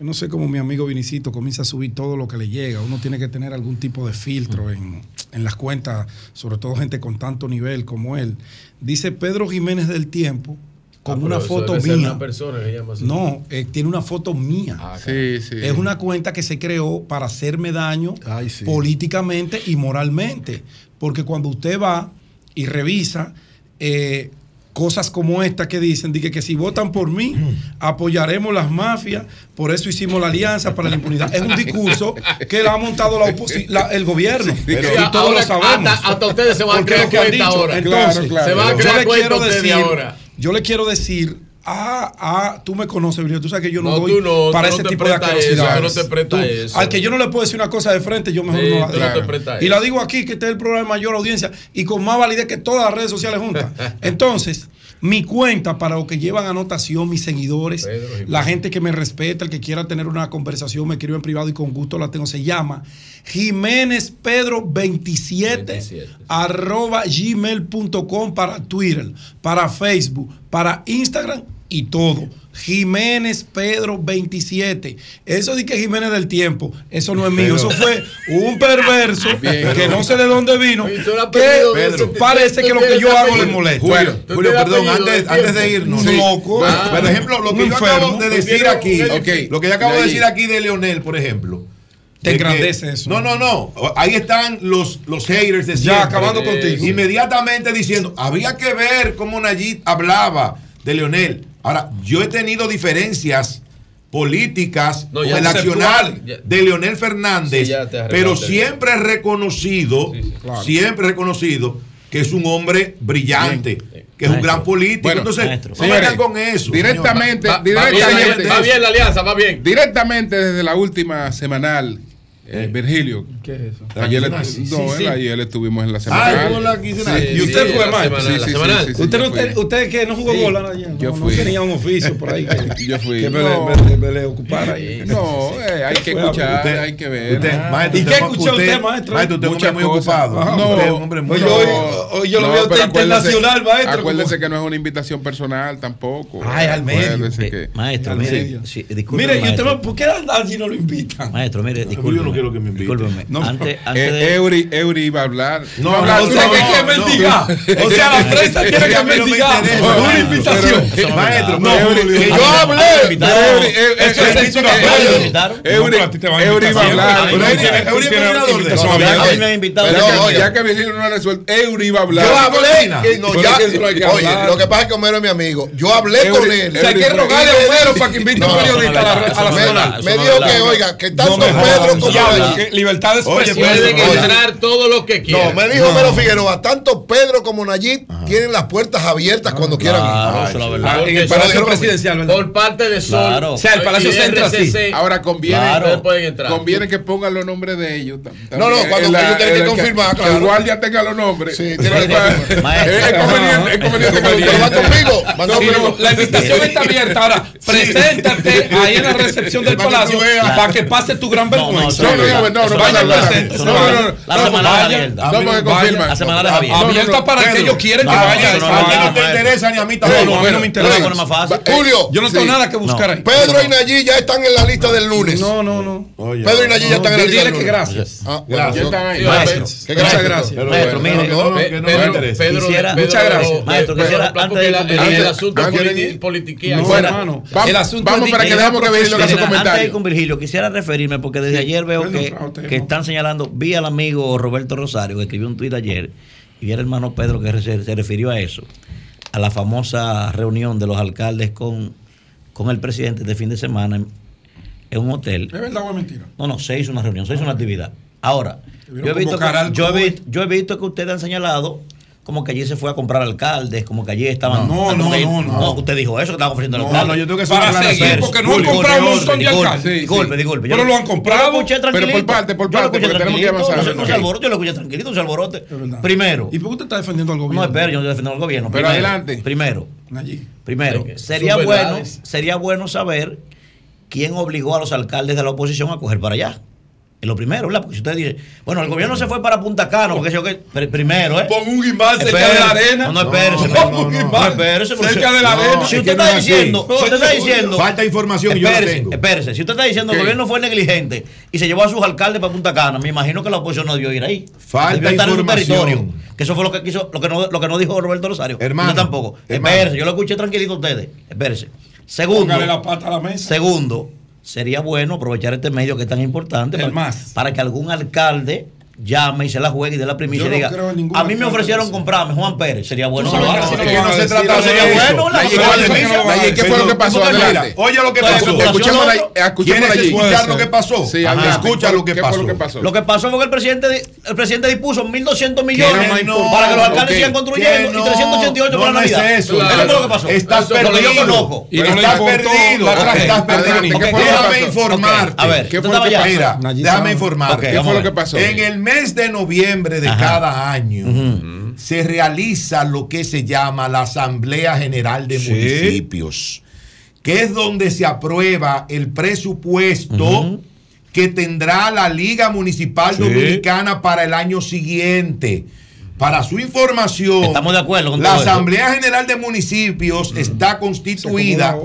No sé cómo mi amigo Vinicito comienza a subir todo lo que le llega. Uno tiene que tener algún tipo de filtro en, en las cuentas, sobre todo gente con tanto nivel como él. Dice Pedro Jiménez del Tiempo con
Ah,
una foto mía.
una persona que llama así.
No, eh, tiene una foto mía.
Ah,
Sí, sí.
Es una cuenta que se creó para hacerme daño
Ay, sí.
políticamente y moralmente. Porque cuando usted va y revisa eh, cosas como esta que dicen, de que, que si votan por mí, apoyaremos las mafias, por eso hicimos la alianza para la impunidad. Es un discurso que le ha montado la la- el gobierno.
Pero
y todos
ahora
lo sabemos.
Hasta, hasta ustedes se van a
lo que
ahora.
Entonces,
Claro,
se van a
yo
crear
le
cuenta
quiero decir,
ahora.
Yo le quiero decir, ah, ah, tú me conoces, Virgilio, tú sabes que yo no,
No,
doy
no,
para ese
no
tipo de
eso,
asquerosidades.
tú no te prestas
Tú-
eso.
Al que yo no le puedo decir una cosa de frente, yo mejor
Sí,
no la digo. Y la digo aquí, que este es el programa de mayor audiencia y con más validez que todas las redes sociales juntas. Entonces, mi cuenta para los que llevan anotación, mis seguidores,
Pedro
la gente que me respeta, el que quiera tener una conversación, me escribe en privado y con gusto la tengo. Se llama Jiménez Pedro 27,
27.
arroba gmail.com para Twitter, para Facebook, para Instagram y todo. Jiménez Pedro 27. Eso de que Jiménez del tiempo, eso no es mío, eso fue un perverso
Bien.
que no sé de dónde vino. Que
Pedro,
parece que lo que yo hago le molesta.
Julio, Julio, perdón, antes,
de
antes de irnos.
Loco.
Bueno,
Ah.
por ejemplo, lo que yo acabo de decir aquí, lo que yo acabo
de
decir aquí de Leonel, por ejemplo.
Te
que-
engrandece eso.
No, no, no. Ahí están los, los haters de
Ya,
siempre.
acabando
Eh,
contigo.
Inmediatamente diciendo, había que ver cómo Nayib hablaba de Leonel. Ahora, yo he tenido diferencias políticas
No,
con
ya
el
conceptual,
accionar
ya.
de Leonel Fernández,
Sí,
pero siempre he reconocido,
Sí, sí.
Claro.
siempre he reconocido que es un hombre brillante,
Bien.
que es un gran político.
Bueno,
Entonces,
maestro.
no vengan con eso.
Directamente,
Va, va bien, la
directamente,
va bien la alianza, va bien.
directamente desde la última semanal, eh, Virgilio.
¿Qué es eso?
Ayer, le- no,
sí, sí.
ayer estuvimos en la
Ah, la quincenal.
Sí,
¿Y usted
sí,
fue,
Sí,
usted,
yo
no, usted, usted que no jugó
Sí.
bola ayer.
Yo
no, no
fui.
tenía un oficio por ahí que,
Yo fui.
que me,
No.
le, me- me le ocupara ahí.
No, eh, hay que escuchar,
Usted-
hay que ver.
usted-
Ah.
maestro,
¿Y qué escuchó usted, maestro?
Maestro, usted
Muchas
muy
cosas.
ocupado.
No,
hombre muy
yo
ocupado.
yo lo veo usted internacional, maestro.
Acuérdese que no es una invitación personal tampoco.
Ay, al medio.
Acuérdese
Eh, maestro, mire,
medio.
sí, disculpe,
Mire, y usted, ¿por qué allí no lo invitan?
Maestro, mire,
Julio
discúlpeme.
no quiero que me invite.
No,
antes,
Eh,
antes de...
Eury, Eury iba a hablar.
No, no,
que hay que
no,
mendigar. O sea, la prensa tiene que
no
mendigar. Una invitación.
Pero, Maestro,
No,
que yo
no
hablé.
Eury, eh, eh.
No,
iba a hablar.
Eury
es
invitado.
Ya que- que Virgilio no ha resuelto, Eury iba a hablar.
Yo hablé, no,
que no que
oye, lo que pasa es que Homero es mi amigo. Yo hablé con él.
O sea, hay que rogarle a Homero para que invite a un
No,
periodista a la,
no
zona.
Me,
no
dijo que, oiga, que tanto
No
Pedro como
que libertad de
Oye,
Pueden entrar todo lo que
No,
quieran.
me dijo Homero Figueroa, tanto Pedro como Nayib tienen las puertas abiertas cuando quieran.
En el palacio presidencial
Por parte de Sol.
O sea, el Palacio Central
sí.
Ahora conviene, conviene que pongan los nombres de ellos. También.
No, no, cuando
la,
ellos tienen que confirmar.
Que,
claro.
El guardia tenga los nombres.
Sí,
Es conveniente, es conveniente que lo
va conmigo.
La invitación está abierta. Ahora, preséntate ahí en la recepción del Palacio para que pase tu gran vergüenza.
No, no, no. Vayan
presentes.
No, no, no.
La semana abierta.
No.
La semana abierta Abierta para que ellos quieren que a ti
no interesa ni a mí tampoco.
No me interesa.
Julio.
Yo no tengo nada que buscar.
Pedro y Nayí ya están en la lista del lunes.
No, no, no.
Pedro y Nayí ya están en la lista.
Dile que ah,
ah,
gracias.
Gracias.
Muchas gracias.
Pedro,
muchas gracias. Maestro, quisiera antes
el asunto
politiquía.
Vamos para que dejamos que Virgilio haga comentario.
Con Virgilio, quisiera referirme porque desde ayer veo que están señalando, vi al amigo Roberto Rosario que escribió un tuit ayer y era el hermano Pedro que se, refirió a eso, a la famosa reunión de los alcaldes con, con el presidente de fin de semana en, un hotel.
¿Es verdad o es mentira?
No, no, se hizo una reunión, se hizo una actividad. Ahora, yo he, visto que, yo, he, yo he visto que ustedes han señalado como que allí se fue a comprar alcaldes, como que allí estaban.
No,
ah,
no,
no,
no, no,
Usted dijo eso que estaban ofreciendo alcaldes.
No, no, yo tengo que ser Para seguir, porque no han comprado un montón de alcaldes.
Disculpe, disculpe.
Pero lo han comprado.
Tranquilito.
Pero por parte, por parte, porque tenemos que avanzar.
No, se alborote, yo lo escuché tranquilito, no se alborote. Primero.
¿Y por qué usted está defendiendo al gobierno?
No, espera, yo no estoy defendiendo al gobierno.
Pero adelante.
Primero.
Allí.
Primero, sería bueno, sería bueno saber quién obligó a los alcaldes de la oposición a coger para allá. Es lo primero, ¿verdad? Porque si usted dice, bueno, el gobierno se fue para Punta Cana, porque yo que primero, ¿eh?
Pon un imán cerca de la arena.
No, no espérese. Pon un imán
cerca de la arena.
Si usted está diciendo, si usted está diciendo.
Falta información y yo la.
Espérese, si usted está diciendo que el gobierno fue negligente y se llevó a sus alcaldes para Punta Cana, me imagino que la oposición no debió ir ahí.
Falta información.
Que eso fue lo que quiso, lo que no, lo que no dijo Roberto Rosario.
Hermano.
Usted tampoco. Espérese, yo lo escuché tranquilito a ustedes. Espérese. Segundo.
la pata a la mesa.
Segundo sería bueno aprovechar este medio que es tan importante para, para, que algún alcalde llame y se la juegue y de la primicia y diga, a mí me ofrecieron comprarme Juan Pérez, sería bueno. Sería bueno.
¿Qué fue lo que pasó?
Oye lo que pasó.
Escuchemos
escuchar lo que pasó? Escucha lo que pasó.
Lo que pasó
fue que el presidente el presidente dispuso 1.200 millones para que los alcaldes sigan construyendo y 388 para Navidad.
Eso
es lo que pasó.
Estás perdido. Estás perdido. Estás perdido. Déjame informarte.
A ver,
déjame informarte.
¿Qué fue lo que pasó?
En el mes de noviembre de cada año se realiza lo que se llama la Asamblea General de. Municipios, que es donde se aprueba el presupuesto que tendrá la Liga Municipal. Dominicana para el año siguiente. Para su información,
Estamos de acuerdo con
la Asamblea General de Municipios está constituida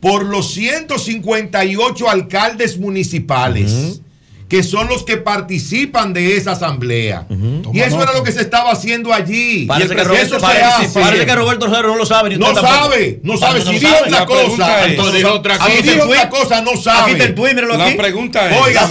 por los 158 alcaldes municipales que son los que participan de esa asamblea. Y eso era lo que se estaba haciendo allí.
Parece, que, Roberto,
eso
no lo sabe. Ni
no, sabe, no sabe, si. Dijo otra cosa, si dijo otra cosa, no sabe.
Aquí el tuit, míralo aquí.
La pregunta es,
oiga,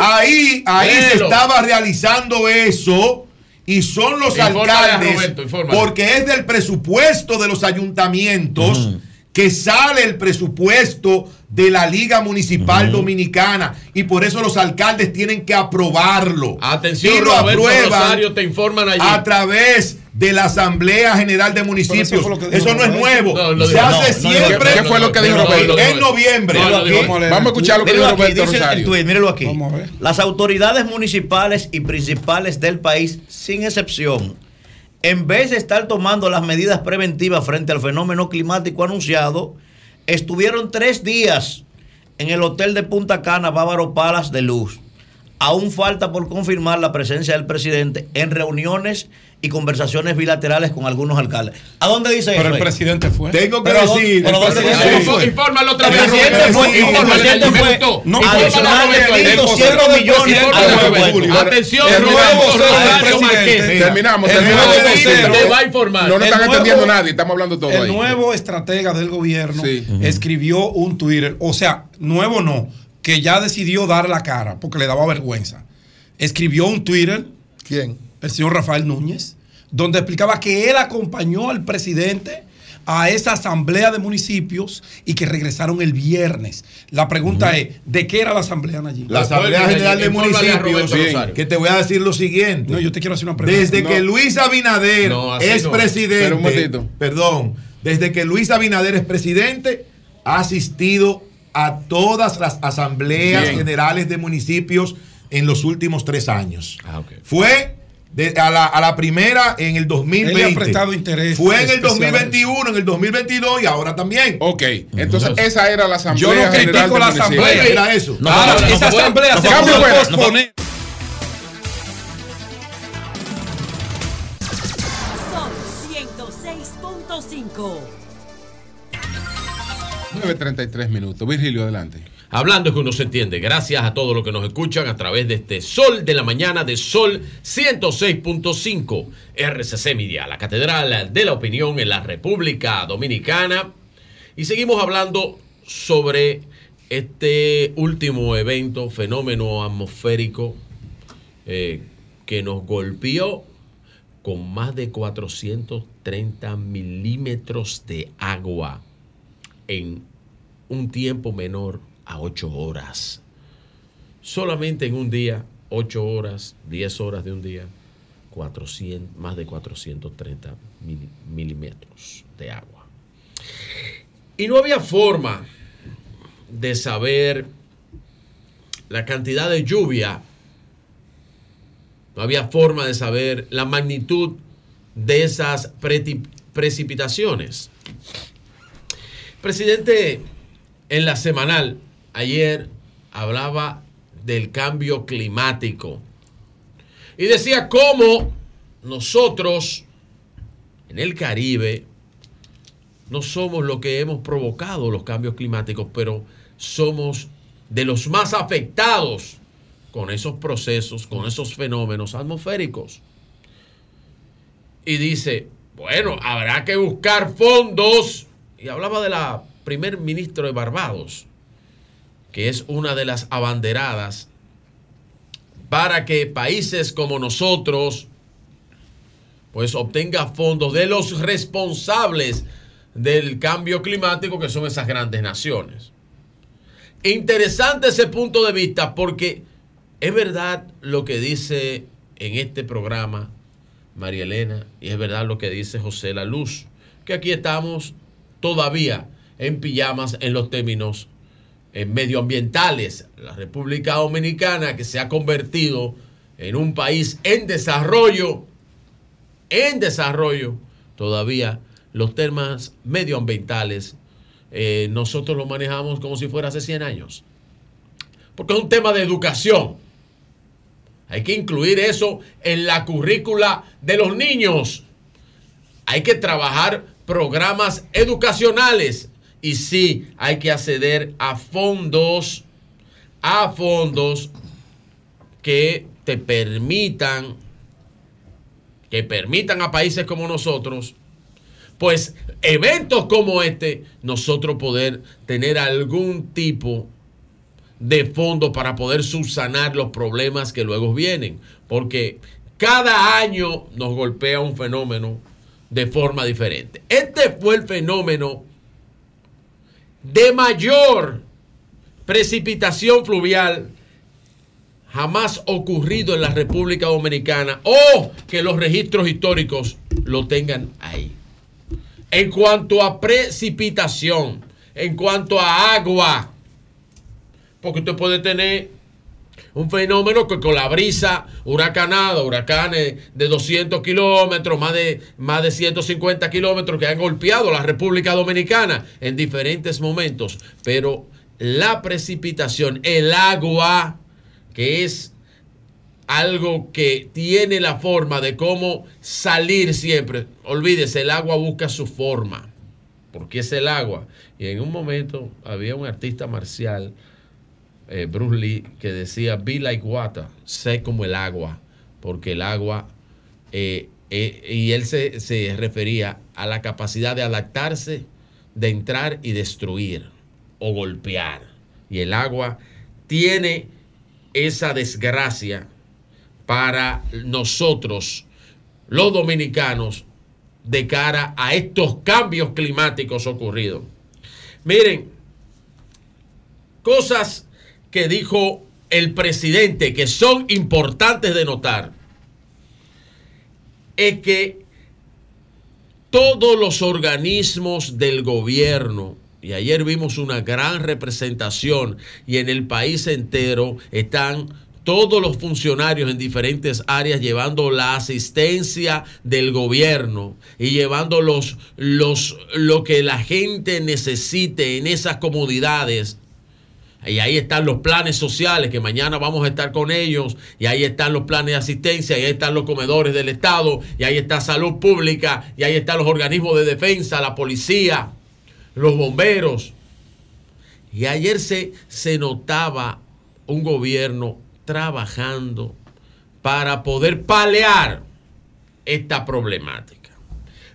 ahí, ahí se estaba realizando eso y son los alcaldes, porque es del presupuesto de los ayuntamientos que sale el presupuesto de la Liga Municipal. Dominicana y por eso los alcaldes tienen que aprobarlo.
Atención,
y lo
Roberto
aprueban
te informan
a través de la Asamblea General de Municipios. Eso, no es nuevo. Se hace siempre.
¿Qué fue lo que dijo Roberto?
en noviembre.
Vamos a
escuchar lo que dijo Roberto
dice
Rosario.
Mírelo aquí. Las autoridades municipales y principales del país, sin excepción, en vez de estar tomando las medidas preventivas frente al fenómeno climático anunciado, estuvieron tres días en el hotel de Punta Cana, Bávaro Palas de Luz. Aún falta por confirmar la presencia del presidente en reuniones y conversaciones bilaterales con algunos alcaldes. ¿A dónde dice eso?
Pero
el
presidente fue.
Tengo que decir.
Pero
el presidente fue.
Infórmalo otra vez.
El
presidente
fue. El presidente fue.
No,
adicional de
Atención,
el nuevo
socio
presidente.
Terminamos.
El
va a informar.
No nos están entendiendo nadie. Estamos hablando todos
El nuevo estratega del gobierno escribió un Twitter. O sea, nuevo no. Que ya decidió dar la cara porque le daba vergüenza. Escribió un Twitter.
¿Quién?
El señor Rafael Núñez donde explicaba que él acompañó al presidente a esa asamblea de municipios y que regresaron el viernes. La pregunta es, ¿de qué era la asamblea allí?
La Asamblea General de Municipios, que te voy a decir lo siguiente.
No, yo te quiero hacer una pregunta.
Desde que Luis Abinader es
no.
presidente,
un
perdón, desde que Luis Abinader es presidente, ha asistido a todas las asambleas generales de municipios en los últimos tres años. Ah. Fue de- a, la, a la primera en el 2020.
Él le ha prestado interés
Fue en el
especial a
2021, en el 2022 y ahora también.
Ok, entonces esa era la asamblea.
Yo no critico la asamblea, era eso.
No,
Ahora,
no,
esa
no,
asamblea se
no,
posponer.
Sol 106.5.
9.33 minutos. Virgilio, adelante.
Hablando es que uno se entiende. Gracias a todos los que nos escuchan a través de este Sol de la Mañana de Sol 106.5 RCC Media, la Catedral de la Opinión en la República Dominicana. Y seguimos hablando sobre este último evento, fenómeno atmosférico eh, que nos golpeó con más de 430 milímetros de agua en un tiempo menor a 8 horas. Solamente en un día, 8 horas, 10 horas de un día, 400, más de 430 mil- milímetros de agua. Y no había forma de saber la cantidad de lluvia, no había forma de saber la magnitud de esas precipitaciones. Presidente, en la semanal, ayer hablaba del cambio climático y decía cómo nosotros en el Caribe no somos lo que hemos provocado los cambios climáticos, pero somos de los más afectados con esos procesos, con esos fenómenos atmosféricos. Y dice, bueno, habrá que buscar fondos. Y hablaba de la primer ministro de Barbados, que es una de las abanderadas para que países como nosotros pues obtenga fondos de los responsables del cambio climático que son esas grandes naciones. Interesante ese punto de vista porque es verdad lo que dice en este programa María Elena y es verdad lo que dice José La Luz, que aquí estamos todavía en pijamas en los términos medioambientales. La República Dominicana que se ha convertido en un país en desarrollo, en desarrollo, todavía los temas medioambientales eh, nosotros los manejamos como si fuera hace 100 años. Porque es un tema de educación. Hay que incluir eso en la currícula de los niños. Hay que trabajar programas educacionales. Y sí, hay que acceder a fondos, a fondos que te permitan, que permitan a países como nosotros, pues eventos como este, nosotros poder tener algún tipo de fondo para poder subsanar los problemas que luego vienen. Porque cada año nos golpea un fenómeno de forma diferente. Este fue el fenómeno de mayor precipitación fluvial jamás ocurrido en la República Dominicana o que los registros históricos lo tengan ahí. En cuanto a precipitación, en cuanto a agua, porque usted puede tener un fenómeno que con la brisa huracanada, huracanes de 200 kilómetros, más de, más de 150 kilómetros que han golpeado la República Dominicana en diferentes momentos. Pero la precipitación, el agua, que es algo que tiene la forma de cómo salir siempre. Olvídese, el agua busca su forma, porque es el agua. Y en un momento había un artista marcial, eh, Bruce Lee, que decía, be like water, sé como el agua, porque el agua, eh, eh, y él se, se refería a la capacidad de adaptarse, de entrar y destruir o golpear. Y el agua tiene esa desgracia para nosotros, los dominicanos, de cara a estos cambios climáticos ocurridos. Miren, cosas que dijo el presidente que son importantes de notar, es que todos los organismos del gobierno, y ayer vimos una gran representación, y en el país entero están todos los funcionarios en diferentes áreas llevando la asistencia del gobierno y llevando los, los, lo que la gente necesite en esas comunidades. Y ahí están los planes sociales, que mañana vamos a estar con ellos. Y ahí están los planes de asistencia, y ahí están los comedores del Estado, y ahí está salud pública, y ahí están los organismos de defensa, la policía, los bomberos. Y ayer se, se notaba un gobierno trabajando para poder palear esta problemática.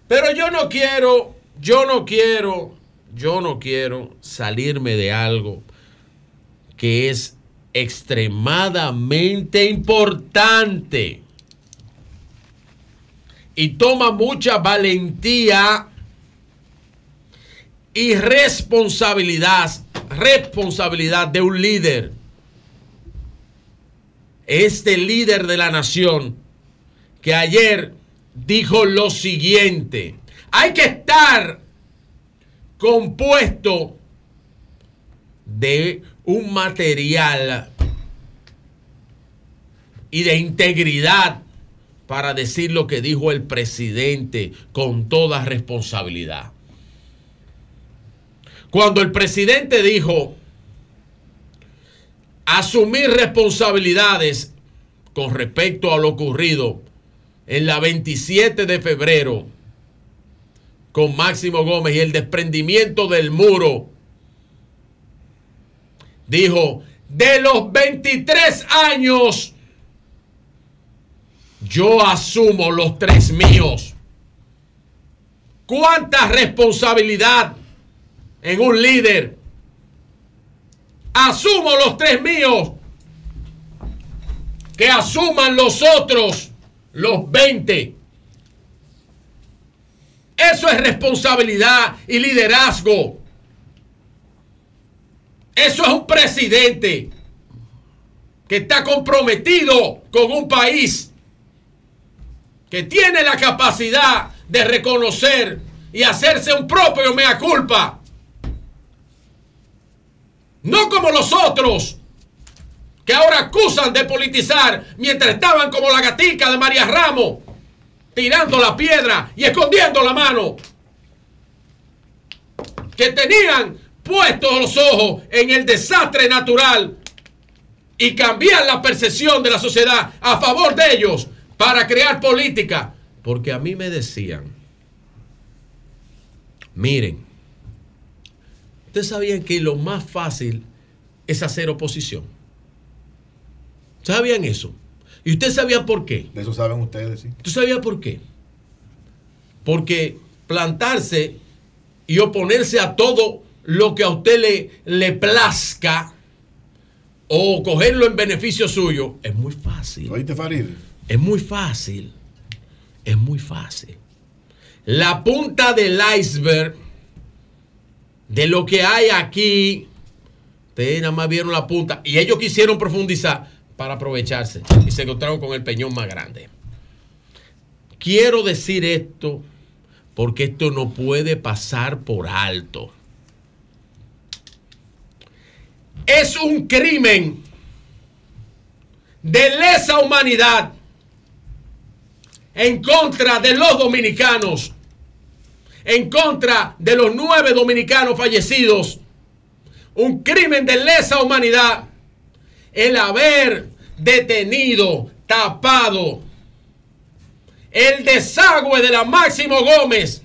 Pero yo no quiero, yo no quiero, yo no quiero salirme de algo que es extremadamente importante y toma mucha valentía y responsabilidad, responsabilidad de un líder. Este líder de la nación que ayer dijo lo siguiente, hay que estar compuesto de un material y de integridad para decir lo que dijo el presidente con toda responsabilidad. Cuando el presidente dijo asumir responsabilidades con respecto a lo ocurrido en la 27 de febrero con Máximo Gómez y el desprendimiento del muro, dijo, de los 23 años, yo asumo los tres míos. ¿Cuánta responsabilidad en un líder? Asumo los tres míos. Que asuman los otros, los 20. Eso es responsabilidad y liderazgo. Eso es un presidente que está comprometido con un país que tiene la capacidad de reconocer y hacerse un propio mea culpa. No como los otros que ahora acusan de politizar mientras estaban como la gatica de María Ramos, tirando la piedra y escondiendo la mano. Que tenían puestos los ojos en el desastre natural y cambiar la percepción de la sociedad a favor de ellos para crear política. Porque a mí me decían, miren, ustedes sabían que lo más fácil es hacer oposición. ¿Sabían eso? ¿Y ustedes sabían por qué?
De eso saben ustedes, sí.
¿Tú sabías por qué? Porque plantarse y oponerse a todo lo que a usted le, le plazca o cogerlo en beneficio suyo es muy fácil.
¿Oíste, Farid?
Es muy fácil. Es muy fácil. La punta del iceberg de lo que hay aquí, ustedes nada más vieron la punta y ellos quisieron profundizar para aprovecharse y se encontraron con el peñón más grande. Quiero decir esto porque esto no puede pasar por alto. Es un crimen de lesa humanidad en contra de los dominicanos, en contra de los nueve dominicanos fallecidos. Un crimen de lesa humanidad el haber detenido, tapado el desagüe de la Máximo Gómez.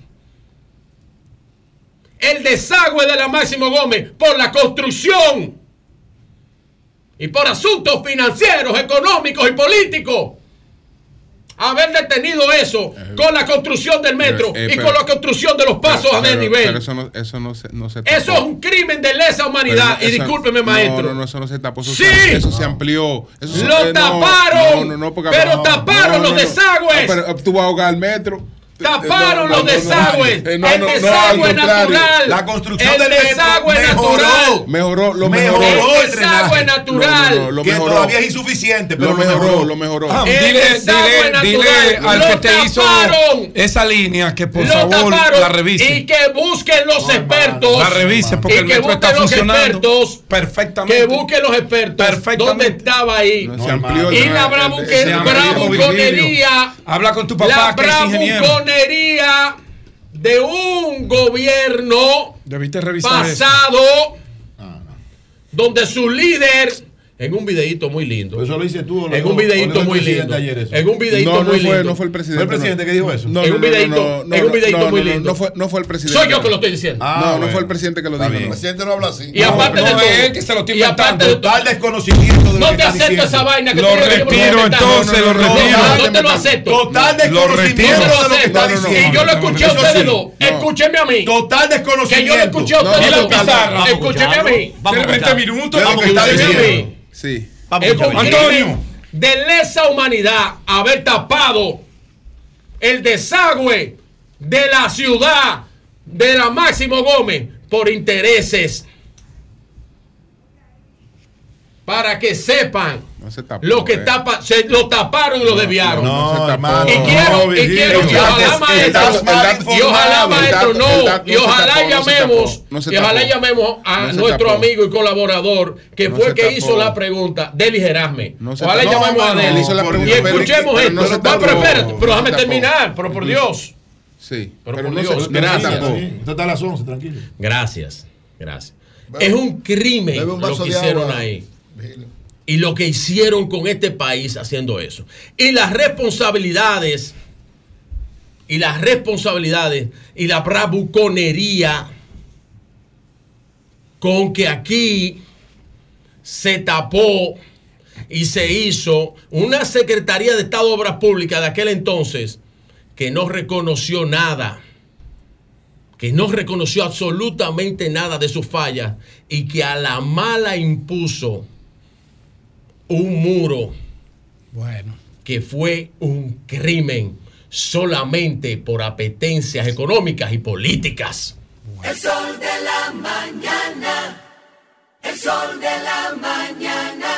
El desagüe de la Máximo Gómez por la construcción y por asuntos financieros, económicos y políticos. Haber detenido eso con la construcción del metro
Eh,
y con la construcción de los pasos a
Pero-
desnivel.
Pero eso no, eso no se, no se
Eso es un crimen de lesa humanidad. Y discúlpeme, maestro.
No, no, no, eso no se tapó. Eso,
Sí.
se, eso se amplió. Eso se-
Lo
no,
taparon,
No, no, no, porque
pero taparon los desagües.
No, pero tú vas a ahogar el metro.
Taparon
no,
los desagües.
no, no,
el desagüe natural.
La construcción
el
del metro
desagüe
mejoró.
natural.
Mejoró, lo
Mejoró
mejoró.
el
desagüe natural.
Lo
que
mejoró.
todavía es insuficiente, pero
Lo mejoró, lo mejoró.
Ah,
El
dile, dile, al que te hizo esa línea que por
Lo
favor
taparon
la revise.
Y que busquen los expertos.
La revise porque
y
el
que
metro está
busquen los
funcionando
expertos.
perfectamente.
Que busquen los expertos. ¿Dónde estaba ahí?
Se amplió
y la bravuconería.
Habla con tu papá
La
que es ingeniero.
De un gobierno
Debiste revisar eso.
pasado donde su líder en un videíto muy lindo
Eso lo hice tú. o lo-
en un videíto muy lindo
ayer eso?
en un videíto
No, no
muy
fue,
lindo
no fue el presidente.
¿Fue el presidente
no.
que dijo eso?
No,
En
no,
un
no,
videíto-
no, no,
en un
no,
videíto
no,
muy
no,
lindo.
No fue, no fue el presidente.
soy yo que lo estoy diciendo
Ah,
no, no
bueno.
fue el presidente que lo dijo. no.
El presidente no habla así.
y aparte
no
de
es
todo
él que se lo está
y aparte de
Total desconocimiento de lo
no
que
te
está
acepto
diciendo.
esa vaina que
Lo
que
retiro
estoy
entonces, lo
No,
retiro.
no, no te lo acepto
Total desconocimiento de
no
lo
lo
que está
acepto.
diciendo.
y yo lo escuché a ustedes dos escúcheme a mí
Total
que
desconocimiento.
yo lo escuché a
No,
ustedes
no,
dos
no,
no,
escúcheme a mí
Tiene 20 minutos.
Que
escúcheme a
diciendo.
mí
Sí.
Antonio.
de lesa humanidad haber tapado el desagüe de la ciudad de la Máximo Gómez por intereses. Para que sepan
No se tapó,
lo que
eh.
tapa, se lo taparon y lo desviaron.
No,
se tapó.
hermano.
Y quiero, y quiero, y ojalá maestro, y ojalá maestro, no, y
no
ojalá
no
llamemos,
no
y ojalá llamemos a
No
nuestro
tapó.
amigo y colaborador, que
No
fue el que
tapó.
hizo la pregunta, Deli Gerasme.
No
Ojalá
tapó.
llamemos
No,
a Deli.
él hizo la
Y escuchemos
pero
esto.
no se
No, pero espérate, pero
No
déjame terminar, pero por Dios.
Sí.
Pero por
no
Dios,
no
gracias.
Esto está a las 11, tranquilo.
Gracias, gracias. Es un crimen lo que hicieron ahí. Y lo que hicieron con este país haciendo eso. Y las responsabilidades, y las responsabilidades, y la bravuconería con que aquí se tapó y se hizo una Secretaría de Estado de Obras Públicas de aquel entonces que no reconoció nada que no reconoció absolutamente nada de sus fallas y que a la mala impuso un muro
Bueno.
que fue un crimen solamente por apetencias económicas y políticas.
El sol de la mañana. El sol de la mañana.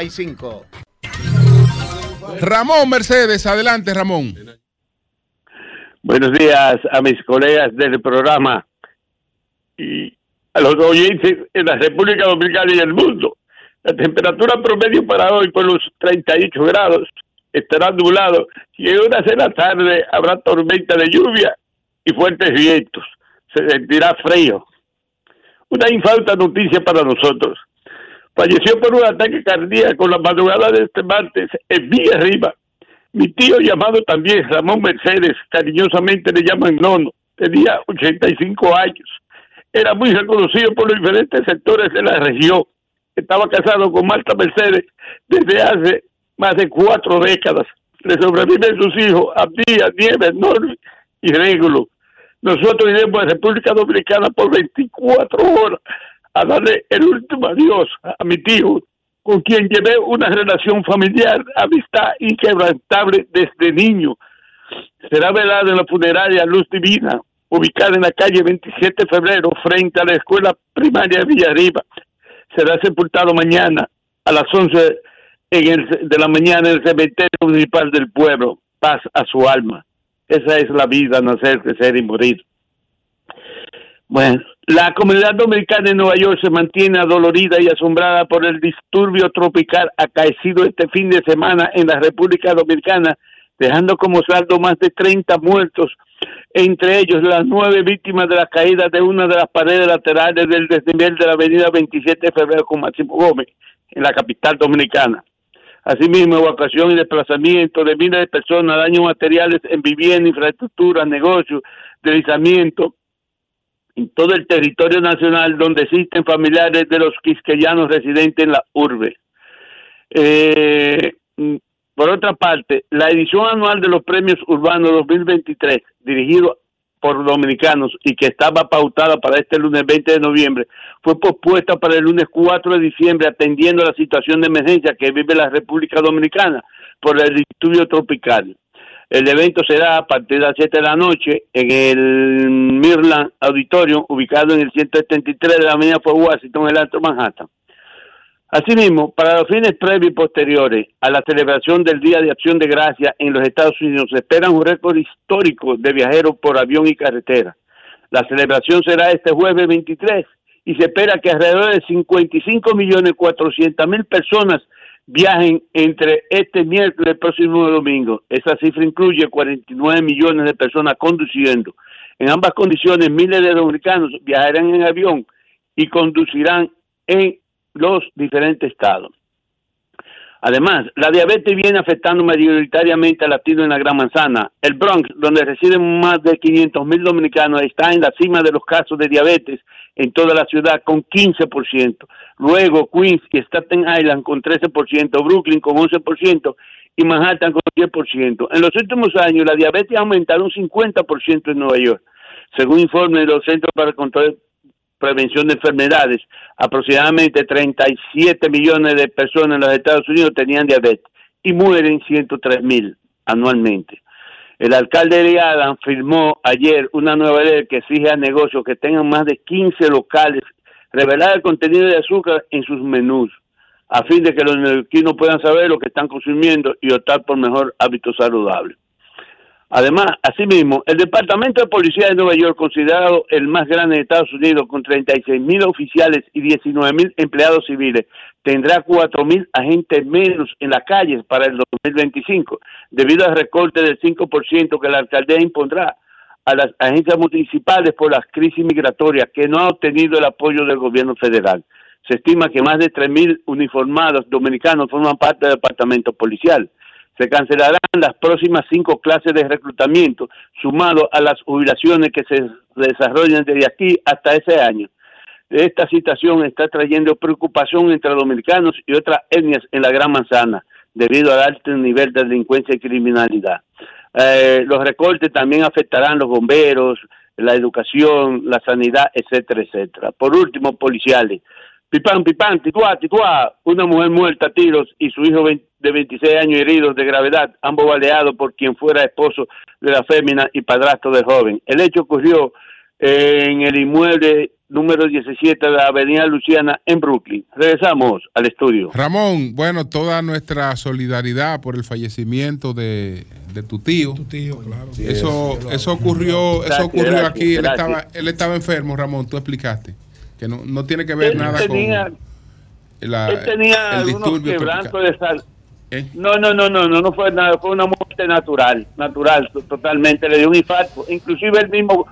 732-745-7575.
Ramón Mercedes, adelante Ramón.
Buenos días a mis colegas del programa y a los oyentes en la República Dominicana y el mundo. La temperatura promedio para hoy por los 38 grados estará nublado y en horas de la tarde habrá tormenta de lluvia y fuertes vientos. Se sentirá frío. Una infausta noticia para nosotros. Falleció por un ataque cardíaco la madrugada de este martes en Villa Arriba. Mi tío llamado también Ramón Mercedes, cariñosamente le llaman Nono, tenía 85 años. Era muy reconocido por los diferentes sectores de la región. Estaba casado con Marta Mercedes desde hace más de cuatro décadas. Le sobreviven sus hijos, Abdía, Nieves, Norby y Régulo. Nosotros iremos a República Dominicana por 24 horas a darle el último adiós a mi tío, con quien llevé una relación familiar, amistad inquebrantable desde niño. Será velado en la funeraria Luz Divina, ubicada en la calle 27 de febrero, frente a la escuela primaria de Villarriba. Será sepultado mañana a las 11 en el- de la mañana en el cementerio municipal del pueblo. Paz a su alma. Esa es la vida, nacer, crecer y morir. Bueno, la comunidad dominicana en Nueva York se mantiene adolorida y asombrada por el disturbio tropical acaecido este fin de semana en la República Dominicana, dejando como saldo más de 30 muertos, entre ellos las nueve víctimas de la caída de una de las paredes laterales del desnivel de la avenida 27 de febrero con Máximo Gómez, en la capital dominicana. Asimismo, evacuación y desplazamiento de miles de personas, daños materiales en vivienda, infraestructura, negocios, deslizamiento en todo el territorio nacional donde existen familiares de los quisqueyanos residentes en la urbe. Eh, mm, por otra parte, la edición anual de los premios urbanos 2023, dirigido por dominicanos y que estaba pautada para este lunes 20 de noviembre, fue pospuesta para el lunes 4 de diciembre atendiendo la situación de emergencia que vive la República Dominicana por el disturbio tropical. El evento será a partir de las 7 de la noche en el Mirland Auditorium, ubicado en el 173 de la avenida Fort Washington, en el Alto Manhattan. Asimismo, para los fines previos y posteriores a la celebración del Día de Acción de Gracia en los Estados Unidos, se espera un récord histórico de viajeros por avión y carretera. La celebración será este jueves 23 y se espera que alrededor de 55 millones 400 mil personas viajen entre este miércoles y el próximo domingo. Esa cifra incluye 49 millones de personas conduciendo. En ambas condiciones, miles de dominicanos viajarán en avión y conducirán en los diferentes estados. Además, la diabetes viene afectando mayoritariamente a latinos en la Gran Manzana. El Bronx, donde residen más de 500 mil dominicanos, está en la cima de los casos de diabetes en toda la ciudad con 15%. Luego Queens y Staten Island con 13%, Brooklyn con 11% y Manhattan con 10%. En los últimos años, la diabetes ha aumentado un 50% en Nueva York. Según informe de los Centros para el Control prevención de enfermedades, aproximadamente 37 millones de personas en los Estados Unidos tenían diabetes y mueren 103 mil anualmente. El alcalde de Adam firmó ayer una nueva ley que exige a negocios que tengan más de 15 locales revelar el contenido de azúcar en sus menús, a fin de que los neoyorquinos puedan saber lo que están consumiendo y optar por mejor hábitos saludables. Además, asimismo, el Departamento de Policía de Nueva York, considerado el más grande de Estados Unidos, con 36 mil oficiales y 19 mil empleados civiles, tendrá 4 mil agentes menos en las calles para el 2025, debido al recorte del 5% que la alcaldía impondrá a las agencias municipales por las crisis migratorias que no ha obtenido el apoyo del gobierno federal. Se estima que más de 3 mil uniformados dominicanos forman parte del departamento policial se cancelarán las próximas cinco clases de reclutamiento, sumado a las jubilaciones que se desarrollan desde aquí hasta ese año. Esta situación está trayendo preocupación entre dominicanos y otras etnias en la Gran Manzana, debido al alto nivel de delincuencia y criminalidad. Eh, los recortes también afectarán los bomberos, la educación, la sanidad, etcétera, etcétera. Por último, policiales. Pipán, pipán, tituá, tituá, una mujer muerta a tiros y su hijo de 26 años heridos de gravedad, ambos baleados por quien fuera esposo de la fémina y padrastro del joven. El hecho ocurrió en el inmueble número 17 de la Avenida Luciana en Brooklyn. Regresamos al estudio.
Ramón, bueno, toda nuestra solidaridad por el fallecimiento de, de tu tío.
Tu tío, claro.
Eso, eso ocurrió, eso ocurrió aquí. Él estaba, él estaba enfermo, Ramón, tú explicaste. Que no, no tiene que ver
Él
nada
tenía-
con la,
Él tenía
el
algunos
disturbio
quebrantos de sal. No, no, no, no, no, no fue nada, fue una muerte natural, natural, to- totalmente, le dio un infarto. Inclusive él mismo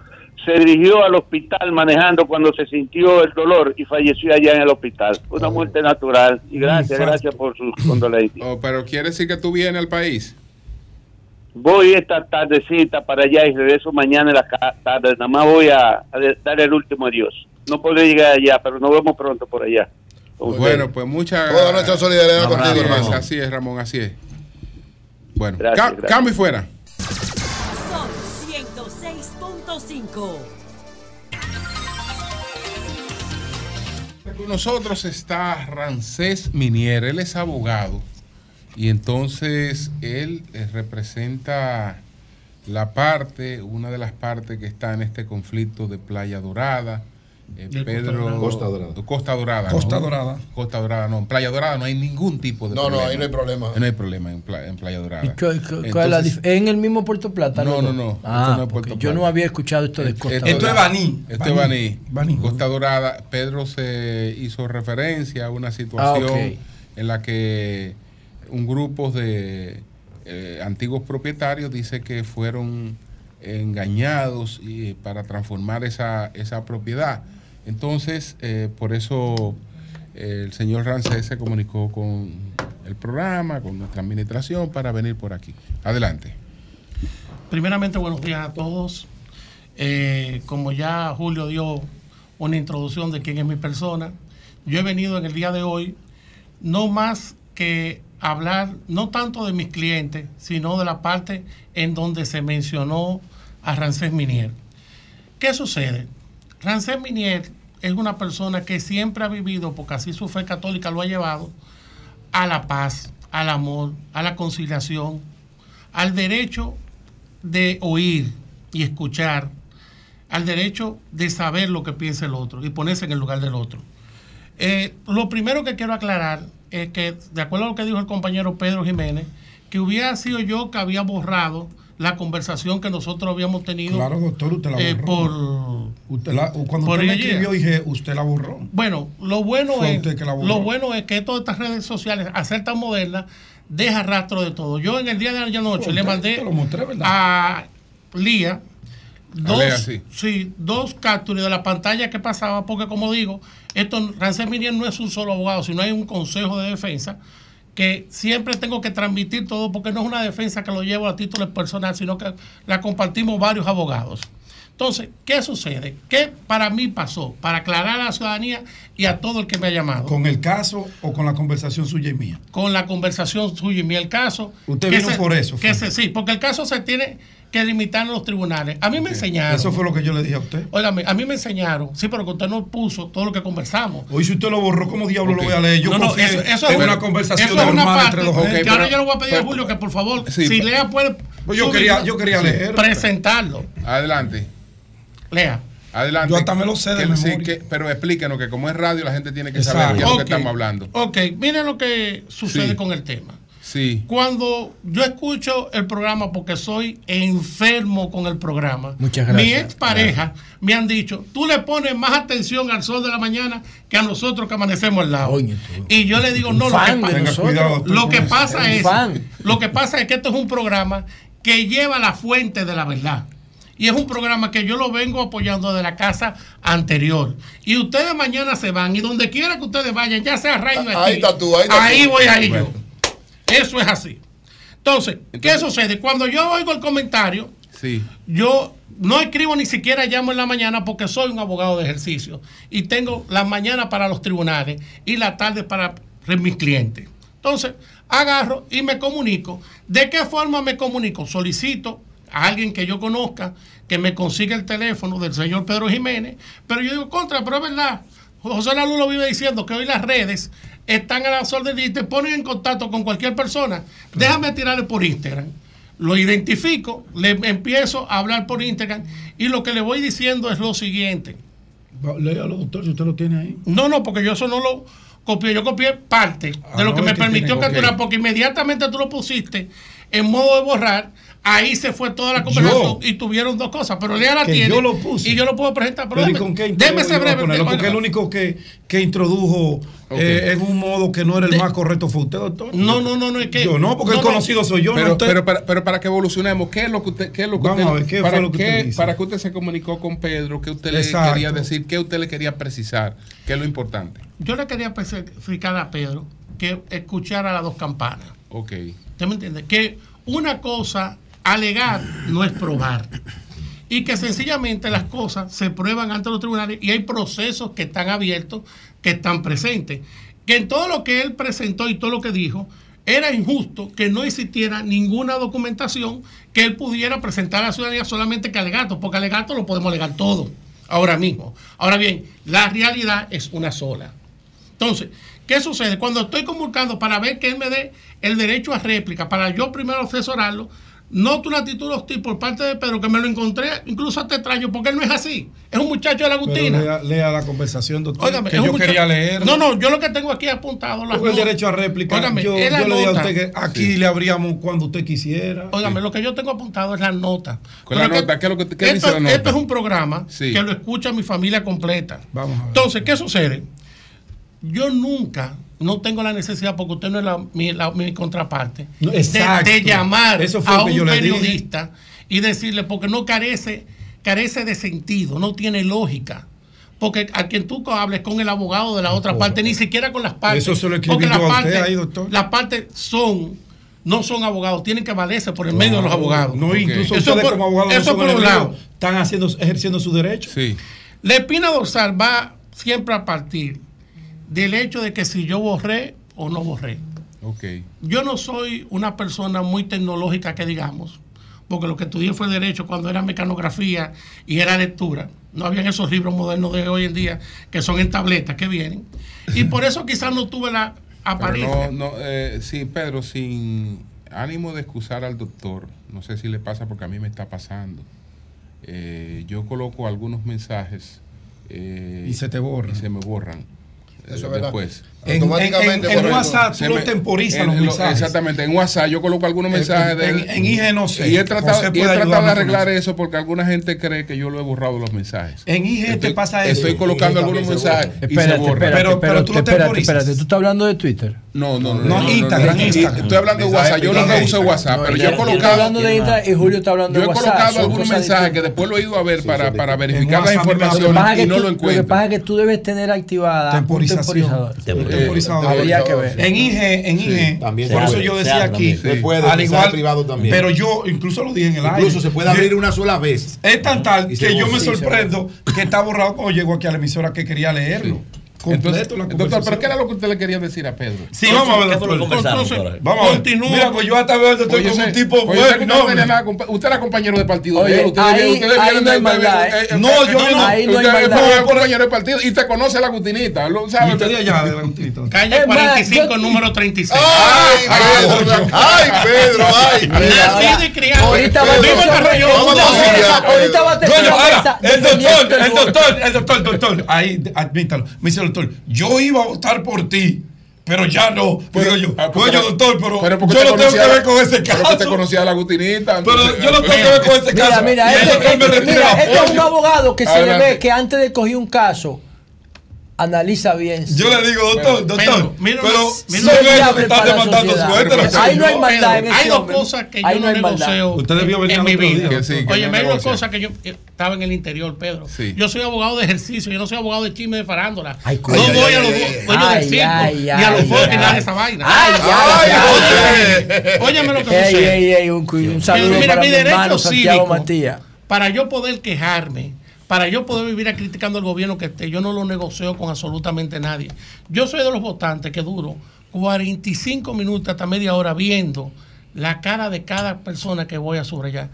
se dirigió al hospital manejando cuando se sintió el dolor y falleció allá en el hospital. Fue una muerte natural. Y gracias,
infarto.
gracias por sus condolencias.
Oh, pero quiere decir que tú vienes al país.
Voy esta tardecita para allá y regreso mañana en la tarde. Nada más voy a, a dar el último adiós. No podré llegar allá, pero nos vemos pronto por allá.
Bueno, pues mucha
Toda nuestra solidaridad
Así
contigo,
es,
hermano.
Así es, Ramón, así es. Bueno,
Gracias,
ca-
gracias.
cambio y fuera.
Sol 106.5.
Con nosotros está Rancés Minier, él es abogado y entonces él eh, representa la parte, una de las partes que está en este conflicto de Playa Dorada. Eh, Pedro
Costa Dorada.
Costa Dorada.
Costa
¿no?
Dorada.
Costa Dorada, no. En Playa Dorada no hay ningún tipo de
No, no,
problema.
ahí no hay problema.
No hay problema en, Pla- en Playa Dorada.
¿Y qué- qué- cuál es la ¿En el mismo Puerto Plata?
No, no, no.
Ah,
no
porque yo no había escuchado esto de Costa
Esto
Esto es
Dorada.
Baní.
Esto es Baní.
Baní.
Costa Dorada. Pedro se hizo referencia a una situación
Ah,
en la que un grupo de eh, antiguos propietarios dice que fueron engañados y, para transformar esa, esa propiedad. Entonces, eh, por eso eh, el señor Rancés se comunicó con el programa, con nuestra administración para venir por aquí. Adelante.
Primeramente, buenos días a todos. Eh, como ya Julio dio una introducción de quién es mi persona, yo he venido en el día de hoy no más que hablar, no tanto de mis clientes, sino de la parte en donde se mencionó a Rancés Minier. ¿Qué sucede? Rancés Minier es una persona que siempre ha vivido, porque así su fe católica lo ha llevado, a la paz, al amor, a la conciliación, al derecho de oír y escuchar, al derecho de saber lo que piensa el otro y ponerse en el lugar del otro. Eh, lo primero que quiero aclarar es que, de acuerdo a lo que dijo el compañero Pedro Jiménez, que hubiera sido yo que había borrado la conversación que nosotros habíamos tenido
Claro, doctor, usted la
eh,
borró.
por,
Usted la- cuando
por
usted me
ella.
escribió, dije, usted la borró.
Bueno, lo bueno
Fue
es
usted que la borró.
lo bueno es que todas estas redes sociales, al ser tan modernas, deja rastro de todo. Yo en el día de ayer noche le mandé a Lía dos,
sí.
sí, dos capturas de la pantalla que pasaba, porque como digo, esto Rancés Minier no es un solo abogado, sino hay un consejo de defensa que siempre tengo que transmitir todo porque no es una defensa que lo llevo a título personal, sino que la compartimos varios abogados. Entonces, ¿qué sucede? ¿Qué para mí pasó? Para aclarar a la ciudadanía y a todo el que me ha llamado.
¿Con el caso o con la conversación suya y mía?
Con la conversación suya y mía. El caso.
Usted
que
vino
se-
por eso,
Que se, sí, porque el caso se tiene que limitar en los tribunales. A mí me enseñaron.
Eso fue lo que yo le dije a usted.
Óigame, a mí me enseñaron, sí, pero que usted no puso todo lo que conversamos.
Hoy si usted lo borró, ¿cómo diablo lo voy a leer? Yo
No, no, eso- eso es
una conversación
eso es una
normal
parte
entre dos
que
jóvenes.
ahora yo le voy a pedir a Julio que por favor,
Sí,
si
pero-
Lea puede
Pues yo quería- yo quería leer.
presentarlo.
Adelante.
Lea.
Adelante.
Yo hasta me lo sé de
sí,
memoria.
que- pero explíquenos que como es radio la gente tiene que
Exacto.
saber qué es lo que estamos hablando.
Ok, miren lo que sucede
Sí.
con el tema.
Sí.
Cuando yo escucho el programa, porque soy enfermo con el programa,
Muchas
mi
gracias.
expareja me han dicho, tú le pones más atención al sol de la mañana que a nosotros que amanecemos al lado. Y yo le digo, no, lo que,
fan de
pa-
nosotros. Tenga cuidado,
lo que pasa es, lo que pasa es que esto es un programa que lleva la fuente de la verdad. Y es un programa que yo lo vengo apoyando de la casa anterior. Y ustedes mañana se van. Y donde quiera que ustedes vayan, ya sea radio
Ahí
aquí,
está tú, ahí está tú.
voy a ir
Bueno.
yo. Eso es así. Entonces, ¿qué sucede? Cuando yo oigo el comentario,
Sí.
yo no escribo ni siquiera llamo en la mañana porque soy un abogado de ejercicio y tengo la mañana para los tribunales y la tarde para mis clientes. Entonces, agarro y me comunico. ¿De qué forma me comunico? Solicito a alguien que yo conozca que me consiga el teléfono del señor Pedro Jiménez, pero yo digo, contra, pero es verdad. José Lalu lo vive diciendo que hoy las redes están a las órdenes y te ponen en contacto con cualquier persona. Déjame tirarle por Instagram lo identifico, le empiezo a hablar por Instagram y lo que le voy diciendo es lo siguiente.
Léalo, doctor, si usted lo tiene ahí.
No, no, porque yo eso no lo copié, yo copié parte de lo que me
que
permitió
tiene-
capturar, porque inmediatamente tú lo pusiste en modo de borrar, ahí se fue toda la conversación y tuvieron dos cosas, pero Lea la
Que
tiene
yo lo puse.
y yo lo puedo presentar, pero,
Pero ¿y
déme, ese breve.
ponerlo? Porque el único que, que introdujo eh, en un modo que no era el más correcto fue usted, doctor.
No, no, no, no, es que.
Yo no, porque el conocido soy yo, no
Pero,
usted.
pero, para, pero para que evolucionemos, ¿qué es lo que usted, qué es lo que
Vamos
usted-
a ver, ¿qué
para,
fue lo que usted
qué-
dice?
para que usted se comunicó con Pedro, qué usted
Exacto.
le quería decir, qué usted le quería precisar, qué es lo importante?
Yo le quería explicar a Pedro que escuchara las dos campanas.
Ok.
¿Usted me entiende? Que una cosa, alegar, no es probar. Y que sencillamente las cosas se prueban ante los tribunales y hay procesos que están abiertos, que están presentes. Que en todo lo que él presentó y todo lo que dijo, era injusto que no existiera ninguna documentación que él pudiera presentar a la ciudadanía solamente que alegato, porque alegato lo podemos alegar todo ahora mismo. Ahora bien, la realidad es una sola. Entonces, ¿qué sucede? Cuando estoy convocando para ver que él me dé el derecho a réplica, para yo primero asesorarlo, noto una actitud hostil por parte de Pedro que me lo encontré incluso hasta extraño, porque él no es así. Es un muchacho de la Agustina.
lea, lea la conversación, doctor.
Óigame,
que yo
muchacho-
quería leer.
No, no, yo lo que tengo aquí apuntado. las
el derecho a réplica.
Óigame,
yo
es la
yo le dije a usted que aquí le abríamos cuando usted quisiera.
Óigame, lo que yo tengo apuntado es la nota.
Con la nota, ¿qué es lo que- qué
esto,
dice la nota?
Esto es un programa
Sí.
que lo escucha mi familia completa.
Vamos a ver.
Entonces, ¿qué sucede? Yo nunca, no tengo la necesidad, porque usted no es la- mi, la- mi contraparte,
No,
de- llamar
Eso fue
a un periodista y decirle, porque no carece, carece de sentido, no tiene lógica. porque a quien tú hables con el abogado de la otra parte, ni siquiera con las partes.
Eso se lo escribí
porque
yo
las
a usted
partes-
ahí, doctor.
Las partes son, no son abogados, tienen que valerse por el medio de los abogados.
No, incluso
Eso
ustedes
por-
como abogados no
eso
son
por un lado.
están haciendo, ejerciendo su derecho.
Sí.
La espina dorsal va siempre a partir del hecho de que si yo borré o no borré.
Ok.
Yo no soy una persona muy tecnológica que digamos, porque lo que estudié fue derecho cuando era mecanografía y era lectura. No habían esos libros modernos de hoy en día que son en tabletas que vienen. Y por eso quizás no tuve la apariencia.
no, no, eh, sí, Pedro, sin ánimo de excusar al doctor, no sé si le pasa porque a mí me está pasando. Eh, yo coloco algunos mensajes eh,
Y se te borran.
y se me borran.
Eso es verdad.
En- Automáticamente en-. WhatsApp tú
Se
lo
me-
temporizas
en-
los
en lo-
mensajes.
Exactamente, en WhatsApp yo coloco algunos
En-
mensajes de
en- en IGE no sé.
Y he tratado, y he tratado de arreglar
eso.
eso porque alguna gente cree que yo lo he borrado los mensajes.
En IGE te pasa eso.
Estoy colocando algunos mensajes se
espérate,
Pero- pero
pero
tú lo
espérate,
temporizas.
espérate, ¿tú estás hablando de Twitter?
No, no, no.
No, Instagram, Instagram.
Estoy hablando de WhatsApp. Yo nunca uso WhatsApp, pero yo he
Yo estoy
colocado.
hablando de Instagram y Julio está hablando
Yo
de
he
WhatsApp.
colocado
son
algunos
cosas
mensajes que después lo he ido a ver para, verificar la información y no lo
Lo que
encuentro.
pasa es que tú debes tener activada un
Temporización.
temporizador.
Temporizador.
Habría que ver.
En IGE, en IGE,
también
por
se
eso yo decía aquí.
Se puede,
al igual,
privado también.
pero yo incluso lo dije en el aire.
Incluso se puede abrir una sola vez.
Es tan tal que yo me sorprendo que está borrado cuando llego aquí a la emisora que quería leerlo. Completo
Entonces,
la
doctor, pero ¿qué era lo que usted le quería decir a Pedro?
Sí, vamos a ver,
¿Qué fue lo que
doctor. Entonces? Vamos a ver.
Continúo.
Mira, pues yo hasta veo al doctor
Oye,
como un tipo
oye,
bueno.
usted no
no,
tenía nada con- usted era compañero de partido.
Oye,
ustedes ustedes
no hay
de-
maldad,
de-
¿eh?
eh,
No,
eh,
yo no-
ahí no
Usted compañero de partido y te conoce la gutinita, ¿lo
Y
sabe?
usted de allá, de la Gutinita.
Calle
Es más,
45,
yo-
número 36.
¡Ay, Pedro! ¡Ay, Pedro! ¡Ay,
Nacido y criado.
Ahorita va a tener
Carrillo.
Vamos a
ahorita- va a tener
el doctor, el doctor, el doctor, doctor, ahí, admítalo. Me dice doctor, yo iba a votar por ti, pero ya no. Digo yo,
Ah,
oye, doctor, pero,
pero
yo
te
no tengo que ver con ese
Pero que te
caso.
conocía la gutinita.
Pero
entonces-
yo no tengo que ver con ese
Mira,
caso.
mira,
el
este, este- mira, este es un abogado que se le ve que antes de coger un caso, analiza bien.
Yo le digo, doctor, doctor, pero no
una-
es que
viable
está
para la
demandando
ahí no hay maldad en
Pedro, hay
ese
dos cosas que yo
no
negocio
Usted debió venir
en mi vida. Oye, hay una
negocia.
cosa que yo eh, estaba en el interior, Pedro.
Sí.
Yo soy abogado de ejercicio, yo no soy abogado de chisme de farándula.
Ay,
no voy a los dueños del circo,
ay,
ni a los nada de esa vaina.
Ay, ay, ay,
Óyeme lo que sucede.
un, saludo
Mira,
para
mi
hermano Santiago. Matías.
Para yo poder quejarme, para yo poder vivir criticando al gobierno que esté, yo no lo negocio con absolutamente nadie. Yo soy de los votantes que duro 45 minutos hasta media hora viendo la cara de cada persona que voy a subrayar.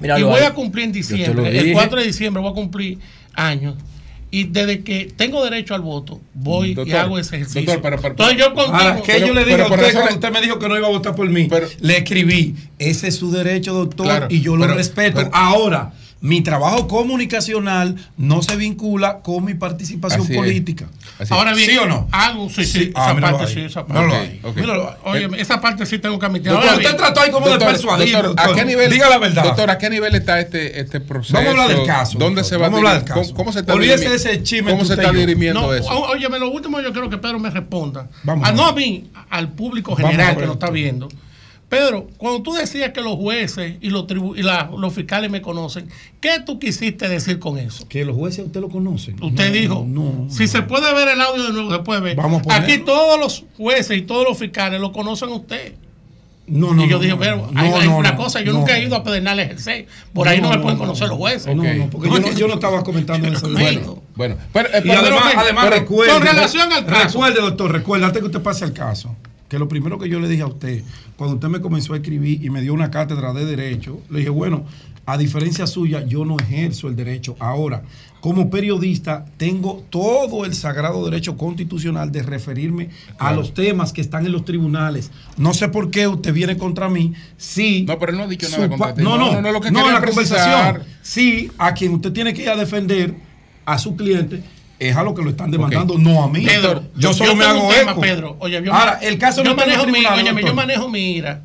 Míralo
y voy a cumplir en diciembre, el
dije.
4 de diciembre voy a cumplir años. Y desde que tengo derecho al voto, voy y hago ese ejercicio.
doctor, pero- pero-
Entonces yo contigo.
Ahora, ¿qué
Pero-
yo le
pero
digo a
por
usted cuando usted me dijo que no iba a votar por mí?
Pero-
le escribí, ese es su derecho, doctor,
Claro,
y yo lo
pero-
respeto.
pero-
Ahora, mi trabajo comunicacional no se vincula con mi participación
Así
política.
Así.
Ahora bien,
¿Sí o no?
Algo, sí, sí,
Sí. Ah,
esa parte
ahí.
sí, esa parte.
ahí.
Ok.
Míralo, oye, esa parte sí tengo que admitir.
Doctor,
Ahora
usted trató ahí como de
Doctor,
persuadir.
doctor, ¿a qué nivel,
Diga la verdad.
Doctor, ¿a qué nivel está este, este proceso?
Vamos a hablar del caso.
¿Dónde
doctor.
se va
Vamos a hablar del
¿Cómo,
caso.
cómo se está
Olvídese
dirimi-
de ese chisme
¿Cómo se está dirimiendo
No,
eso?
o- óyeme, lo último yo quiero que Pedro me responda.
Vamos
Ah,
a
no a mí, al público general que lo está viendo. Pedro, cuando tú decías que los jueces y los, tribu- y la- los fiscales me conocen, ¿qué tú quisiste decir con eso?
Que los jueces a usted lo conocen.
Usted
No,
dijo,
no,
si
no.
se puede ver el audio de nuevo, se puede ver.
Vamos a.
Aquí todos los jueces y todos los fiscales lo conocen a usted.
No, no,
y yo
no,
dije,
no,
pero
no,
hay, una
no,
cosa, yo
no.
nunca he ido a Pedernal a ejercer. Por ahí no, me pueden conocer los jueces.
No, no, porque yo no, yo no estaba comentando eso.
Bueno,
Bueno, pero, eh,
además, además recuerde,
con relación al caso.
recuerde, doctor, recuerde, antes que usted pase al caso, que lo primero que yo le dije a usted, cuando usted me comenzó a escribir y me dio una cátedra de derecho, le dije, bueno, a diferencia suya, yo no ejerzo el derecho. Ahora, como periodista, tengo todo el sagrado derecho constitucional de referirme a los temas que están en los tribunales. No sé por qué usted viene contra mí. Sí.
No, pero él no ha dicho nada contra ti.
No,
No,
no,
no, no, lo que
no, la
precisar.
conversación. Sí, a quien usted tiene que ir a defender a su cliente es a lo que lo están demandando, no a mí.
Pedro,
yo solo me
tengo
hago
tema,
eco.
Pedro. Oye, yo,
Ahora, el caso
yo
no está en los
manejo mi, óyeme, yo manejo mi ira.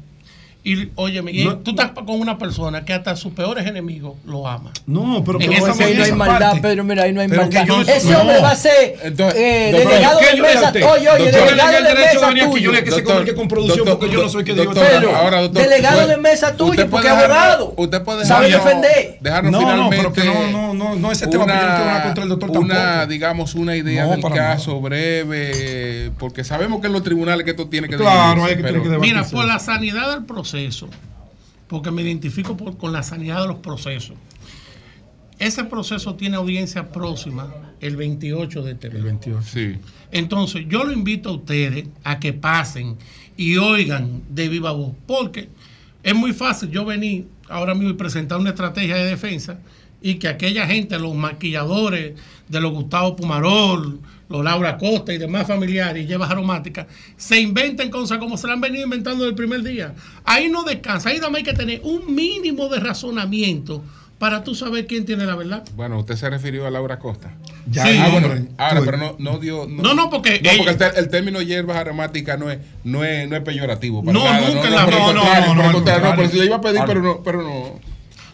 Y óyeme, y
No-
tú estás con una persona que hasta sus peores enemigos lo ama.
No, pero
En
que
esa
que ahí no hay maldad,
parte.
Pedro.
mira, ahí no hay
Pero
maldad.
que yo-
Ese
no.
hombre va a ser
Entonces,
eh,
doctor,
delegado
¿qué
de
yo
mesa. Oye, oye,
Doctor,
delegado
yo
de mesa
yo
tuyo.
le que se comunique con producción porque yo no soy que digo Pedro,
ahora, doctor,
delegado de mesa tuyo, porque es abogado.
Usted puede
Sabe
dejarnos-
defender.
dejarnos
No, no,
finalmente
pero que no, no, no, no ese tema, porque yo no tengo nada contra el doctor
una, digamos, una idea del caso breve, porque sabemos que en los tribunales que esto tiene que
Claro, hay que- que
Mira, por la sanidad del proceso, porque me identifico por- con la sanidad de los procesos. Ese proceso tiene audiencia próxima el 28 de este mes.
El 28.
Sí.
Entonces, yo lo invito a ustedes a que pasen y oigan de viva voz, porque es muy fácil yo venir ahora mismo y presentar una estrategia de defensa y que aquella gente, los maquilladores de los Gustavo Pumarol, los Laura Costa y demás familiares y llevas aromáticas, se inventen cosas como se la han venido inventando desde el primer día. Ahí no descansa, ahí más hay que tener un mínimo de razonamiento para tú saber quién tiene la verdad.
Bueno, usted se refirió a Laura Costa.
Ya,
ah,
sí.
bueno,
hombre.
ahora, pero no, no dio.
No, no, porque
No,
ella-
porque el, término hierbas aromáticas no es, no es, no es peyorativo. para
No,
nada,
nunca
no,
la- no, no, no, no,
pero si le iba a pedir, pero no, pero no.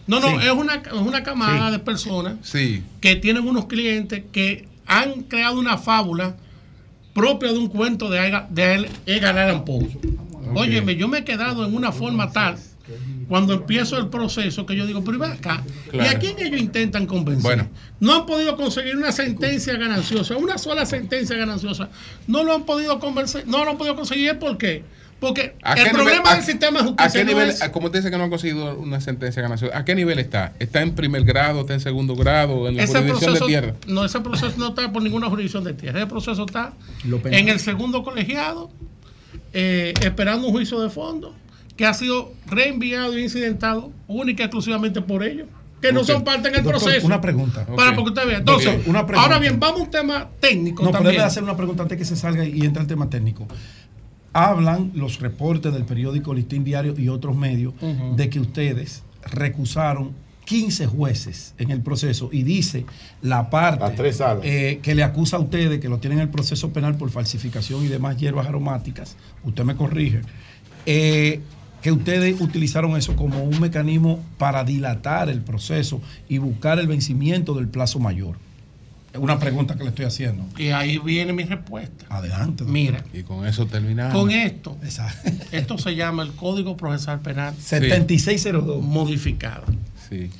No, no,
Sí.
es, una, es una camada de personas
Sí.
que tienen unos clientes que han creado una fábula propia de un cuento de, Edgar- de Edgar Allan Poe. Óyeme, yo me he quedado en una forma tal cuando empiezo el proceso que yo digo, pero acá, ¿y a quién ellos intentan convencer?
Bueno.
No han podido conseguir una sentencia gananciosa, una sola sentencia gananciosa. No lo han podido convencer, no lo han podido conseguir, ¿por qué? Porque
¿A
el
qué
problema
nivel- a-
del sistema de
¿A
justicia
qué
no
nivel,
es-
a- como usted dice que no han conseguido una sentencia gananciosa, ¿a qué nivel está? ¿Está en primer grado, está en segundo grado, en la
Ese
jurisdicción
proceso,
de tierra?
no, ese proceso no está por ninguna jurisdicción de tierra. Ese proceso está en el segundo colegiado, eh, esperando un juicio de fondo, que ha sido reenviado e incidentado única y exclusivamente por ellos, que no son parte en el
Doctor,
proceso.
una pregunta.
Para porque usted vea. Entonces,
una pregunta.
ahora bien, vamos a un tema técnico
No, pero
también.
debe hacer una pregunta antes que se salga y entre al tema técnico. Hablan los reportes del periódico Listín Diario y otros medios de que ustedes recusaron 15 jueces en el proceso y dice la parte
Las tres salas.
eh, que le acusa a ustedes que lo tienen en el proceso penal por falsificación y demás hierbas aromáticas, usted me corrige, eh, que ustedes utilizaron eso como un mecanismo para dilatar el proceso y buscar el vencimiento del plazo mayor. Es una pregunta que le estoy haciendo.
Y ahí viene mi respuesta.
Adelante.
Mira,
Y con eso terminamos.
con esto, esto se llama el Código Procesal Penal
7602.
modificado.
Sí.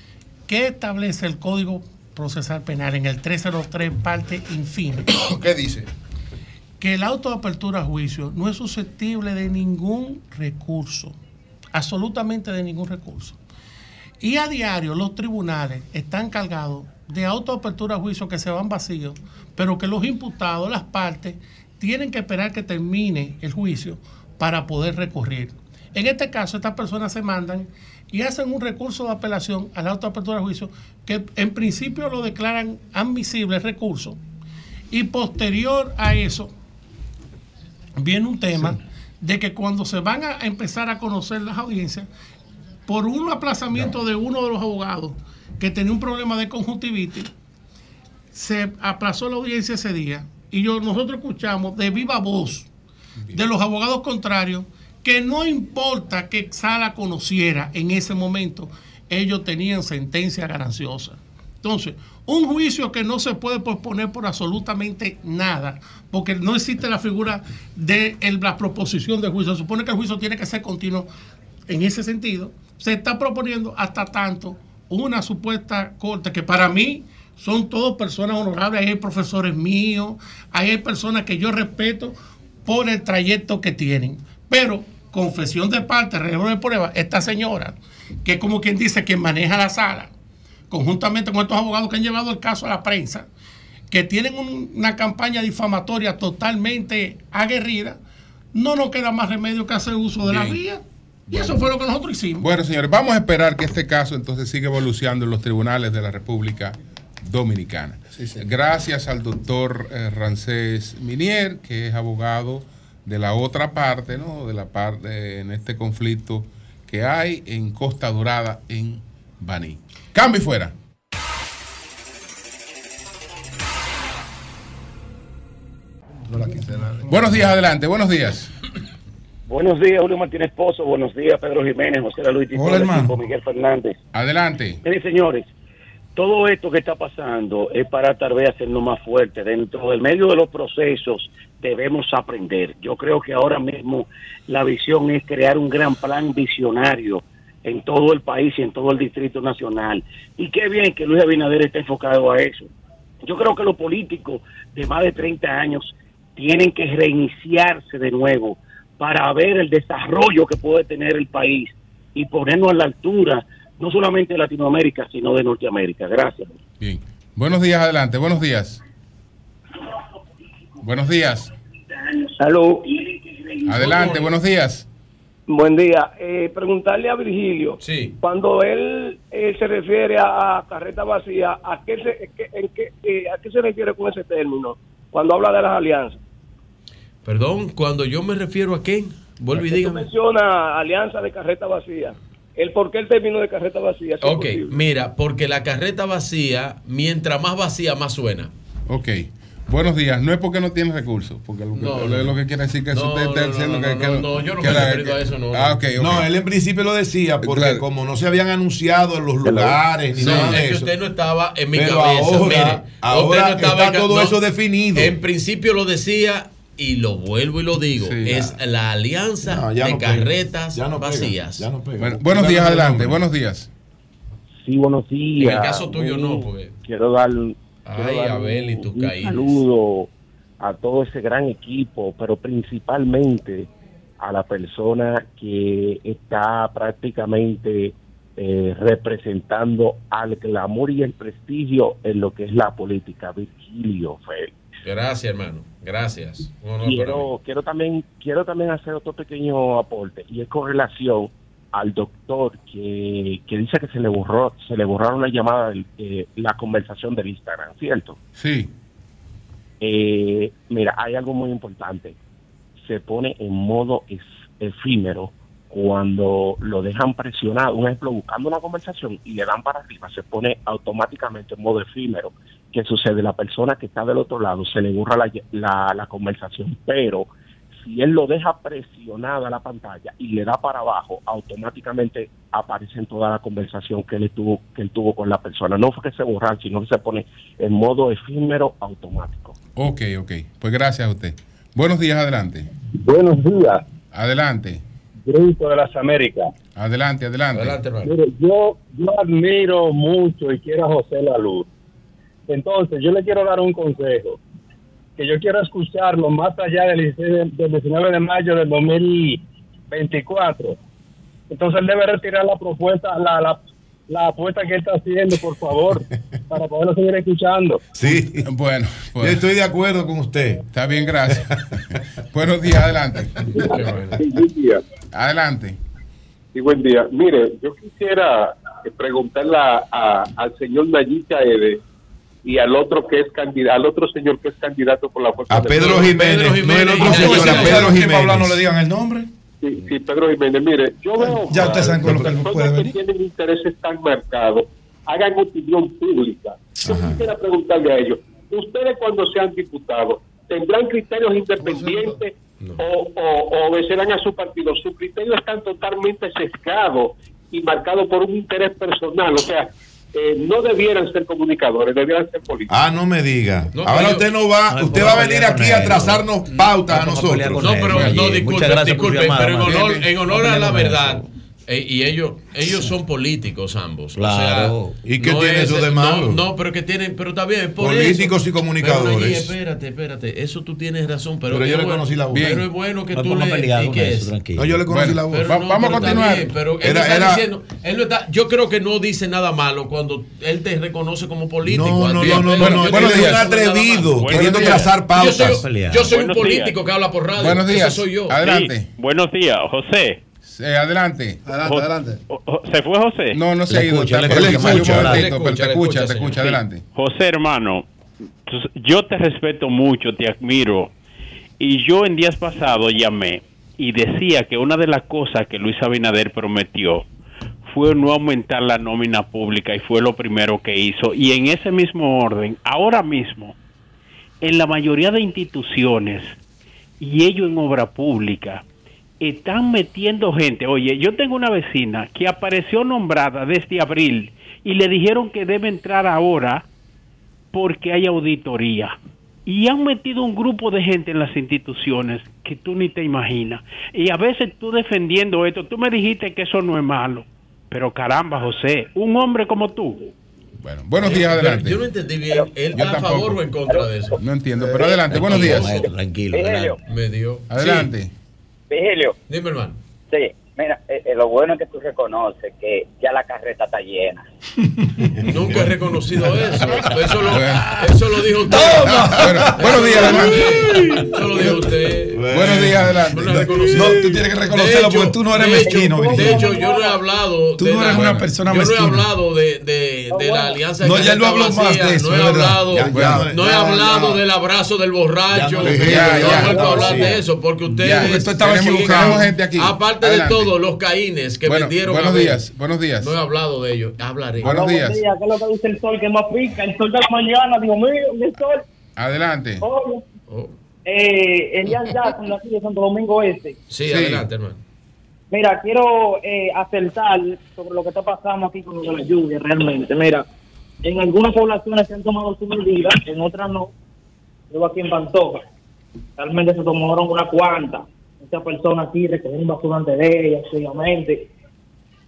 ¿Qué establece el Código Procesal Penal en el 303, parte infine?
¿Qué dice?
Que el auto de apertura a juicio no es susceptible de ningún recurso, absolutamente de ningún recurso. Y a diario los tribunales están cargados de auto de apertura a juicio que se van vacíos, pero que los imputados, las partes, tienen que esperar que termine el juicio para poder recurrir. En este caso, estas personas se mandan y hacen un recurso de apelación al auto de apertura de juicio que en principio lo declaran admisible el recurso y posterior a eso viene un tema de que cuando se van a empezar a conocer las audiencias, por un aplazamiento de uno de los abogados que tenía un problema de conjuntivitis, se aplazó la audiencia ese día y yo, nosotros escuchamos de viva voz de los abogados contrarios que no importa que Sala conociera en ese momento, ellos tenían sentencia gananciosa. Entonces, un juicio que no se puede posponer por absolutamente nada, porque no existe la figura de el- la proposición de juicio. Se supone que el juicio tiene que ser continuo. En ese sentido, se está proponiendo hasta tanto una supuesta corte que para mí son todos personas honorables. Ahí hay profesores míos, ahí hay personas que yo respeto por el trayecto que tienen. Pero, confesión de parte, reloj de prueba, esta señora, que es como quien dice que maneja la sala, conjuntamente con estos abogados que han llevado el caso a la prensa, que tienen un- una campaña difamatoria totalmente aguerrida, no nos queda más remedio que hacer uso de la vía. Y eso fue lo que nosotros hicimos.
Bueno, señores, vamos a esperar que este caso entonces siga evolucionando en los tribunales de la República Dominicana. Gracias al doctor eh, Rancés Minier, que es abogado de la otra parte, ¿no? De la parte en este conflicto que hay en Costa Dorada, en Baní. Cambio y fuera. Buenos días, adelante, buenos días.
Buenos días, Julio Martínez Pozo. Buenos días, Pedro Jiménez, José Luis Tito,
Hola, hermano.
Miguel Fernández.
Adelante.
Miren, señores, todo esto que está pasando es para tal vez hacernos más fuertes. Dentro del medio de los procesos debemos aprender. Yo creo que ahora mismo la visión es crear un gran plan visionario en todo el país y en todo el Distrito Nacional. Y qué bien que Luis Abinader esté enfocado a eso. Yo creo que los políticos de más de 30 años tienen que reiniciarse de nuevo para ver el desarrollo que puede tener el país y ponernos a la altura no solamente de Latinoamérica, sino de Norteamérica. Gracias.
Bien. Buenos días, adelante. Buenos días. Buenos días.
Salud.
Adelante, buenos días.
Buen día. Eh, preguntarle a Virgilio, cuando él, eh, se refiere a, a carreta vacía, ¿a qué, se, qué- en qué, eh, ¿a qué se refiere con ese término? Cuando habla de las alianzas.
Perdón, cuando yo me refiero a qué, vuelve y dígame.
menciona alianza de carreta vacía. ¿El por qué el término de carreta vacía? si
Ok, mira, porque la carreta vacía, mientras más vacía, más suena.
Ok. Buenos días. No es porque no tiene recursos, porque lo que,
No,
lo-
no.
lo que quiere decir que eso
No,
usted está diciendo
no,
que,
no,
que
no, no, yo no
que
me he referido a eso, no,
Ah, ok, ok.
No, él en principio lo decía porque
Claro.
como no se habían anunciado en los lugares ni
No,
nada de
es que
eso.
usted no estaba en mi
Pero
cabeza.
ahora-
mire,
ahora
usted no estaba
está
en-
todo
no,
eso definido.
En principio lo decía y lo vuelvo y lo digo.
Sí,
es la alianza
No, ya
de
no
carretas
Ya no pega,
vacías.
ya no pega.
Bueno, buenos días, adelante. Buenos días.
Sí, buenos días.
En el caso tuyo
Muy-
no, porque-
Quiero dar,
Ay,
quiero dar
Abel, y
un-
tus
un
caídas.
saludo a todo ese gran equipo, pero principalmente a la persona que está prácticamente eh, representando al glamour y el prestigio en lo que es la política, Virgilio Félix.
Gracias, hermano. Gracias. Un
quiero, quiero también quiero también hacer otro pequeño aporte y es con relación al doctor que, que dice que se le borró se le borraron la llamada eh, la conversación del Instagram cierto
Sí.
Eh, mira hay algo muy importante se pone en modo es- efímero cuando lo dejan presionado un ejemplo buscando una conversación y le dan para arriba se pone automáticamente en modo efímero ¿qué sucede? la persona que está del otro lado se le borra la, la, la conversación pero si él lo deja presionada la pantalla y le da para abajo, automáticamente aparece en toda la conversación que él tuvo, que él tuvo con la persona. No fue que se borra, sino que se pone en modo efímero automático.
Ok, ok. Pues gracias a usted. Buenos días, adelante.
Buenos días,
Adelante.
Grupo de las Américas.
Adelante, adelante.
Mire, yo, yo admiro mucho y quiero a José Laluz. Entonces, yo le quiero dar un consejo. Que yo quiero escucharlo más allá del 16 de- del 19 de mayo del 2024. Entonces, él debe retirar la propuesta, la, la, la apuesta que él está haciendo, por favor, para poderlo seguir escuchando.
Sí.
Bueno,
Yo estoy de acuerdo con usted.
Está bien, gracias. Buenos días, adelante. Adelante.
Sí, buen día. Mire, yo quisiera preguntarle a- a- al señor Nayib Ede y al otro que es candidato, al otro señor que es candidato por la fuerza
A Pedro
pueblo.
Jiménez, no el otro señor, a Pedro. Jiménez.
no le digan el nombre.
Sí, sí, Pedro Jiménez, mire, yo veo
Ya ustedes saben con lo que puede
que
venir.
tienen intereses tan marcados, hagan opinión pública. Yo quisiera preguntarle a ellos, ustedes cuando sean diputados, ¿tendrán criterios independientes o, o, o obedecerán a su partido? Sus criterios están totalmente sesgados y marcados por un interés personal, o sea, eh, no debieran ser comunicadores, debieran ser políticos.
Ah, no me diga.
No,
Ahora usted no va,
No,
usted va a venir aquí a trazarnos pautas a nosotros.
No, pero no, disculpe, disculpe, pero en honor, en honor a la verdad, eh, y ellos ellos son políticos ambos.
Claro.
O sea,
¿Y qué
no
tiene
es-
eso de malo?
No, no, pero que tienen, pero está bien, por
Políticos
eso.
y comunicadores.
Pero, espérate, espérate, eso tú tienes razón, pero,
Pero yo
es
le
bueno-
conocí la voz.
Pero es bueno que
No
tú le ¿y qué
eso,
es?
tranquilo. No, yo le conocí
Bueno,
la voz.
pero
Va-
no,
vamos a continuar.
bien, pero él
Era-
está
era-
diciendo, él no está, yo creo que no dice nada malo cuando él te reconoce como político.
No, no, no, no, no,
creo
es un atrevido, queriendo trazar pautas.
Yo soy, yo soy un político que habla por radio.
Buenos días.
Eso soy yo.
Adelante.
Buenos días, José.
Eh, adelante.
Jo- Jo- ¿Se fue José?
No, no se ha ido. Escucha, pero te escucha, te escucha. Adelante.
José, hermano, entonces, yo te respeto mucho, te admiro. Y yo en días pasados llamé y decía que una de las cosas que Luis Abinader prometió fue no aumentar la nómina pública y fue lo primero que hizo. Y en ese mismo orden, ahora mismo, en la mayoría de instituciones y ello en obra pública, están metiendo gente. Oye, yo tengo una vecina que apareció nombrada desde abril y le dijeron que debe entrar ahora porque hay auditoría. Y han metido un grupo de gente en las instituciones que tú ni te imaginas. Y a veces tú defendiendo esto, tú me dijiste que eso no es malo. Pero caramba, José, un hombre como tú.
Bueno, buenos días,
Pero
adelante.
Yo no entendí bien. ¿Él
Yo
está a
tampoco.
favor o en contra de eso?
No entiendo, pero adelante, buenos días.
tranquilo.
Virgilio,
Me dio.
Adelante.
Virgilio.
Dime, hermano.
Sí, mira, eh, eh, lo bueno es que tú reconoces que ya la carreta está llena.
Nunca he reconocido eso. Eso lo, eso lo dijo usted.
Bueno, buenos días, adelante.
Eso lo dijo usted.
Buenos días, adelante.
No,
tú tienes que reconocerlo
De hecho,
porque tú no eres
de hecho,
mezquino,
De
Virgilio.
hecho, yo no he hablado.
Tú
de
no eres
la-
una persona
Yo no he
mezquina.
hablado de, de, de la alianza
No,
de
ya no habló más de eso,
No he hablado,
Ya, ya,
no he
ya,
hablado
ya.
del abrazo del borracho.
Ya,
no
ya,
he
ya,
vuelto a hablar de eso porque ustedes. Aparte de todo, los caínes que
Bueno,
vendieron.
buenos
a
días, buenos días.
No he hablado de ellos. Hablaré.
Buenos días.
¿Qué es lo que dice el sol que más pica? El sol de la mañana, Dios mío, el sol.
Adelante.
Oh.
eh, Elian Jackson, de aquí de Santo Domingo Este.
Sí, adelante, hermano.
Mira, quiero eh, acertar sobre lo que está pasando aquí con lo de la lluvia, realmente. Mira, en algunas poblaciones se han tomado sus medidas, en otras no. Yo aquí en Pantoja, realmente se tomaron una cuanta. Muchas personas aquí recogieron basura antes de ellas, obviamente.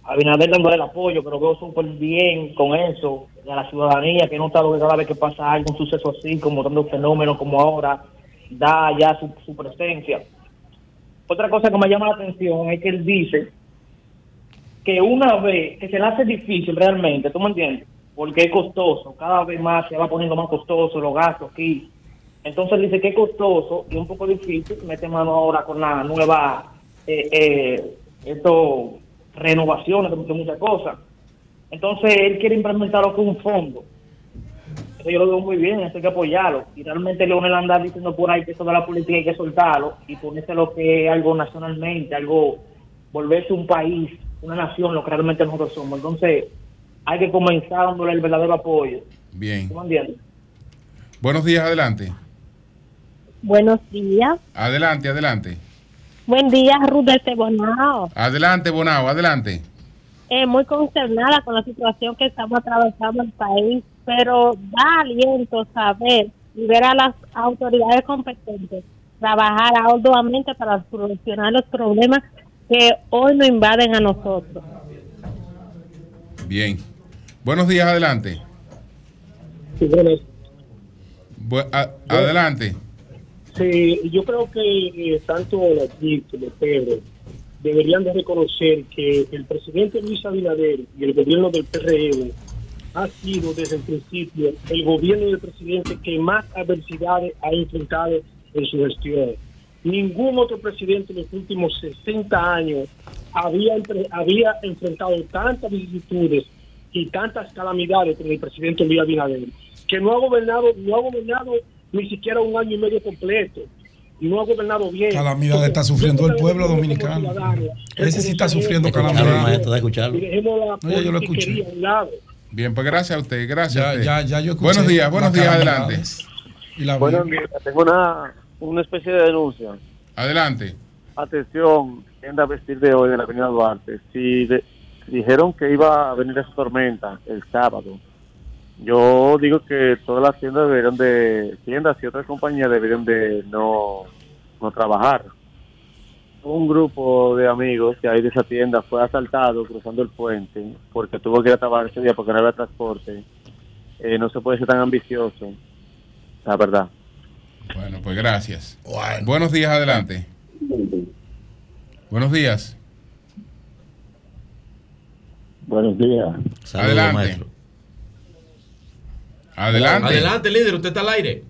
Abinader dándole el apoyo, pero veo súper bien con eso. A la ciudadanía que he notado que cada vez que pasa algo, un suceso así, como tantos fenómenos como ahora, da ya su, su presencia. Otra cosa que me llama la atención es que él dice que una vez que se le hace difícil realmente, ¿tú me entiendes? Porque es costoso, cada vez más se va poniendo más costoso los gastos aquí. Entonces dice que es costoso y un poco difícil, mete mano ahora con la nueva, eh, eh, esto, renovaciones de muchas, cosas. Entonces él quiere implementarlo con un fondo. Eso yo lo veo muy bien, eso hay que apoyarlo. Y realmente Leonel anda diciendo por ahí que eso de la política hay que soltarlo y ponerse lo que es algo nacionalmente, algo, volverse un país, una nación, lo que realmente nosotros somos. Entonces hay que comenzar dándole el verdadero apoyo.
Bien.
¿Tú me entiendes?
Buenos días, adelante.
Buenos días.
Adelante, adelante.
Buen día, Ruth de Cebonao.
Adelante, Bonao, adelante.
Eh, muy concernada con la situación que estamos atravesando el país, pero da aliento saber y ver a las autoridades competentes trabajar arduamente para solucionar los problemas que hoy nos invaden a nosotros.
Bien. Buenos días, adelante.
Sí, buenas.
Bu- a- adelante.
Sí, yo creo que eh, tanto aquí como Pedro deberían de reconocer que el presidente Luis Abinader y el gobierno del PRM ha sido desde el principio el gobierno del presidente que más adversidades ha enfrentado en su gestión. Ningún otro presidente en los últimos 60 años había, había enfrentado tantas vicisitudes y tantas calamidades como el presidente Luis Abinader, que no ha gobernado, no ha gobernado ni siquiera un año y medio completo. No ha gobernado bien.
Calamidad está sufriendo el pueblo dominicano. Ese sí está sufriendo calamidad.
Y
yo lo escuché.
Bien, pues gracias a usted, gracias
Ya,
a usted.
ya, ya yo escuché
buenos días, buenos días, adelante.
Y la
Buenos días, tengo una, una especie de denuncia.
Adelante.
Atención, tienda a vestir de hoy de la Avenida Duarte. Si de- dijeron que iba a venir esa tormenta el sábado, yo digo que todas las tiendas deberían de, tiendas y otras compañías deberían de no, no trabajar. Un grupo de amigos que hay de esa tienda fue asaltado cruzando el puente porque tuvo que ir a trabajar ese día porque no había transporte. Eh, no se puede ser tan ambicioso, la verdad.
Bueno, pues gracias. Buenos días, adelante. Buenos días.
Buenos días.
adelante. Adelante.
Adelante, líder, usted está al aire.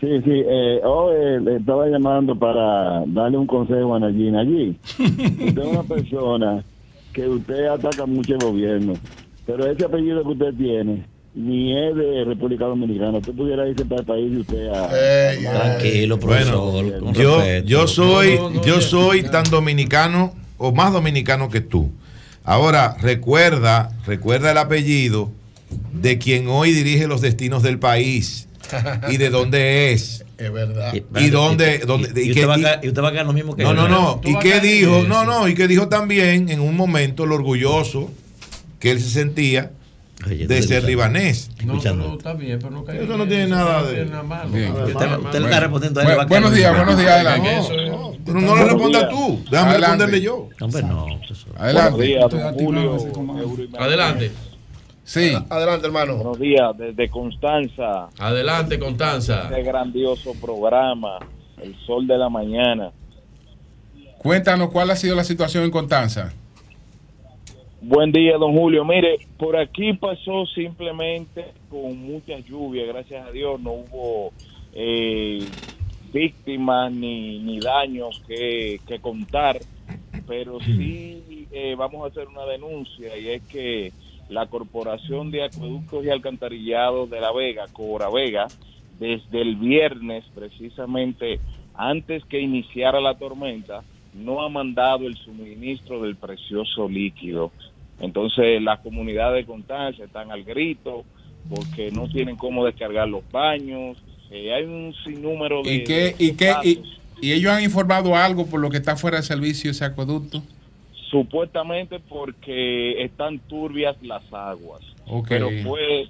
Sí, sí, eh, hoy eh, le estaba llamando para darle un consejo a Nayina. Allí, usted es una persona que usted ataca mucho el gobierno, pero ese apellido que usted tiene ni es de República Dominicana. Usted pudiera irse para el país y usted a...
Tranquilo, profesor. con
Yo, yo soy,
No, no, no,
yo soy tan dominicano o más dominicano que tú. Ahora, recuerda, recuerda el apellido de quien hoy dirige los destinos del país. y de dónde es.
Es verdad.
Y dónde, dónde
y,
y
usted
qué-
va a
y-
caer- y usted va a caer lo mismo que
no,
él.
no, no. Y
caer-
dijo, no, no, y que dijo también en un momento lo orgulloso que él se sentía de ser libanés.
No, no, no, está bien, pero no caiga
Eso no tiene nada de- Usted- le está respondiendo a él,
buenos días, buenos días,
No,
adelante.
Pero no le responda tú, déjame
Adelante.
responderle yo.
Hombre, no.
Adelante.
Julio. Euro-
Adelante.
Sí.
Adelante, hermano.
Buenos días, desde Constanza.
Adelante, Constanza.
Este grandioso programa, El Sol de la Mañana.
Cuéntanos cuál ha sido la situación en Constanza.
Buen día, don Julio. Mire, por aquí pasó simplemente con mucha lluvia, gracias a Dios no hubo eh, víctimas ni, ni daños que, que contar, pero sí eh, vamos a hacer una denuncia y es que la Corporación de Acueductos y Alcantarillados de La Vega, Cobra Vega, desde el viernes precisamente antes que iniciara la tormenta, no ha mandado el suministro del precioso líquido. Entonces las comunidades de Constanza están al grito porque no tienen cómo descargar los baños. Eh, hay un sinnúmero de...
¿Y qué,
de
y qué, y,
casos.
y ellos han informado algo por lo que está fuera de servicio ese acueducto?
Supuestamente porque están turbias las aguas. Pero fue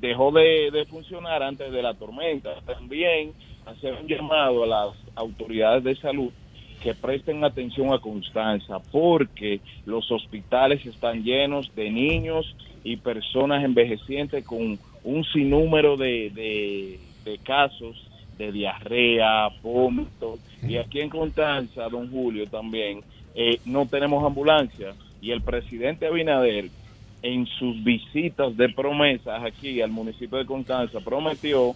dejó de, de funcionar antes de la tormenta. También hacer un llamado a las autoridades de salud que presten atención a Constanza porque los hospitales están llenos de niños y personas envejecientes con un sinnúmero de, de, de casos de diarrea, vómito. Y aquí en Constanza, don Julio, también eh, no tenemos ambulancia. Y el presidente Abinader, en sus visitas de promesas aquí al municipio de Constanza, prometió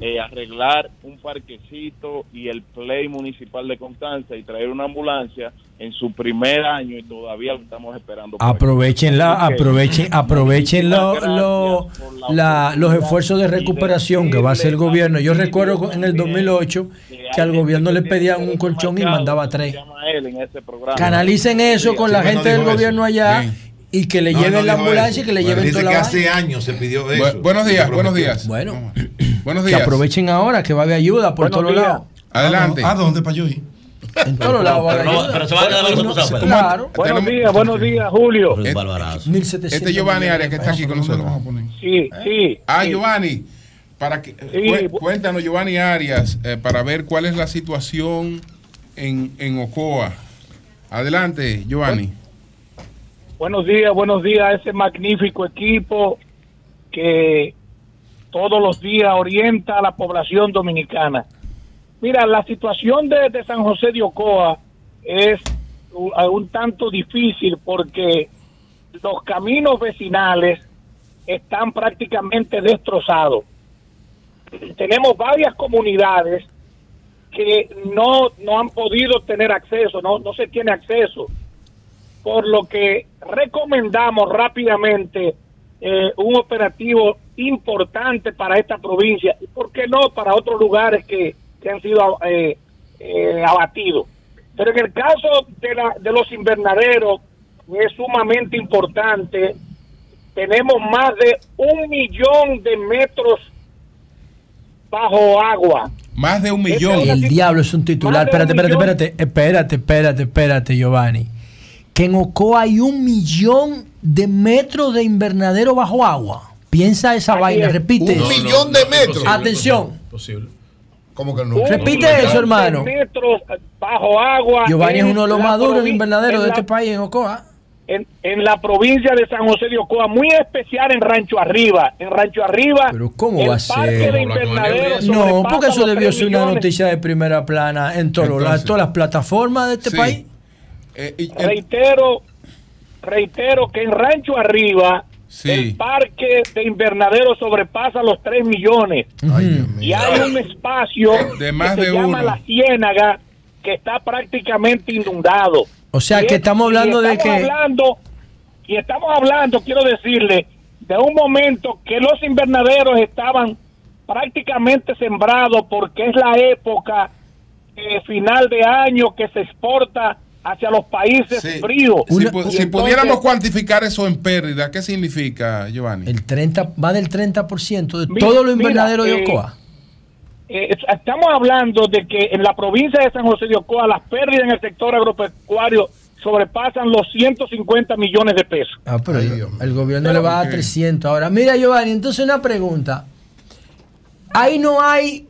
eh, arreglar un parquecito y el play municipal de Constanza y traer una ambulancia en su primer año y todavía lo estamos esperando.
Aprovechenla, aprovechen, aprovechen lo-
muchísimas
lo-
gracias por la
la- los esfuerzos de recuperación que va a hacer el gobierno. Yo recuerdo en el 2008 que al gobierno le pedían un colchón y mandaba tres.
llama él en ese programa.
Canalicen eso con la gente
no
del gobierno
eso.
allá
Bien.
Y que le
No,
lleven
no
la ambulancia y que le
Bueno,
lleven
dice
toda
que
la
hace
vaina.
años se pidió
Bu-
eso.
buenos días, buenos días.
Bueno,
Buenos
que
días.
aprovechen ahora que va a haber ayuda por
Buenos
todos lados.
Adelante.
¿A dónde para yo ir?
En todos lados
Pero no-
ayuda.
pero se va a quedar
Sí,
Pedro.
Claro.
Buenos días, buenos días, Julio.
Pero es barbarazo.
1700
Este es Giovanni Arias que
de
está aquí con nosotros.
Sí, sí.
Ah,
sí.
Giovanni, para que, cu- cuéntanos, Giovanni Arias, eh, para ver cuál es la situación en, en Ocoa. Adelante, Giovanni.
Buenos días, buenos días a ese magnífico equipo que todos los días orienta a la población dominicana. Mira, la situación de, San José de Ocoa es un, un tanto difícil porque los caminos vecinales están prácticamente destrozados. Tenemos varias comunidades que no, no han podido tener acceso, no, no se tiene acceso por lo que recomendamos rápidamente eh, un operativo importante para esta provincia y por qué no para otros lugares que, que han sido eh, eh, abatidos. Pero en el caso de, la, de los invernaderos es sumamente importante. Tenemos más de un millón de metros bajo agua.
Más de un millón.
El diablo es un titular. Espérate, espérate, espérate, espérate, espérate, espérate, Giovanni. Que en Ocoa hay un millón de metros de invernadero bajo agua. Piensa esa vaina,
es.
repite.
Un
eso.
millón de metros.
Atención.
Posible.
¿Cómo que no?
Un
Repite
millón
eso,
de
hermano.
metros bajo agua.
Giovanni es
en
uno de los
la
más duros de invernadero de
la-
este país, en Ocoa.
en, en la provincia de San José de Ocoa, muy especial en Rancho Arriba. En Rancho Arriba,
Pero ¿cómo va a ser? No, porque eso debió ser una noticia de primera plana en lados,
Entonces.
todas las plataformas de este
Sí.
país.
Eh, y-
Reitero, reitero que en Rancho Arriba
Sí.
el parque de invernadero sobrepasa los 3 millones. Y hay un espacio
De más
que
de
se llama. La Ciénaga que está prácticamente inundado.
O sea,
Y
que
es-
estamos hablando de
estamos
que...
hablando- y estamos hablando, quiero decirle, de un momento que los invernaderos estaban prácticamente sembrados porque es la época eh, final de año que se exporta hacia los países
Sí.
fríos.
si,
entonces-
pudiéramos cuantificar eso en pérdida, ¿qué significa, Giovanni?
El 30, va del 30% de
Mira,
todo lo
mira,
invernadero de
eh,
Ocoa.
eh, estamos hablando de que en la provincia de San José de Ocoa las pérdidas en el sector agropecuario sobrepasan los 150 millones de pesos.
Ah, pero el gobierno le va a dar 300 ahora. Mira, Giovanni, entonces una pregunta. Ahí no hay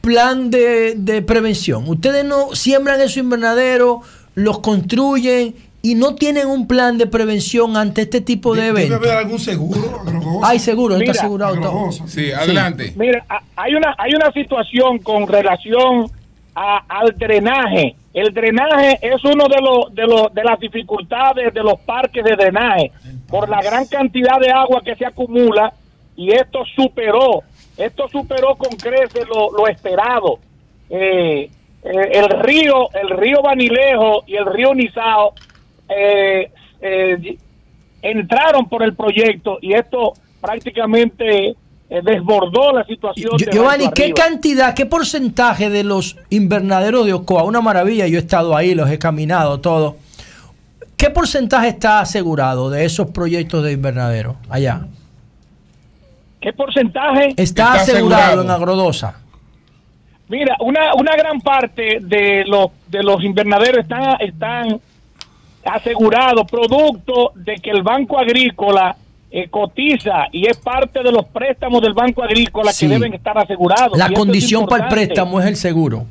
plan de, de prevención. Ustedes no siembran esos invernaderos, los construyen y no tienen un plan de prevención ante este tipo de
Debe
eventos.
haber algún seguro.
Hay seguro, está
Mira,
asegurado todo.
Sí, adelante.
Mira, a- hay una hay una situación con relación a- al drenaje. El drenaje es uno de los de los de las dificultades de los parques de drenaje por la gran cantidad de agua que se acumula y esto superó esto superó con creces lo, lo esperado. Eh, eh, el río el río Banilejo y el río Nizao eh, eh, entraron por el proyecto y esto prácticamente eh, desbordó la situación.
Yo-
de
Giovanni, ¿qué cantidad, qué porcentaje de los invernaderos de Ocoa? Una maravilla, yo he estado ahí, los he caminado, todo. ¿Qué porcentaje está asegurado de esos proyectos de invernadero allá?
¿Qué porcentaje?
Está, asegurado, en Agrodosa.
Mira, una, una gran parte de los de los invernaderos están están asegurados producto de que el Banco Agrícola eh, cotiza y es parte de los préstamos del Banco Agrícola
Sí.
que deben estar asegurados.
La condición para el préstamo es el seguro.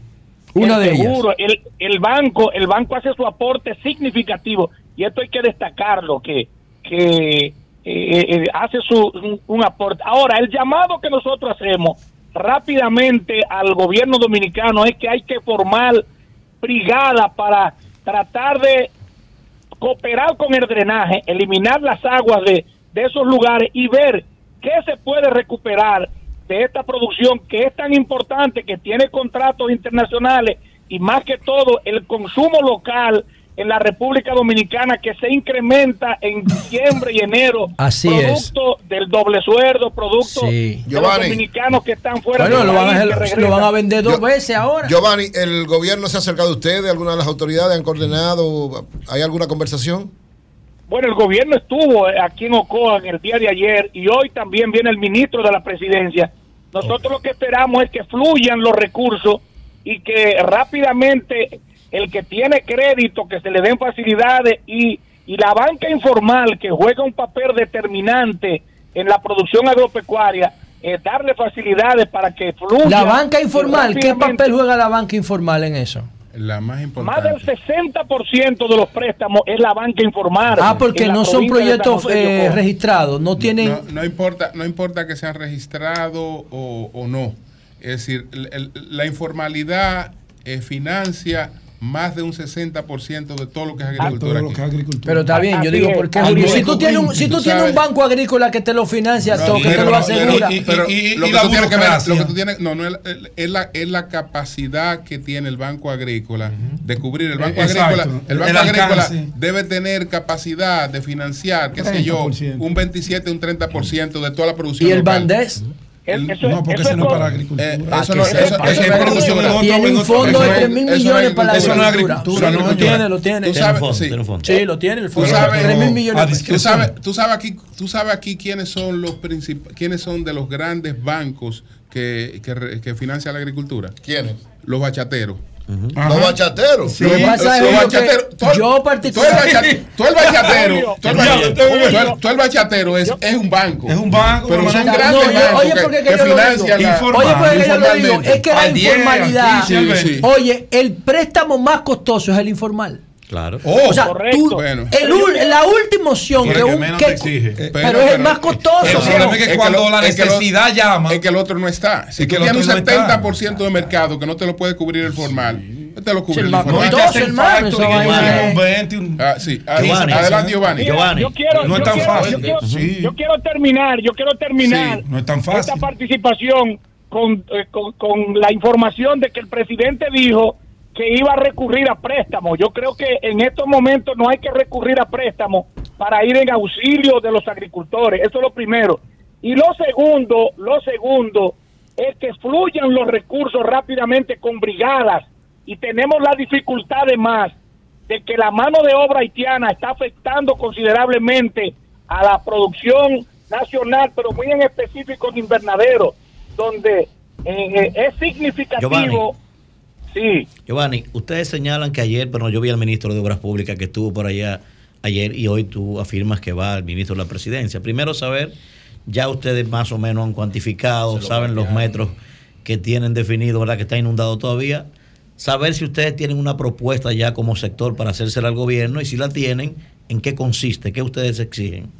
Una
El
de ellas.
seguro, El, el banco, el banco hace su aporte significativo y esto hay que destacarlo que que eh, eh, hace su un, un aporte. Ahora, el llamado que nosotros hacemos rápidamente al gobierno dominicano es que hay que formar brigada para tratar de cooperar con el drenaje, eliminar las aguas de, de esos lugares y ver qué se puede recuperar de esta producción que es tan importante, que tiene contratos internacionales y más que todo el consumo local en la República Dominicana que se incrementa en diciembre y enero.
Así
producto del doble sueldo, producto
Sí.
de los dominicanos que están fuera
Bueno,
del
lo van, a,
que
lo van a vender dos
Yo-
veces ahora.
Giovanni, ¿el gobierno se ha acercado a ustedes? ¿Alguna de las autoridades han coordinado? ¿Hay alguna conversación?
Bueno, el gobierno estuvo aquí en Ocoa en el día de ayer y hoy también viene el ministro de la presidencia. Nosotros lo que esperamos es que fluyan los recursos y que rápidamente el que tiene crédito, que se le den facilidades y, y la banca informal que juega un papel determinante en la producción agropecuaria, eh, darle facilidades para que fluya.
La banca informal, ¿qué papel juega la banca informal en eso?
La más
Más
importante.
del 60% de los préstamos es la banca informal.
Ah, porque
la
no son proyectos eh, registrados, no tienen...
No, no importa, no importa que sean registrados o, o no. Es decir, el- el- la informalidad eh, financia más de un 60% de todo lo que es agricultura.
Pero está bien, yo digo,
es.
porque Julio, si tú tienes un, si tú tienes un banco agrícola que te lo financia todo, que te lo asegura.
pero- pero
y-
lo
y
que tú tienes que ver,
burocracia.
lo que tú tienes, no, no es, es la, es la capacidad que tiene el Banco Agrícola de cubrir. El Banco
Exacto.
Agrícola, el Banco
El
Agrícola
alcance.
debe tener capacidad de financiar, qué sé yo,
30%.
un 27, un 30% de toda la producción.
¿Y el
local.
Bandés?
El- eso-
No, porque
eso
ese no es para agricultura.
Eh, eso
sepa.
Es en
agricultura.
otro-
Tiene
en
un fondo
eso
de
no es-
3 mil
eso no es
millones para la
Eso no es
agricultura.
agricultura,
lo tiene, lo tiene.
Tú
Tiene un
sabes,
fondo,
sí.
tiene un fondo.
Sí, lo tiene el fondo.
sabes-
3 mil millones.
Tú sabes, tú sabes aquí, tú sabes aquí quiénes son los princip- quiénes son de los grandes bancos que, que, que financian la agricultura.
¿Quiénes?
Los bachateros.
Los bachateros.
Lo que pasa
Los
que
bachateros, todo-
yo particularmente...
tú el bachatero, tú el bachatero es, es un banco.
Es un banco,
Pero son
no-
grandes
No,
bancos
oye,
que,
porque
que
yo lo digo.
financian la-
Informal,
Oye, porque yo lo digo, es que la
Al 10,
informalidad,
al 15,
Sí, sí.
oye, el préstamo más costoso es el informal.
Claro.
Oh,
O sea,
correcto.
tú,
Bueno.
el ul- la última opción que, un-
menos
que-
te exige.
pero,
Pero-
es el más costoso.
El problema es que
es que
cuando
lo-
la
es que lo-
necesidad llama.
Es que el otro no está. Si
Es que
tú
el
tienes un
otro no está.
70% de mercado que no te lo puede cubrir el formal, te lo cubre
Sí,
el
el más
informal.
costoso. Dos, hermano, esa vaina es-
un 20, un-
Ah, sí.
Giovanni.
Adelante, Giovanni.
Yo quiero,
no es
yo
tan
quiero-
fácil.
Yo quiero,
Sí.
yo quiero terminar, yo quiero terminar
Sí, no es tan fácil.
esta participación con, eh, con, con la información de que el presidente dijo que iba a recurrir a préstamos. Yo creo que en estos momentos no hay que recurrir a préstamos para ir en auxilio de los agricultores. Eso es lo primero. Y lo segundo, lo segundo es que fluyan los recursos rápidamente con brigadas y tenemos la dificultad además de que la mano de obra haitiana está afectando considerablemente a la producción nacional, pero muy en específico en invernadero, donde eh, es significativo. Sí.
Giovanni, ustedes señalan que ayer, pero yo vi al ministro de Obras Públicas que estuvo por allá ayer y hoy tú afirmas que va al ministro de la Presidencia. Primero saber, ya ustedes más o menos han cuantificado, saben los metros que tienen definido, ¿verdad? Que está inundado todavía. Saber si ustedes tienen una propuesta ya como sector para hacérsela al gobierno y si la tienen, ¿en qué consiste? ¿Qué ustedes exigen?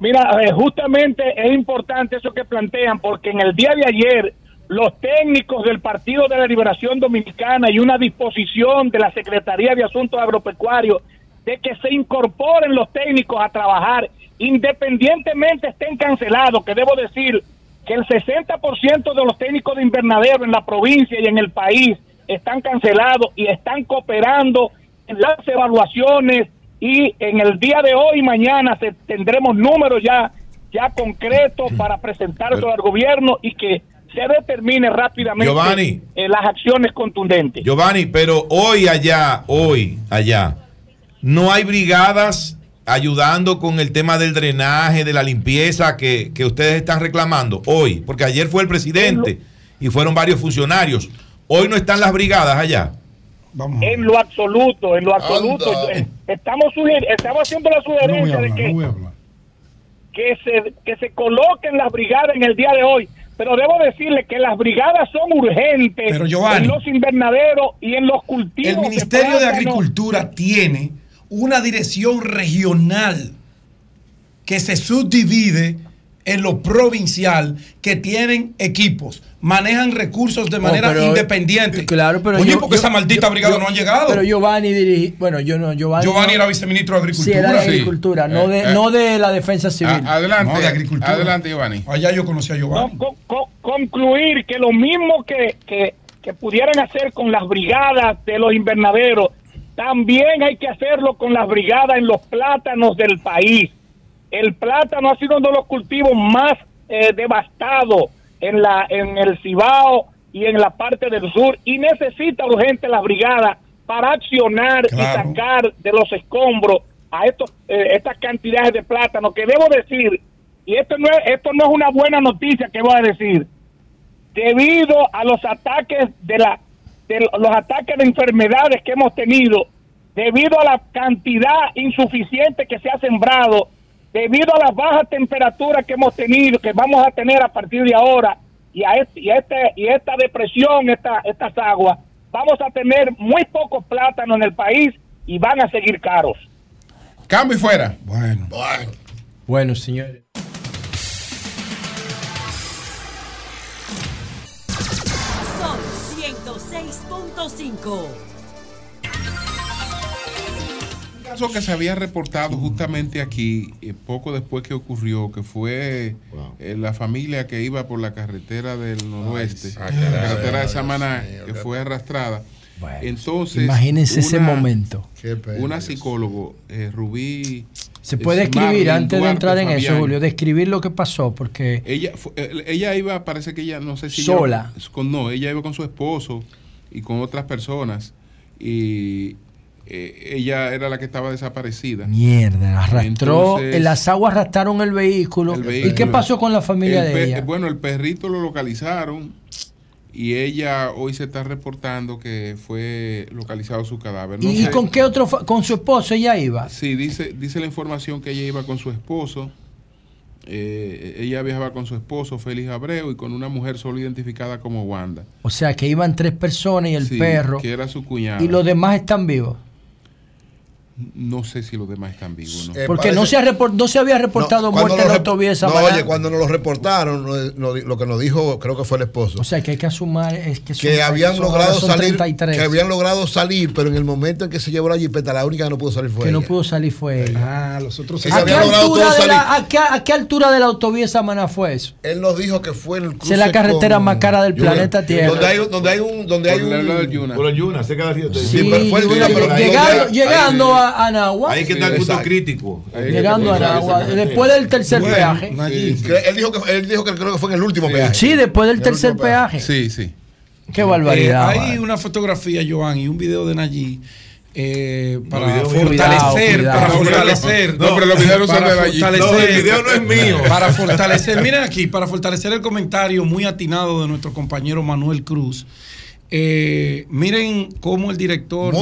Mira, eh, justamente es importante eso que plantean, porque en el día de ayer los técnicos del Partido de la Liberación Dominicana y una disposición de la Secretaría de Asuntos Agropecuarios de que se incorporen los técnicos a trabajar, independientemente estén cancelados, que debo decir que el 60% de los técnicos de invernadero en la provincia y en el país están cancelados y están cooperando en las evaluaciones y en el día de hoy y mañana se, tendremos números ya ya concretos para presentarlos al gobierno y que se determine rápidamente
Giovanni.
eh, las acciones contundentes.
Giovanni, pero hoy allá, hoy allá, no hay brigadas ayudando con el tema del drenaje, de la limpieza que, que ustedes están reclamando hoy, porque ayer fue el presidente y fueron varios funcionarios. Hoy no están las brigadas allá.
En lo absoluto, en lo absoluto. Estamos, estamos haciendo la sugerencia de que, que, se, que se coloquen las brigadas en el día de hoy. Pero debo decirle que las brigadas son urgentes
Pero, Giovanni,
en los invernaderos y en los cultivos.
El Ministerio de. Agricultura tiene una dirección regional que se subdivide en lo provincial, que tienen equipos, manejan recursos de manera
Oh, pero-
independiente.
Claro, pero
Oye,
yo-
porque
yo-
esa maldita
yo-
brigada
yo-
no han llegado.
Pero Giovanni dirigí, bueno, yo no, Giovanni.
Giovanni
no-
era viceministro de
Sí,
Agricultura.
era de
Sí.
agricultura, no, de,
Eh, eh.
no de la defensa civil.
A- adelante, No, de agricultura.
Adelante, Giovanni.
Allá yo conocí a Giovanni.
Con- con- concluir que lo mismo que, que, que pudieran hacer con las brigadas de los invernaderos, también hay que hacerlo con las brigadas en los plátanos del país. El plátano ha sido uno de los cultivos más eh, devastados en, la, en el Cibao y en la parte del sur y necesita urgente las brigadas para accionar y sacar de los escombros a estos, eh, estas cantidades de plátano que debo decir, y esto no, es, esto no es una buena noticia que voy a decir, debido a los ataques de la de los ataques de enfermedades que hemos tenido, debido a la cantidad insuficiente que se ha sembrado, debido a las bajas temperaturas que hemos tenido, que vamos a tener a partir de ahora, y a este, y este y esta depresión, esta, estas aguas, vamos a tener muy pocos plátanos en el país y van a seguir caros.
Cambio y fuera.
Bueno.
Bueno, señores.
Son 106.5.
caso que se había reportado justamente aquí, eh, poco después que ocurrió, que fue eh, la familia que iba por la carretera del noroeste,
Ah,
la
caray.
carretera de Samaná, que fue arrastrada. Entonces,
Imagínense ese momento.
Una psicólogo, eh, Rubí.
Se puede
es
escribir
Marlene
antes de
Duarte
entrar en eso,
Fabián.
Julio, describir lo que pasó, porque
Ella, fue- eh, ella iba, parece que ella, no sé si.
Sola.
ella- con, no, ella iba con su esposo y con otras personas. Y eh, ella era la que estaba desaparecida.
mierda, arrastró,
Entonces-
en las aguas arrastraron el vehículo.
El
¿Y qué pasó con la familia
El
de ella?
Bueno, el perrito lo localizaron y ella hoy se está reportando que fue localizado su cadáver. No
¿Y
sé-
con qué otro? ¿Con su esposo ella iba?
Sí, dice, dice la información que ella iba con su esposo. Eh, ella viajaba con su esposo, Félix Abreu, y con una mujer solo identificada como Wanda.
O sea, que iban tres personas y el
Sí,
perro.
Que era su cuñada.
Y los demás están vivos.
No sé si los demás están vivos. ¿no?
Eh,
Porque no, se ha report- no se había reportado muerte en la autovía de
No, oye, cuando nos lo reportaron, no- no- lo que nos dijo, creo que fue el esposo,
O sea, que hay que asumar es que,
que habían logrado salir,
33.
que habían logrado salir, pero en el momento en que se llevó la jipeta, la única que no pudo salir fue
que no
ella.
pudo salir fue ella.
Ah, los otros
Que se
¿A qué, de la, a, qué, a qué altura de la autovía de Samaná fue eso?
Él nos dijo que fue en el cruce
Esa es la carretera
con-
más cara del
Yuna.
planeta Tierra.
Donde hay, donde hay un, donde hay un.
Por el Yuna, cerca río.
Sí,
Sí,
pero fue el
Yuna,
pero
llegando a a Anagua.
Que estar sí, punto crítico.
Llegando a Anagua. Después del tercer peaje.
Sí. Él, dijo que, él dijo que creo que fue en el último peaje.
Sí, después del tercer peaje.
Sí, sí.
Qué barbaridad.
Eh, hay una fotografía, Joan, y un video de Nayí. Eh, para fortalecer, para fortalecer.
No, pero los videos no de allí. No, el video no es mío.
Para fortalecer, miren aquí, para fortalecer el comentario muy atinado de nuestro compañero Manuel Cruz. Eh, miren cómo el director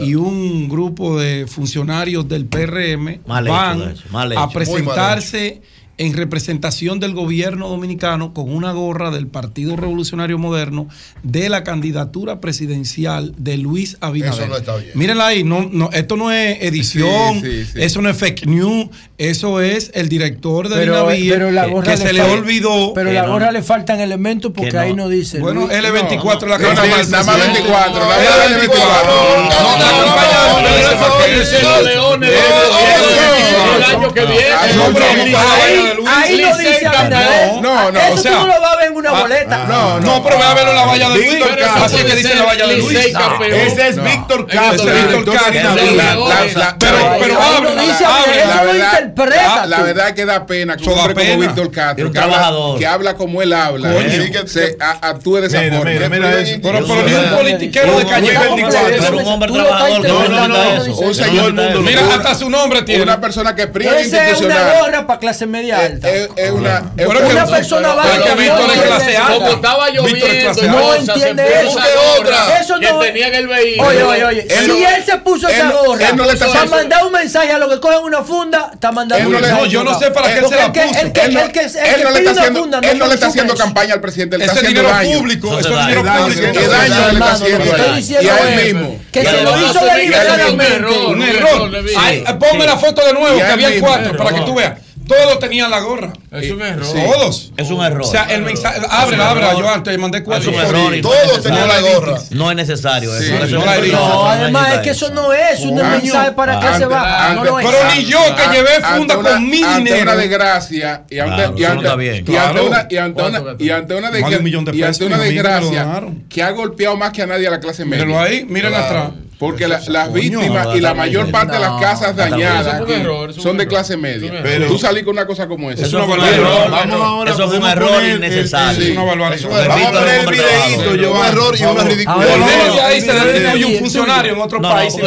y un grupo de funcionarios del PRM van a presentarse en representación del gobierno dominicano con una gorra del Partido Revolucionario Moderno de la candidatura presidencial de Luis Abinader.
Eso no está bien.
Mírenla ahí, no, no, esto no es edición, eso no es fake news, eso es el director de
pero, la
que se le olvidó.
Pero la gorra le faltan elementos porque ahí
no
dice.
Bueno, L24 la que
Nada más 24,
no,
Ahí lo dice ganó.
No, no, o sea,
no una ah, boleta.
Ah, no, no, pero voy a verlo en la valla de
Víctor
Castro. Así que dice la valla de Luis.
Ese es Víctor Castro.
Víctor Castro. Pero habla.
La verdad que da pena que un hombre como Víctor Castro, que habla como él habla, eh, se actúe de esa forma.
Pero ni un politiquero de calle 24. Mira, hasta su nombre tiene.
Una persona que priva
institucional. Es una gorra para clase media eh, alta.
Es una
persona
alta.
Como estaba lloviendo,
no entiende eso.
Otra.
Eso no.
Que tenía en el vehículo.
Oye, oye, oye. Si él se puso esa gorra,
no
para mandar un mensaje a los que cogen una funda, está mandando un mensaje.
Yo no sé para eh, qué se la puso.
El que, funda,
Él no le está haciendo campaña al presidente. Él está haciendo daño.
Público, eso es dinero público.
¿Qué daño le está haciendo? Y mismo.
Que se lo hizo deliberadamente.
Un error.
Ponme la foto de nuevo, que había cuatro, para que tú veas. Todos tenían la gorra.
Es un error.
Todos.
Es un error.
O sea, el mensaje. Ábrela, ábrela, Joan. Te mandé cuatro.
Es un error. Y
todos tenían la gorra.
No es necesario. Eso.
No, no,
no, además es que
eso
no es un mensaje para que se va.
Pero ni yo que ah,
llevé
funda con mi dinero.
una desgracia. Y ante una desgracia. Que ha golpeado más que a nadie a la clase media.
Pero ahí, miren atrás.
Porque las víctimas y la mayor parte de las casas dañadas son de clase media.
Pero
tú salís con una cosa como esa.
Eso,
eso un error.
Vamos ahora,
eso fue un error innecesario.
Vamos a poner el videíto,
yo
un error y una ridícula.
Por ahí se
le
un funcionario en
otros países.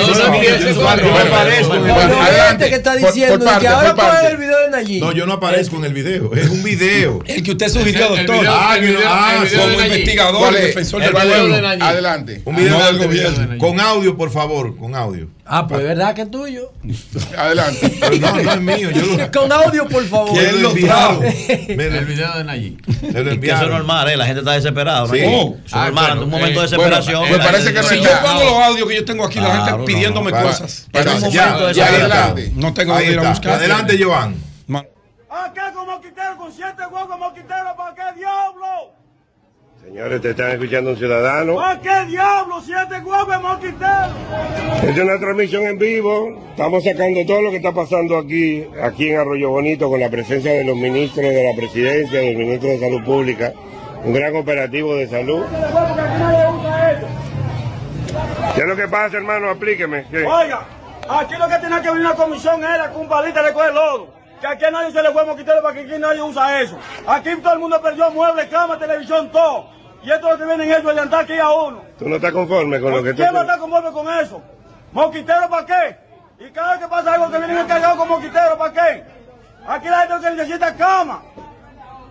Video.
No, yo no aparezco en el video. Es un video.
El que usted sugirió, doctor.
Ah, ah
como investigador, defensor del pueblo.
Adelante.
Un video del gobierno. Con audio, por favor, con audio.
Ah, pues es verdad que es tuyo.
Adelante.
Pero no, no es mío. Yo lo...
Con audio, por favor.
¿Quién lo
trajo?
Mira,
el video de Nayib.
Le lo
enviaron. Eso es normal, ¿eh? La gente está desesperada. ¿no? Oh,
ah,
normal, bueno, un momento
eh, de
desesperación.
Bueno, me parece que
si yo pongo los audios que yo tengo aquí, la gente pidiéndome cosas.
Pero un momento de desesperación.
No tengo que ir a buscar.
Adelante, Joan.
Acá como quitero, con siete huevos como quitero, ¿para qué diablo?
Señores, te están escuchando un ciudadano.
¿Por qué diablo? Siete guapos mosquiteros.
Es una transmisión en vivo. Estamos sacando todo lo que está pasando aquí, aquí en Arroyo Bonito, con la presencia de los ministros de la presidencia, del ministro de Salud Pública, un gran operativo de salud. ¿Qué es lo que pasa, hermano? Aplíqueme.
Oiga, aquí lo que tenía que venir una comisión era que un palito le coge lodo que aquí a nadie se le fue moquitero para que aquí nadie usa eso. Aquí todo el mundo perdió muebles, cama, televisión, todo. Y esto es lo que vienen ellos a levantar aquí a uno.
¿Tú no estás conforme con lo que tú...?
¿Quién no está conforme con eso? ¿Moquitero para qué? Y cada vez que pasa algo que vienen cargados con moquitero, ¿para qué? Aquí la gente que necesita cama.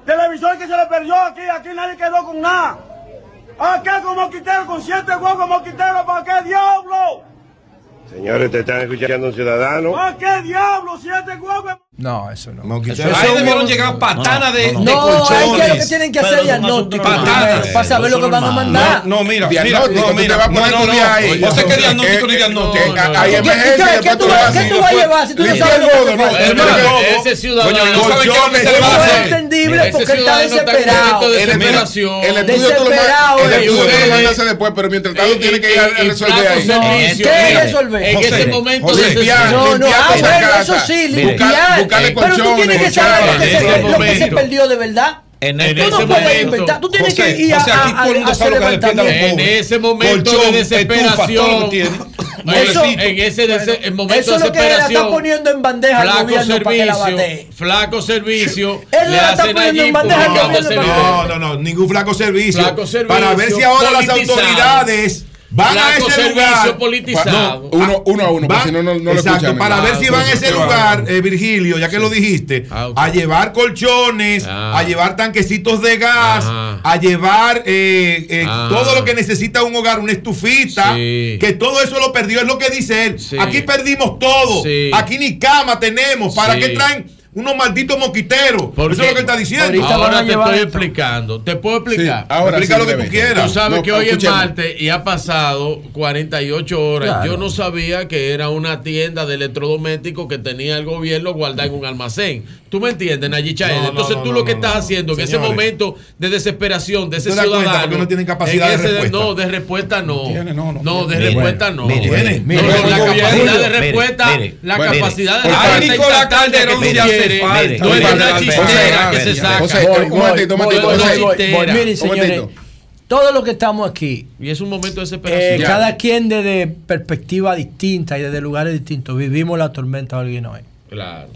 Televisor que se le perdió aquí, aquí nadie quedó con nada. Acá con moquitero, con siete huevos moquitero, ¿para qué diablo?
Señores, te están escuchando un ciudadano.
¿Para qué diablo? Siete huevos.
No, eso no.
no eso
ahí debieron llegar patanas de, no,
no, de colchones. Hay que, tienen que hacer diagnóstico. Para saber lo que van a mandar.
No, mira, mira, no, mira. No, no, no. Sé qué diagnóstico ni diagnóstico.
¿Qué tú vas a llevar si tú no sabes lo que
Ese ciudadano
no va a hacer.
Entendible porque está desesperado.
El estudio tú lo mandas
En ese momento.
Eso sí, limpiar
buscarle
Pero tú tienes que saber lo que,
en
se,
ese
lo que se
momento.
perdió de verdad.
En
En
Tú
ese
no puedes
momento-
inventar, tú tienes
José,
que ir a,
José,
a- a
que.
En ese momento
Colchón,
de desesperación, en, ese dese- en momento
Eso
de
es lo que la está
desesperación,
poniendo en bandeja al
flaco
gobierno para que la
servicio,
batee.
flaco servicio,
Él
le
la está poniendo
allí
en bandeja al.
No, no, no, ningún flaco servicio.
Flaco servicio,
para ver si ahora las autoridades van a ese lugar.
No, ah, uno, a uno,
van,
si no, no,
exacto, para ver si van a ese lugar, eh, Virgilio, ya que lo dijiste, a llevar colchones, a llevar tanquecitos de gas, a llevar eh, eh todo lo que necesita un hogar, una estufita, que todo eso lo perdió, es lo que dice él. Aquí perdimos todo, aquí ni cama tenemos, ¿para qué traen? unos malditos moquiteros.
Porque
Eso es lo que él está diciendo.
Ahora te estoy explicando. Te puedo explicar.
Ahora Explica lo que tú quieras.
Tú sabes que hoy es martes y ha pasado 48 horas. Yo no sabía que era una tienda de electrodomésticos que tenía el gobierno guardada en un almacén. ¿Tú me entiendes, Nayicha?
No,
Entonces tú lo que estás haciendo en ese momento de desesperación de ese ciudadano.
no de respuesta.
No, de respuesta no. Tiene, no, de respuesta no.
Mire,
la capacidad de respuesta. La capacidad de respuesta chistera
Miren, señores todos los que estamos aquí.
Y es un momento de
eh,
desesperación.
Cada quien desde perspectiva distinta y desde lugares distintos vivimos la tormenta de alguien hoy.
Claro.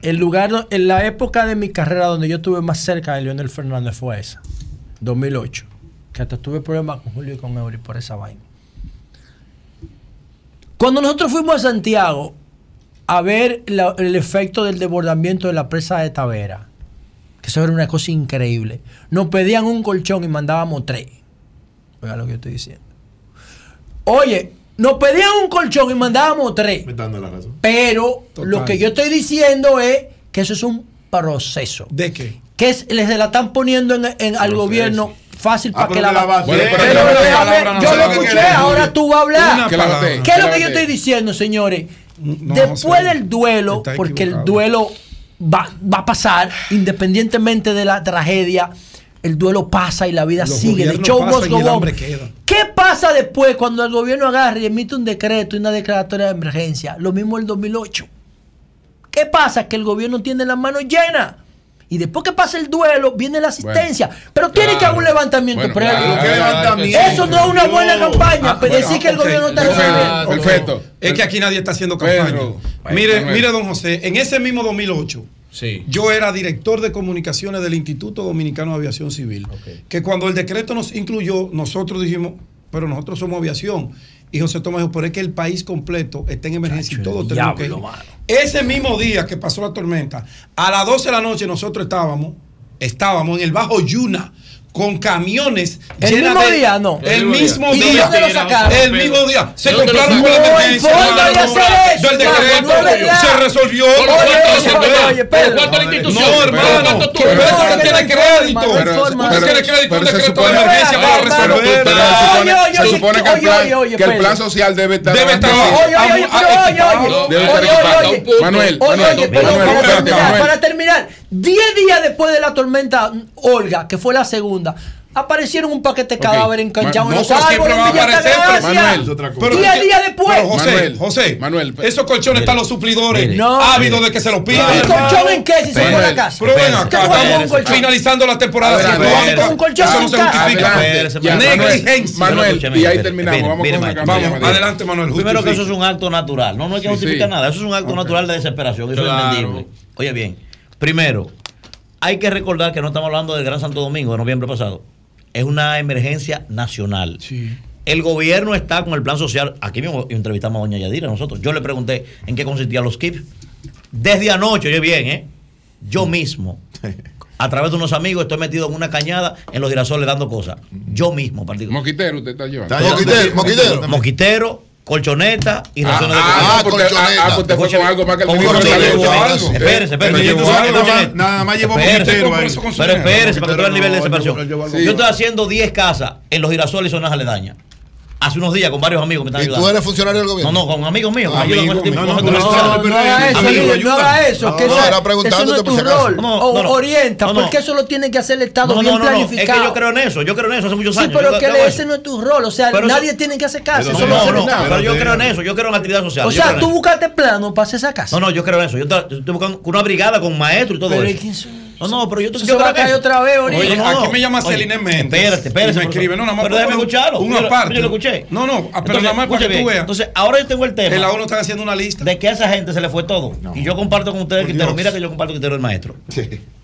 El lugar, en la época de mi carrera donde yo estuve más cerca de Leonel Fernández fue esa, 2008. Que hasta tuve problemas con Julio y con Eury por esa vaina. Cuando nosotros fuimos a Santiago, a ver el efecto del desbordamiento de la presa de Tavera. Que eso era una cosa increíble. Nos pedían un colchón y mandábamos tres. Oiga lo que yo estoy diciendo. Oye, nos pedían un colchón y mandábamos tres.
Me dando la razón.
Pero lo que yo estoy diciendo es que eso es un proceso.
¿De qué?
Que es, les la están poniendo en, al gobierno fácil para que la, yo lo escuché, ahora tú vas a hablar. ¿Qué es lo que yo estoy diciendo, señores? Después del duelo, porque el duelo va, va, a pasar, independientemente de la tragedia, el duelo pasa y la vida sigue.
De
show pasa
y
¿Qué pasa después cuando el gobierno agarra y emite un decreto y una declaratoria de emergencia? Lo mismo el 2008. ¿Qué pasa? Que el gobierno tiene las manos llenas. Y después que pasa el duelo, viene la asistencia. Pero tiene que haber un levantamiento
bueno,
Eso no es una buena campaña.
Ah, pero
decir que el
okay,
gobierno está resolviendo.
Perfecto.
Es que aquí nadie está haciendo campaña. Mire, mire, don José, en ese mismo 2008. Yo era director de comunicaciones del Instituto Dominicano de Aviación Civil. Que cuando el decreto nos incluyó, nosotros dijimos, pero nosotros somos aviación y José Tomás dijo, pero es que el país completo está en emergencia y todo tenemos que ir. Ese mismo día que pasó la tormenta, a las 12 de la noche nosotros estábamos, estábamos en el Bajo Yuna, con camiones.
El mismo día, no.
El mismo día. El mismo día. Se compraron Se resolvió. No, hermano. Tiene crédito.
Se supone que el
pues.
plan social debe estar.
Debe estar.
Oye, oye, oye. Para terminar. Diez días después de la tormenta Olga, que fue la segunda, aparecieron un paquete de cadáver okay. enganchado
no en los
árboles.
Va
Manuel.
Pero,
después.
Pero José,
Manuel,
José,
Manuel,
esos colchones están los suplidores ávidos de que se los pidan.
¿El colchón en qué si se fue la casa?
Pero ven acá, estamos finalizando la temporada.
Ver,
un colchón eso no se justifica. Negligencia.
Manuel, y ahí terminamos. Vamos con
adelante, Manuel.
Primero que eso es un acto natural. No, no hay que justificar nada. Eso es un acto natural de desesperación. Eso es entendible. Oye bien. Primero, hay que recordar que no estamos hablando del Gran Santo Domingo de noviembre pasado. Es una emergencia nacional. El gobierno está con el plan social. Aquí mismo entrevistamos a doña Yadira nosotros. Yo le pregunté en qué consistían los KIPS. Desde anoche, oye bien, ¿eh? Yo mm. mismo, a través de unos amigos, estoy metido en una cañada en los girasoles dando cosas. Yo mismo, particularmente.
Moquitero usted está llevando.
Moquitero, moquitero.
Moquitero, colchoneta y raciones ah, de
ah ah, ah, ah, colchoneta. Ah, porque fue con algo más que el ministro
Espérese, espérese.
Nada más llevó un
Pero espérese, para que tú el nivel de
separación.
Yo estoy haciendo 10 casas en los girasoles y zonas aledañas hace unos días con varios amigos que
¿Tú eres funcionario del gobierno?
No, no, con amigos míos.
Amigo, no, no, no, no,
no haga eso. Que
no, era preguntándote por si acaso.
Orienta, porque eso lo tiene que hacer el Estado bien
planificado. Es que yo creo en eso, yo creo en eso hace muchos años. Sí, pero
ese no es tu rol, o sea, nadie tiene que hacer caso.
No, no, no. pero yo creo en eso, yo creo en la actividad social.
O sea, tú buscaste plano para hacer esa casa.
No, no, yo creo en eso. Yo estoy buscando una brigada con maestros y todo eso. No, no, pero yo,
te
yo que hay
otra vez ahorita.
Oye,
no, no,
aquí me llama Celine Méndez.
Espérate, espérate.
Y me escribe, no, nada más.
Pero déjame escucharlo. Uno
aparte.
Yo lo escuché.
No, no, pero nada más para que tú veas.
Entonces, ahora yo tengo el tema.
El AONU está haciendo una lista.
De que a esa gente se le fue todo. Y yo comparto con ustedes el criterio. Mira que yo comparto el criterio del maestro.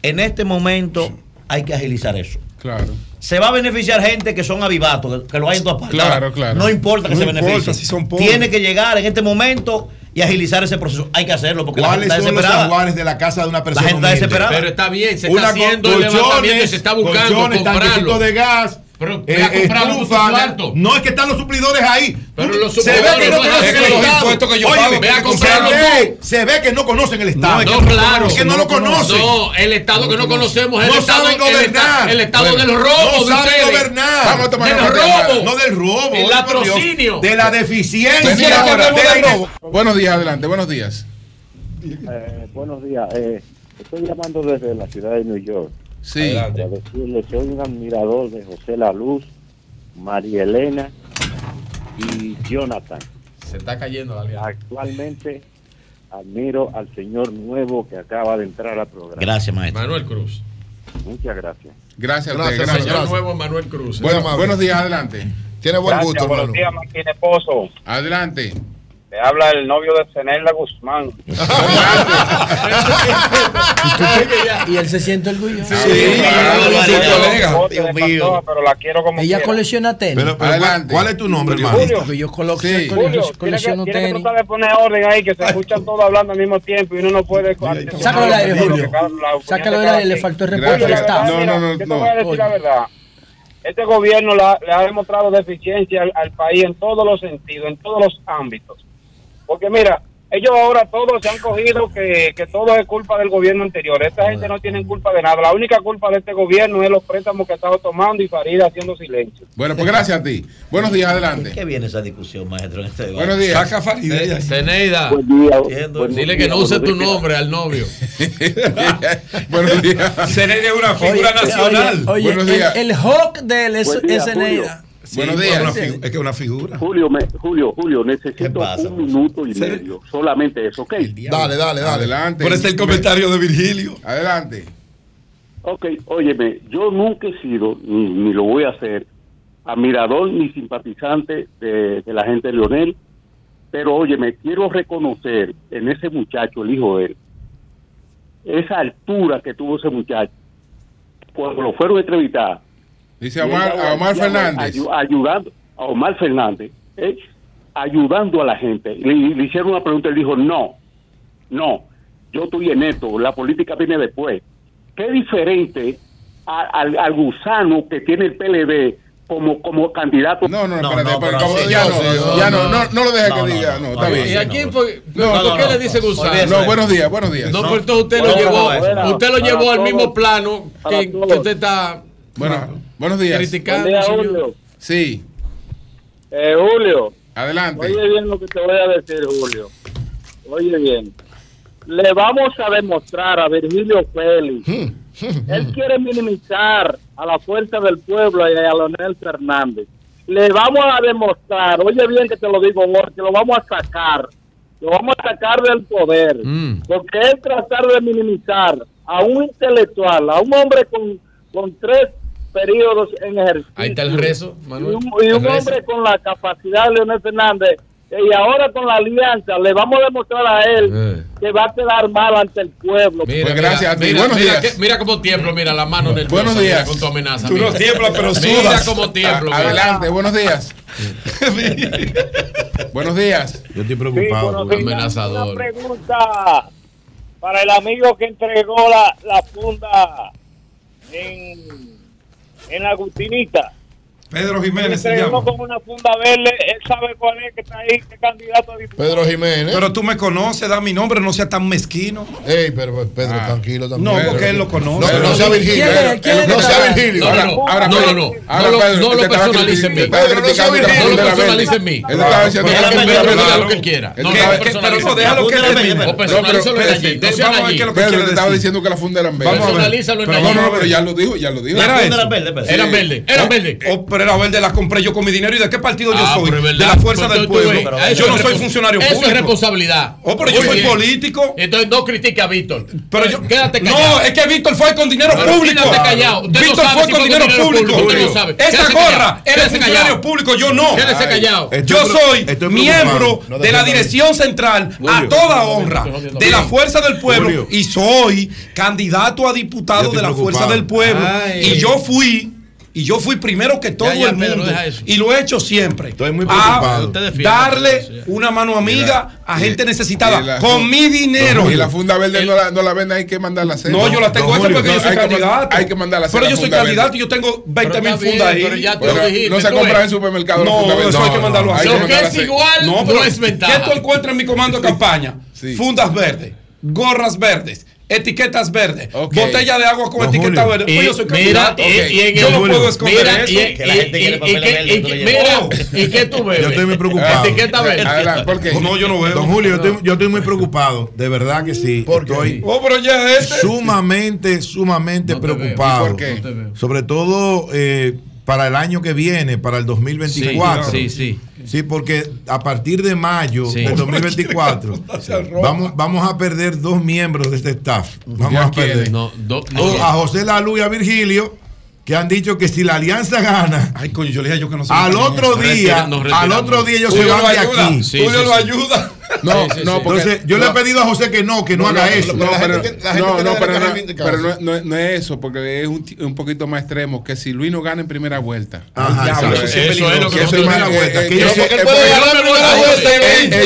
En este momento hay que agilizar eso.
Claro.
Se va a beneficiar gente que son avivatos, que, lo hay en todas partes.
Claro, claro.
No importa que
no
se beneficien.
Si son
Tiene que llegar en este momento y agilizar ese proceso. Hay que hacerlo porque la está desesperada.
De la casa de una persona?
Está.
Pero está bien, se está una haciendo el se está buscando
de gas,
pero
eh,
eh
No, es que están los suplidores ahí.
Pero los suplidores
se ve que no, conocen el Estado.
Yo
se, ve, se ve que no conocen el Estado.
No, no
claro. Que no lo conocen.
No, el Estado que no conocemos es
no
el, estado,
gobernar.
El, Estado
bueno,
del robo.
No saben gobernar.
Vamos a tomar
del robo.
No del robo.
El latrocinio.
De la deficiencia.
Buenos días, adelante. Buenos días.
Eh, buenos días. Eh, estoy llamando desde la ciudad de New York.
Sí.
Para decirle, soy un admirador de José La Luz, María Elena y Jonathan.
Se está cayendo la.
Actualmente admiro al señor nuevo que acaba de entrar al programa.
Gracias, maestro.
Manuel Cruz.
Muchas gracias.
Gracias,
gracias,
gracias
señor nuevo Manuel Cruz.
Buenos días, adelante.
Tiene buen gusto,
Buenos días, Martínez Pozo.
Adelante.
Te habla el novio de Zenela Guzmán.
y él se siente orgulloso.
Sí, sí
claro,
Dios mío.
Pero la quiero como
Ella
quiera.
colecciona tenis.
Pero, pero ¿cuál, ¿cuál, es tu nombre, hermano?
Julio.
Yo colo
sí.
Julio,
colecciono
tiene que,
tenis.
Tiene que poner orden ahí, que se escuchan todos hablando al mismo tiempo y uno no puede...
Sácalo del aire, Julio. Sácalo del aire, le faltó el respeto.
No, no, no.
Yo te voy a decir la verdad este gobierno la, le ha demostrado deficiencia al, al, país en todos los sentidos, en todos los ámbitos. Porque mira, ellos ahora todos se han cogido que, que todo es culpa del gobierno anterior. Esta gente no tiene culpa de nada. La única culpa de este gobierno es los préstamos que ha estado tomando y Farida haciendo silencio.
Bueno, pues gracias a ti. Buenos días, adelante.
¿Qué viene esa discusión, maestro? En este
Buenos días.
Saca Farida.
Ceneida.
Buen día.
Dile que no use tu nombre al novio.
Buenos días.
Ceneida es una figura nacional.
Oye,
Buenos días.
El, el Hawk de él es.
Sí,
Buenos días.
Es, es que una figura.
Julio, Julio, Julio, necesito un minuto y medio. Solamente eso, ¿ok?
Dale, dale, dale.
Adelante.
Por este el comentario de Virgilio.
Adelante.
Ok, óyeme, yo nunca he sido, ni, lo voy a hacer, admirador ni simpatizante de, de, la gente de Leonel, pero óyeme, quiero reconocer en ese muchacho, el hijo de él, esa altura que tuvo ese muchacho. Cuando lo fueron a entrevistar,
Dice Omar, a Omar Fernández.
ayudando a Omar Fernández, ¿eh? ayudando a la gente. Le, le, hicieron una pregunta y dijo, no, no, yo estoy en esto, la política viene después. ¿Qué diferente a, a, al gusano que tiene el PLD como, como candidato.
No, no, espérate,
no,
pero, como,
sí,
ya, no,
sí, no,
ya
no,
no, no, lo
dejes
que diga,
no,
está bien.
¿Y a quién fue? ¿Por qué le dice
Gustavo?
No, buenos días, buenos días.
No, pero usted lo llevó, usted lo llevó al mismo plano que, usted está.
Bueno. Buenos días.
Criticado,
Buen día, Julio.
Sí.
Eh, Julio.
Adelante.
Oye bien lo que te voy a decir, Julio. Oye bien. Le vamos a demostrar a Virgilio Félix. Hmm. Él quiere minimizar a la fuerza del pueblo y a Leonel Fernández. Le vamos a demostrar, oye bien que te lo digo, que lo vamos a sacar. Lo vamos a sacar del poder.
Hmm.
Porque es tratar de minimizar a un intelectual, a un hombre con, con tres periodos en ejercicio.
Ahí está el rezo, Manuel.
Y un, hombre con la capacidad de Leonel Fernández y ahora con la alianza le vamos a demostrar a él
eh.
que va a quedar mal ante el pueblo.
Mira,
pues gracias. Mira,
mira,
buenos
mira, mira cómo tiemblo, mira la mano del
Buenos días.
con tu amenaza.
Tú no tiemblas, pero sudas.
Mira cómo tiemblo.
Adelante, buenos días. buenos días.
Yo estoy preocupado,
sí,
amenazador.
Una pregunta para el amigo que entregó la, la funda en en la Agustinita.
Pedro Jiménez. Se llama.
con una funda verde, él sabe cuál es que está ahí, qué candidato a diputado.
Pedro Jiménez.
Pero tú me conoces, da mi nombre, no seas tan mezquino.
Ey, pero Pedro, tranquilo también.
No, porque él lo conoce.
No, no sea Virgilio. No sea Virgilio.
No, no,
ahora,
no, no.
Ahora,
no,
Pedro,
no lo personalice en mí.
Pedro, no sea Virgilio.
No lo personalice en mí.
Él está
lo que quiera. No,
pero no, déjalo que termine.
O personalízalo en allí.
Estaba diciendo que la funda
era verde.
Personalízalo en allí.
No, no, pero ya lo dijo, ya lo dijo.
Era verde.
Era verde.
Era verde. Bandera verde la compré yo con mi dinero. ¿Y de qué partido yo
ah,
soy? De la fuerza del pueblo. Yo no soy funcionario
eso
público.
es responsabilidad.
Oh, pero yo soy político.
Entonces no critique a Víctor.
Pero yo,
quédate callado.
No, es que Víctor fue con dinero público. Víctor fue con dinero, público.
público. Usted no sabe.
Esa gorra es funcionario público, yo no.
Quédese callado.
Yo soy miembro de la dirección central a toda honra de la fuerza del pueblo y soy candidato a diputado de la fuerza del pueblo. Y yo fui y yo fui primero que todo el mundo y lo he hecho siempre.
Estoy muy preocupado.
A
darle una mano amiga a gente necesitada con mi dinero.
Y la funda verde no, la, no la venden, hay que mandarla a hacer.
No, yo la tengo
esta
porque yo soy candidato.
Hay que mandarla.
Pero yo soy candidato y yo tengo 20 mil fundas ahí.
Pero ya pero dijiste,
no se compra en supermercado.
No, eso hay que mandarlo a hacer.
Lo que es igual
no
es ventaja.
¿Qué tú encuentras en mi comando de campaña? Fundas verdes, gorras verdes etiquetas verdes. Botella de agua con etiqueta verde. Yo soy.
Mira, y, y
yo no
Julio.
puedo esconder
mira,
eso.
Que la gente quiere papel verde.
Mira, ¿y oh. qué tú ves?
Yo estoy muy preocupado.
Etiqueta verde.
Adelante, porque
no, yo no veo.
Don Julio, yo estoy, muy preocupado. De verdad que sí. ¿Por estoy
oh, este.
sumamente, sumamente preocupado.
¿Por qué?
Sobre todo eh, para el año que viene, para el 2024.
Sí, sí,
sí. Sí, porque a partir de mayo
sí.
del 2024 vamos, vamos a perder dos miembros de este staff. Vamos a perder. A José Lalu y a Virgilio que han dicho que si la alianza gana,
Ay, coño, yo, yo que no
al, otro día, al otro día, ellos se van de aquí.
Sí,
Julio lo ayuda.
No, no, porque
Entonces, yo le he pedido a José que no, que no, haga eso.
No, pero, no, no, es eso, porque es un, un, poquito más extremo, que si Luis no gana en primera vuelta.
Ajá,
diablo, eso, es
lo que
eso es
primera vuelta. Ellos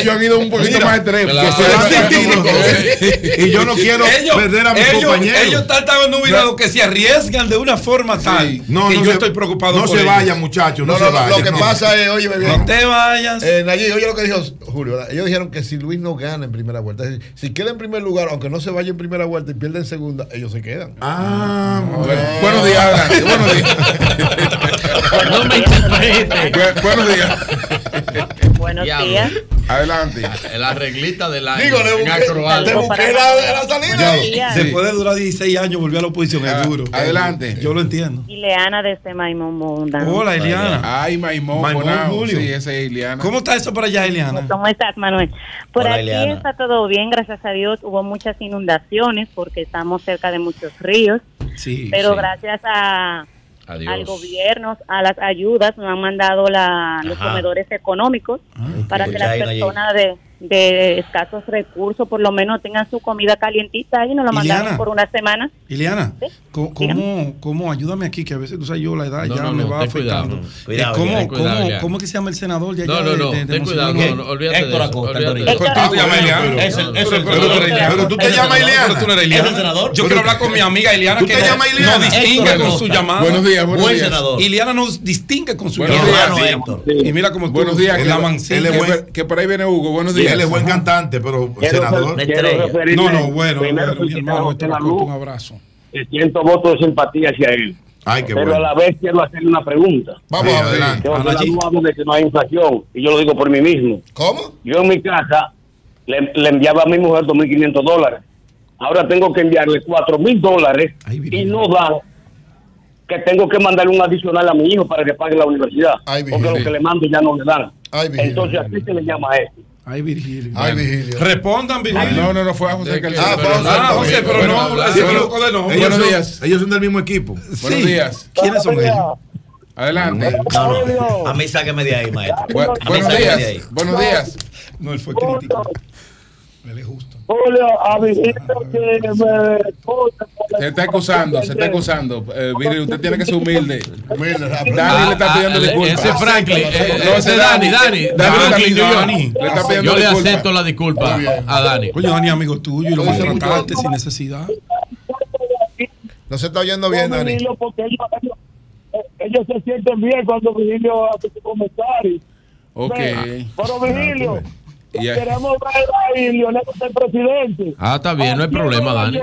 han ido un poquito más extremo.
Y yo no quiero perder a mis compañeros.
Ellos están tan nubilados que se arriesgan de una forma tal que yo estoy preocupado.
No se vayan, muchachos, no se vayan.
Lo que pasa es, oye,
No te vayas.
Eh, oye lo que dijo Julio, ellos dijeron que si Luis no gana en primera vuelta, si, queda en primer lugar, aunque no se vaya en primera vuelta y pierda en segunda, ellos se quedan.
Ah, ah
bueno. Buenos días, Buenos días.
no me interprete.
Buenos días.
Buenos días.
Adelante.
El arreglista del año.
Digo, le busqué, la, salida.
Después de durar 16 años, volvió a la oposición. es ah, duro.
Adelante.
Eh, yo lo entiendo.
Ileana desde este Maimón Bonda.
Hola, Ileana.
Ay, Maimón,
Maimón
Sí, esa es Ileana.
¿Cómo está eso por allá, Ileana?
¿Cómo estás, Manuel? Por
Hola,
aquí está todo bien, gracias a Dios. Hubo muchas inundaciones porque estamos cerca de muchos ríos.
Sí.
Pero gracias a al gobierno, a las ayudas, nos han mandado la, los comedores económicos para que las personas de de escasos recursos, por lo menos tengan su comida calientita y nos
la
mandaron por una semana.
Ileana,
¿Sí?
¿Cómo, ¿cómo, ayúdame aquí? Que a veces, tú sabes, yo la edad ya me va afectando. Eh,
cuidado, eh,
¿cómo, cómo, que se llama el senador? Ya,
no, no, no,
de, de,
ten cuidado, no, olvídate
Héctor Acosta,
Pero tú te llamas Ileana. Tú no eres Ileana. Yo quiero hablar con mi amiga Ileana, que no distingue con su llamada.
Buenos días, buenos días.
Ileana nos distingue con su llamada. Y mira cómo
Buenos días, que por ahí viene Hugo. Buenos días
él es buen cantante, pero senador.
no, no, bueno, mi hermano,
te
un abrazo.
Siento voto de simpatía hacia él.
Ay, qué
pero a la vez quiero hacerle una pregunta.
Vamos
sí, adelante.
Yo que no hay inflación y yo lo digo por mí mismo.
¿Cómo?
Yo en mi casa le, enviaba a mi mujer 2.500 dólares. Ahora tengo que enviarle 4.000 dólares y no dan que tengo que mandarle un adicional a mi hijo para que pague la universidad. Porque lo que le mando ya no le dan. Entonces, ¿a qué se le llama esto?
Ay, Virgilio.
Ay, Virgilio.
Respondan, Virgilio.
No, no, no fue a José Calderón.
Ah,
pero,
ah, José, pero no,
bueno. Buenos días.
Ellos son del mismo equipo. Sí.
Buenos días.
¿Quiénes son ellos?
Adelante.
No, no. A mí sáqueme de ahí, maestro.
Buenos días. Buenos días.
No, él fue crítico. Él es justo.
Julio, a que me
Se está acusando, se está acusando. Eh, usted tiene que ser humilde. Dani le está pidiendo
ah, ah,
disculpas.
Ese Franklin. Eh, eh,
no,
ese Dani, Dani. Franklin, Yo le acepto la disculpa a Dani.
Coño, Dani, amigo tuyo, y lo maltrataste sin necesidad.
No se está oyendo bien, Dani.
Ellos se sienten bien cuando Virgilio hace su comentario.
Ok.
Pero Virgilio.
Ah, pues, y
Queremos ver ahí Lionel el presidente.
Ah, está bien, no hay problema, Dani.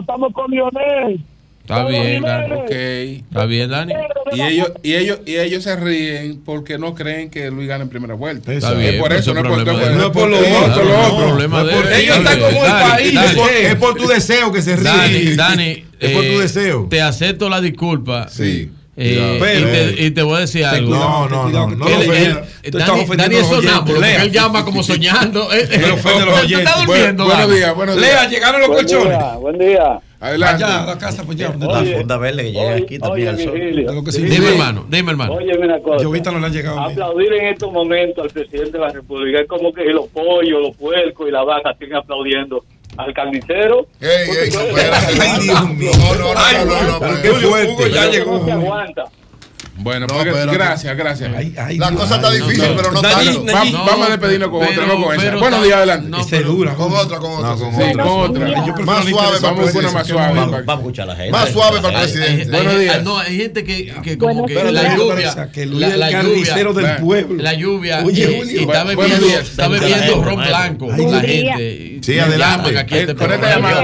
Estamos con Lionel.
Está bien, Dani,
okay.
Está bien, Dani.
Y ellos, y ellos, y ellos se ríen porque no creen que Luis gane en primera vuelta.
Está bien,
es por eso, no es por, no es
por lo otro. Ellos están como el país. es por tu deseo que se ríen.
Dani, Dani.
Es por tu
eh,
deseo.
Te acepto la disculpa.
Sí
eh,
Cuidado.
y, te, y te voy a decir algo.
No, no, no, no
Él- él-
estás
Dani, es
oyentes.
sonámbulo, porque él llama como soñando. Eh,
Él ofende a los
¿Tú
oyentes.
estás
Buen-
durmiendo,
buenos días, buenos días.
Lea, llegaron los
Buen
colchones.
día, buen día.
Adelante.
Allá, a la casa, pues ya. ¿dónde
La
está?
funda verde que llega aquí también al sol.
Dime, hermano, dime, hermano.
Oye, una cosa.
Yo ahorita no le han llegado.
Aplaudir en estos momentos al presidente de la República es como que los pollos, los puercos y la vaca estén aplaudiendo
al carnicero.
Ey, ey, no. No, no, no, no, no, no.
No se aguanta.
Bueno,
No,
porque- gracias, gracias.
La cosa está difícil, pero no tanto.
Va- vamos a despedirnos con otra, no con esa.
pero
Buenos días, adelante.
no, pero- dura. Con otra, con otra.
Sí,
Sí,
con otra.
Yo
Más suave,
interesante.
vamos con una más suave.
Vamos, vamos a escuchar a la gente.
Más suave para el presidente.
Buenos
hay-
días.
No, hay gente que, que como que la
Pero,
lluvia,
pero,
la,
carnicero
lluvia,
del pueblo.
la lluvia,
Oye,
eh, está bebiendo, ron blanco
Ay,
la gente.
Sí, adelante.
este
Eh, con esta llamada-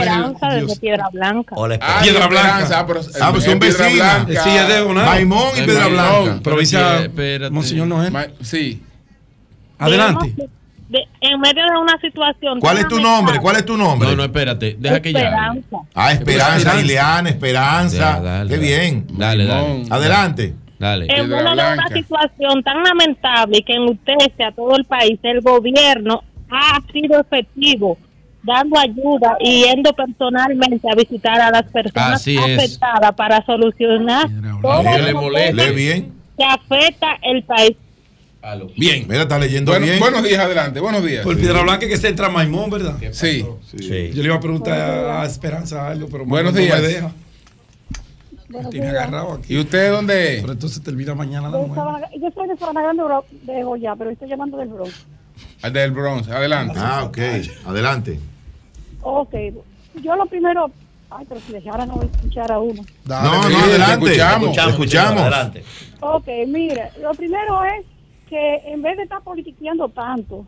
Piedra Blanca.
Ah,
Piedra Blanca.
ah, pero-
Ah, pues son vecinas.
Blanca.
Sí, es de.
Maimón y Piedra
Maimón.
Blanca.
Provincia
Espérate.
Monseñor Noel.
Ma- Sí.
Adelante.
De- en medio de una situación.
¿Cuál es tu nombre? ¿Cuál es tu nombre?
No, no, espérate, deja que ya.
Esperanza.
Ah, Esperanza,
Esperanza.
Ileana, Esperanza.
Ya, dale,
Qué
dale.
bien.
Dale, dale.
Adelante.
Dale.
En medio de una situación tan lamentable que en usted, a todo el país, el gobierno ha sido efectivo dando ayuda y yendo personalmente a visitar a las personas
Así es.
afectadas para solucionar todo
Que le
lo
molesta.
Lee bien.
que afecta el país.
Bien. Mira, está leyendo
Bueno,
bien.
buenos días, adelante. Buenos días.
Por Piedra Blanca que se entra Maimón, ¿verdad?
Sí.
Sí.
Yo le iba a preguntar a Esperanza algo, pero
Buenos
no me
días.
deja. Me tiene agarrado aquí.
¿Y usted dónde es?
Pero entonces termina mañana la
Yo, estaba- yo soy de Sabana Grande de Goya, pero estoy llamando del Bronx.
Al Del Bronx. Adelante.
Ah, ok. Adelante.
Ok, yo lo primero. Ay, pero si dejara no escuchar a uno.
No, no, adelante.
te escuchamos.
Te escuchamos.
Adelante.
Ok, mire, lo primero es que en vez de estar politiqueando tanto,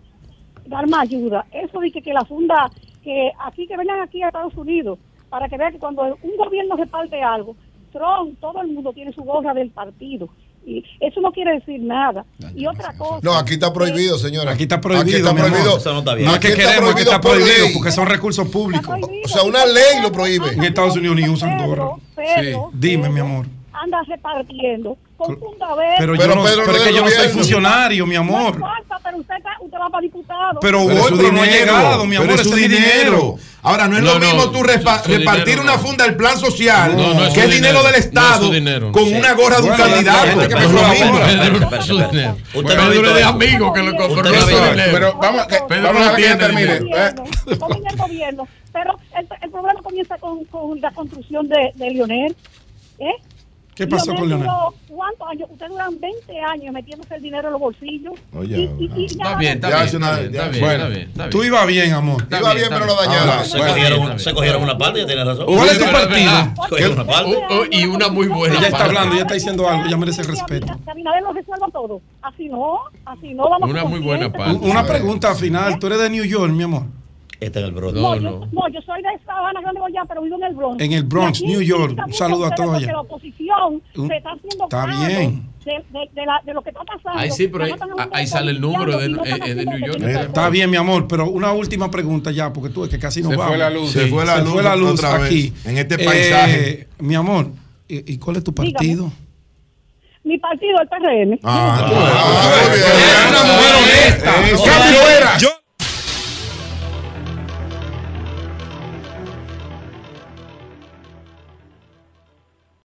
dar más ayuda. Eso de que, que la funda, que aquí, que vengan aquí a Estados Unidos, para que vean que cuando un gobierno reparte algo, Trump, todo el mundo tiene su gorra del partido. Y eso no quiere decir nada. Y otra cosa.
No, aquí está prohibido, señora.
Aquí está prohibido.
Aquí está
mi amor.
prohibido.
Eso no está bien.
No es que queremos, es que está
prohibido
porque son recursos públicos.
O sea, una ley lo prohíbe.
En Estados Unidos ni usan gorra.
Pedro,
Dime, mi amor.
Anda repartiendo con funda verde.
Pero,
Pero
yo no,
Pedro
pero
no
es que yo no soy funcionario, mi
No
amor.
importa, pero usted, está- usted va para diputado.
Pero
Pero
voy, no ha
dinero,
llegado, mi
pero
amor.
es su dinero. Ahora, no es
No,
lo
no,
mismo tú
su-
repa-
su
repartir
dinero
una
no.
funda del plan social,
No, no
que es dinero
dinero,
del
no es
Estado, con
Sí.
una gorra de un candidato. No es
no.
Usted no
de amigo que lo compró
no.
Pero vamos, que,
Pedro
vamos
no
a dejar que termine. Eh,
el gobierno. Pero el, problema comienza con, con la construcción de, de Lionel. ¿eh?
¿Qué pasó con Leonel?
duró ¿Cuántos años? Ustedes duran 20 años metiéndose el dinero en los bolsillos.
Oye,
Está bien, está
Ya
bien,
una-
está bien,
ya-
está bien,
Bueno.
está bien, está
Tú ibas bien, amor.
Está
Iba
bien,
pero lo dañaron.
Se,
Bueno,
cogieron, se una parte, ya tiene razón.
¿Cuál es tu partido?
una parte.
Oh, oh, y una muy buena
Ella está hablando, ella está diciendo algo, ella merece respeto.
Que Abinader lo resuelva todo. Así no, así no vamos
Una
con
muy buena parte.
Una pregunta final. Tú eres de New York, mi amor.
Este es el brote.
No,
No,
yo,
no.
yo soy de Sabana Grande Goya, pero vivo en el Bronx.
En el Bronx, New York. Un saludo a todos allá.
La oposición
Un-
se está haciendo
está bien.
De, de, de la- de lo que está pasando.
Ahí sí, pero ahí- sale el número de- eh, New York.
Está bien, mi amor, pero una última pregunta ya, porque tú es que casi nos
Se
vamos.
fue la luz.
Se fue la
Se
luz
fue la luz
otra vez
aquí.
en este
Eh,
paisaje.
mi amor, ¿y, y cuál es tu
Dígame.
partido?
Mi partido, el PRM.
Ah,
Ah, bien.
Eres una mujer honesta.
Era.